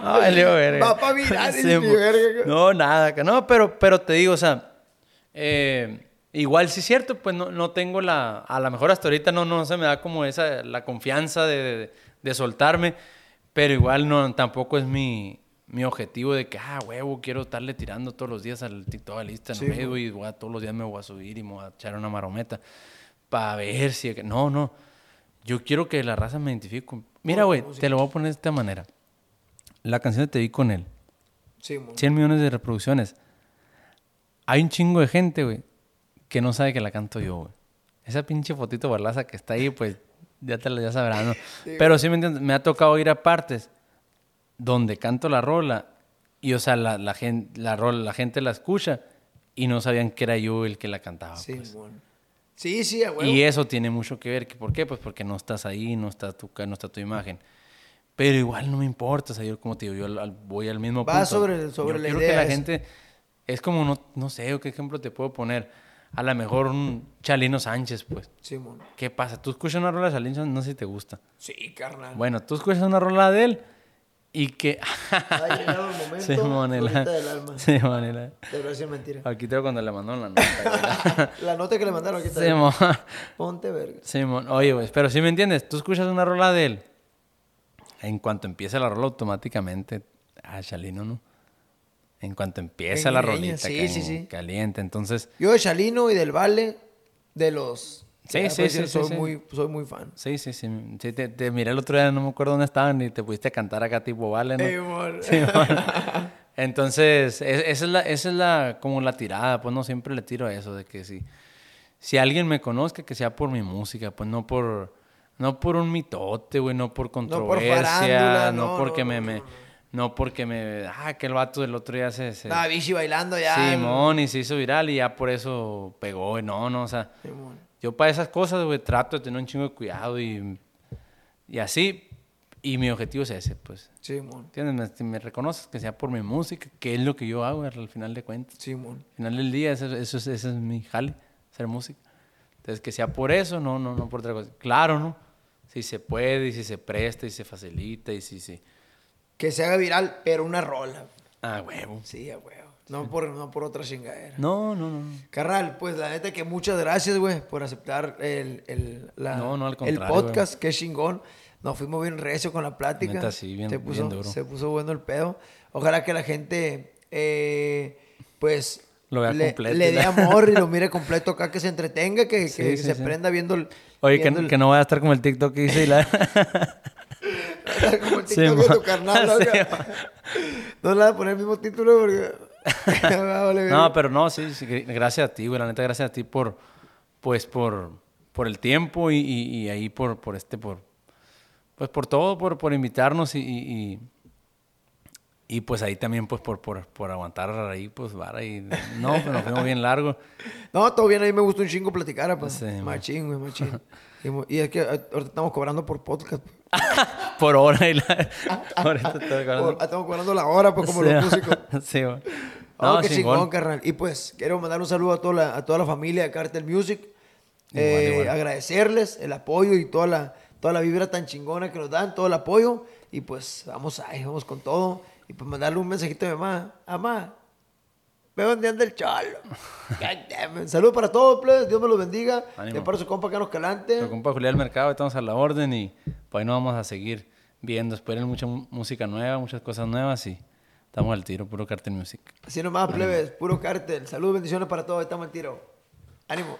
No, valió verga. Va pa' viral, Sí, el. No, nada. No, pero, pero te digo, o sea, eh, igual sí es cierto, pues no, no tengo la. A lo mejor hasta ahorita no, no se me da como esa, la confianza de, de- de soltarme, pero igual no, tampoco es mi, mi objetivo de que, ah, huevo, quiero estarle tirando todos los días al TikTok, al Instagram, Sí, y voy a- todos los días me voy a subir y me voy a echar una marometa para ver si. No, no. Yo quiero que la raza me identifique. con- Mira, güey, te lo voy a poner de esta manera. La canción de Te vi con él. Sí, mon. 100 millones de reproducciones. Hay un chingo de gente, güey, que no sabe que la canto yo, güey. Esa pinche fotito barlaza que está ahí, pues ya te la ya sabrán, ¿no? Pero sí me entiendes, me ha tocado ir a partes donde canto la rola y, o sea, la, la, gen- la, rola, la gente la escucha y no sabían que era yo el que la cantaba. Sí, pues. Sí, sí, a huevo. Y eso tiene mucho que ver. ¿Por qué? Pues porque no estás ahí, no está tu, no está tu imagen. Pero igual no me importa. O sea, yo como te digo, yo voy al mismo Va punto. sobre- sobre Yo la quiero idea que la gente... Es como, no, no sé, ¿qué ejemplo te puedo poner? A lo mejor un Chalino Sánchez, pues. Sí, mon. ¿Qué pasa? Tú escuchas una rola de Chalino Sánchez, no sé si te gusta. Sí, carnal. Bueno, tú escuchas una rola de él y que... Ha llegado el momento. Sí, monela. del alma. Sí, monela. De verdad, sí mentira. Aquí tengo cuando le mandaron la nota. La nota que le mandaron aquí está. Sí, mon. Ponte verga. Simón, oye, güey, pero si me entiendes, tú escuchas una rola de él, en cuanto empieza la rola automáticamente, ah, Chalino, ¿no? En cuanto empieza la rolita, sí, sí, sí. caliente, entonces, Yo de Chalino y del Vale, de los... Sí, sí, sí, sí, soy sí. Muy, soy muy fan. sí, sí, sí, sí, te, te miré el otro día, no me acuerdo dónde estaban y te pudiste cantar acá tipo vale, ¿no? Mon. Simón. Entonces, es- esa es la, esa es la, como la tirada, pues no siempre le tiro a eso, de que si, si alguien me conozca, que sea por mi música, pues no por, no por un mitote, güey, no por por controversia, farándula, no, no, porque no, me, no, me- no, porque me, ah, que el vato del otro día se, se Estaba bichi bailando ya. Simón y se hizo viral y ya por eso pegó, no, no, o sea, Simón. yo para esas cosas, güey, trato de tener un chingo de cuidado y, y así, y mi objetivo es ese, pues. Simón. ¿Entiendes? Me, me reconoces que sea por mi música, que es lo que yo hago al final de cuentas. Simón. Al final del día, eso, eso es, ese es mi jale, hacer música. Entonces, que sea por eso, no, no, no por otra cosa. Claro, ¿no? Si se puede, y si se presta, y se facilita, y si, si... Que se haga viral, pero una rola. Ah, huevo. Sí, a huevo. No por, no por otra chingadera. No, no, no. Carnal, pues la neta que muchas gracias, güey, por aceptar el, el, la- No, no, al el podcast. Qué chingón. Nos fuimos bien recio con la plática. Neta, sí, bien- se bien puso, duro. Se puso bueno el pedo. Ojalá que la gente, eh, pues, Lo vea le, completo, le dé amor y lo mire completo acá, que se entretenga, que, Sí, que sí, se prenda viendo el... Oye, que, viendo el- que no vaya a estar como el TikTok que hice y la... como el TikTok de tu carnal, ¿no? Le vas a poner el mismo título porque... No, pero no, sí, sí, gr- gracias a ti, güey. La neta, gracias a ti por, pues, por, por el tiempo y, y- y ahí por, por este, por, pues, por todo, por, por invitarnos y, y, pues ahí también, pues, por, por, por aguantar ahí, pues, vara y... No, pero nos fuimos bien largo. No, todo bien, a mí me gusta un chingo platicar, pues. Sí, machín, güey, machín. Y, es que ahorita estamos cobrando por podcast. Por hora y la... Estoy Por- estamos cobrando la hora, pues, como Sí, los músicos. Sí, güey. Oh, No, qué chingón. carnal. Y pues quiero mandar un saludo a toda la, a toda la familia de Cartel Music. Eh, Igual, igual. Agradecerles el apoyo y toda la, toda la vibra tan chingona que nos dan, todo el apoyo. Y pues vamos ahí, vamos con todo. Y pues mandarle un mensajito a mi mamá. Mamá, veo dónde anda el it. Saludos para todos, plebes. Dios me los bendiga. Ánimo. De para su compa Carlos Calante. Pero compa Julián Mercado, estamos a la orden y pues ahí nos vamos a seguir viendo. Esperen mucha mu- música nueva, muchas cosas nuevas y estamos al tiro, puro Cartel Music. Así nomás, plebes. Puro cartel. Saludos, bendiciones para todos. Estamos al tiro. Ánimo.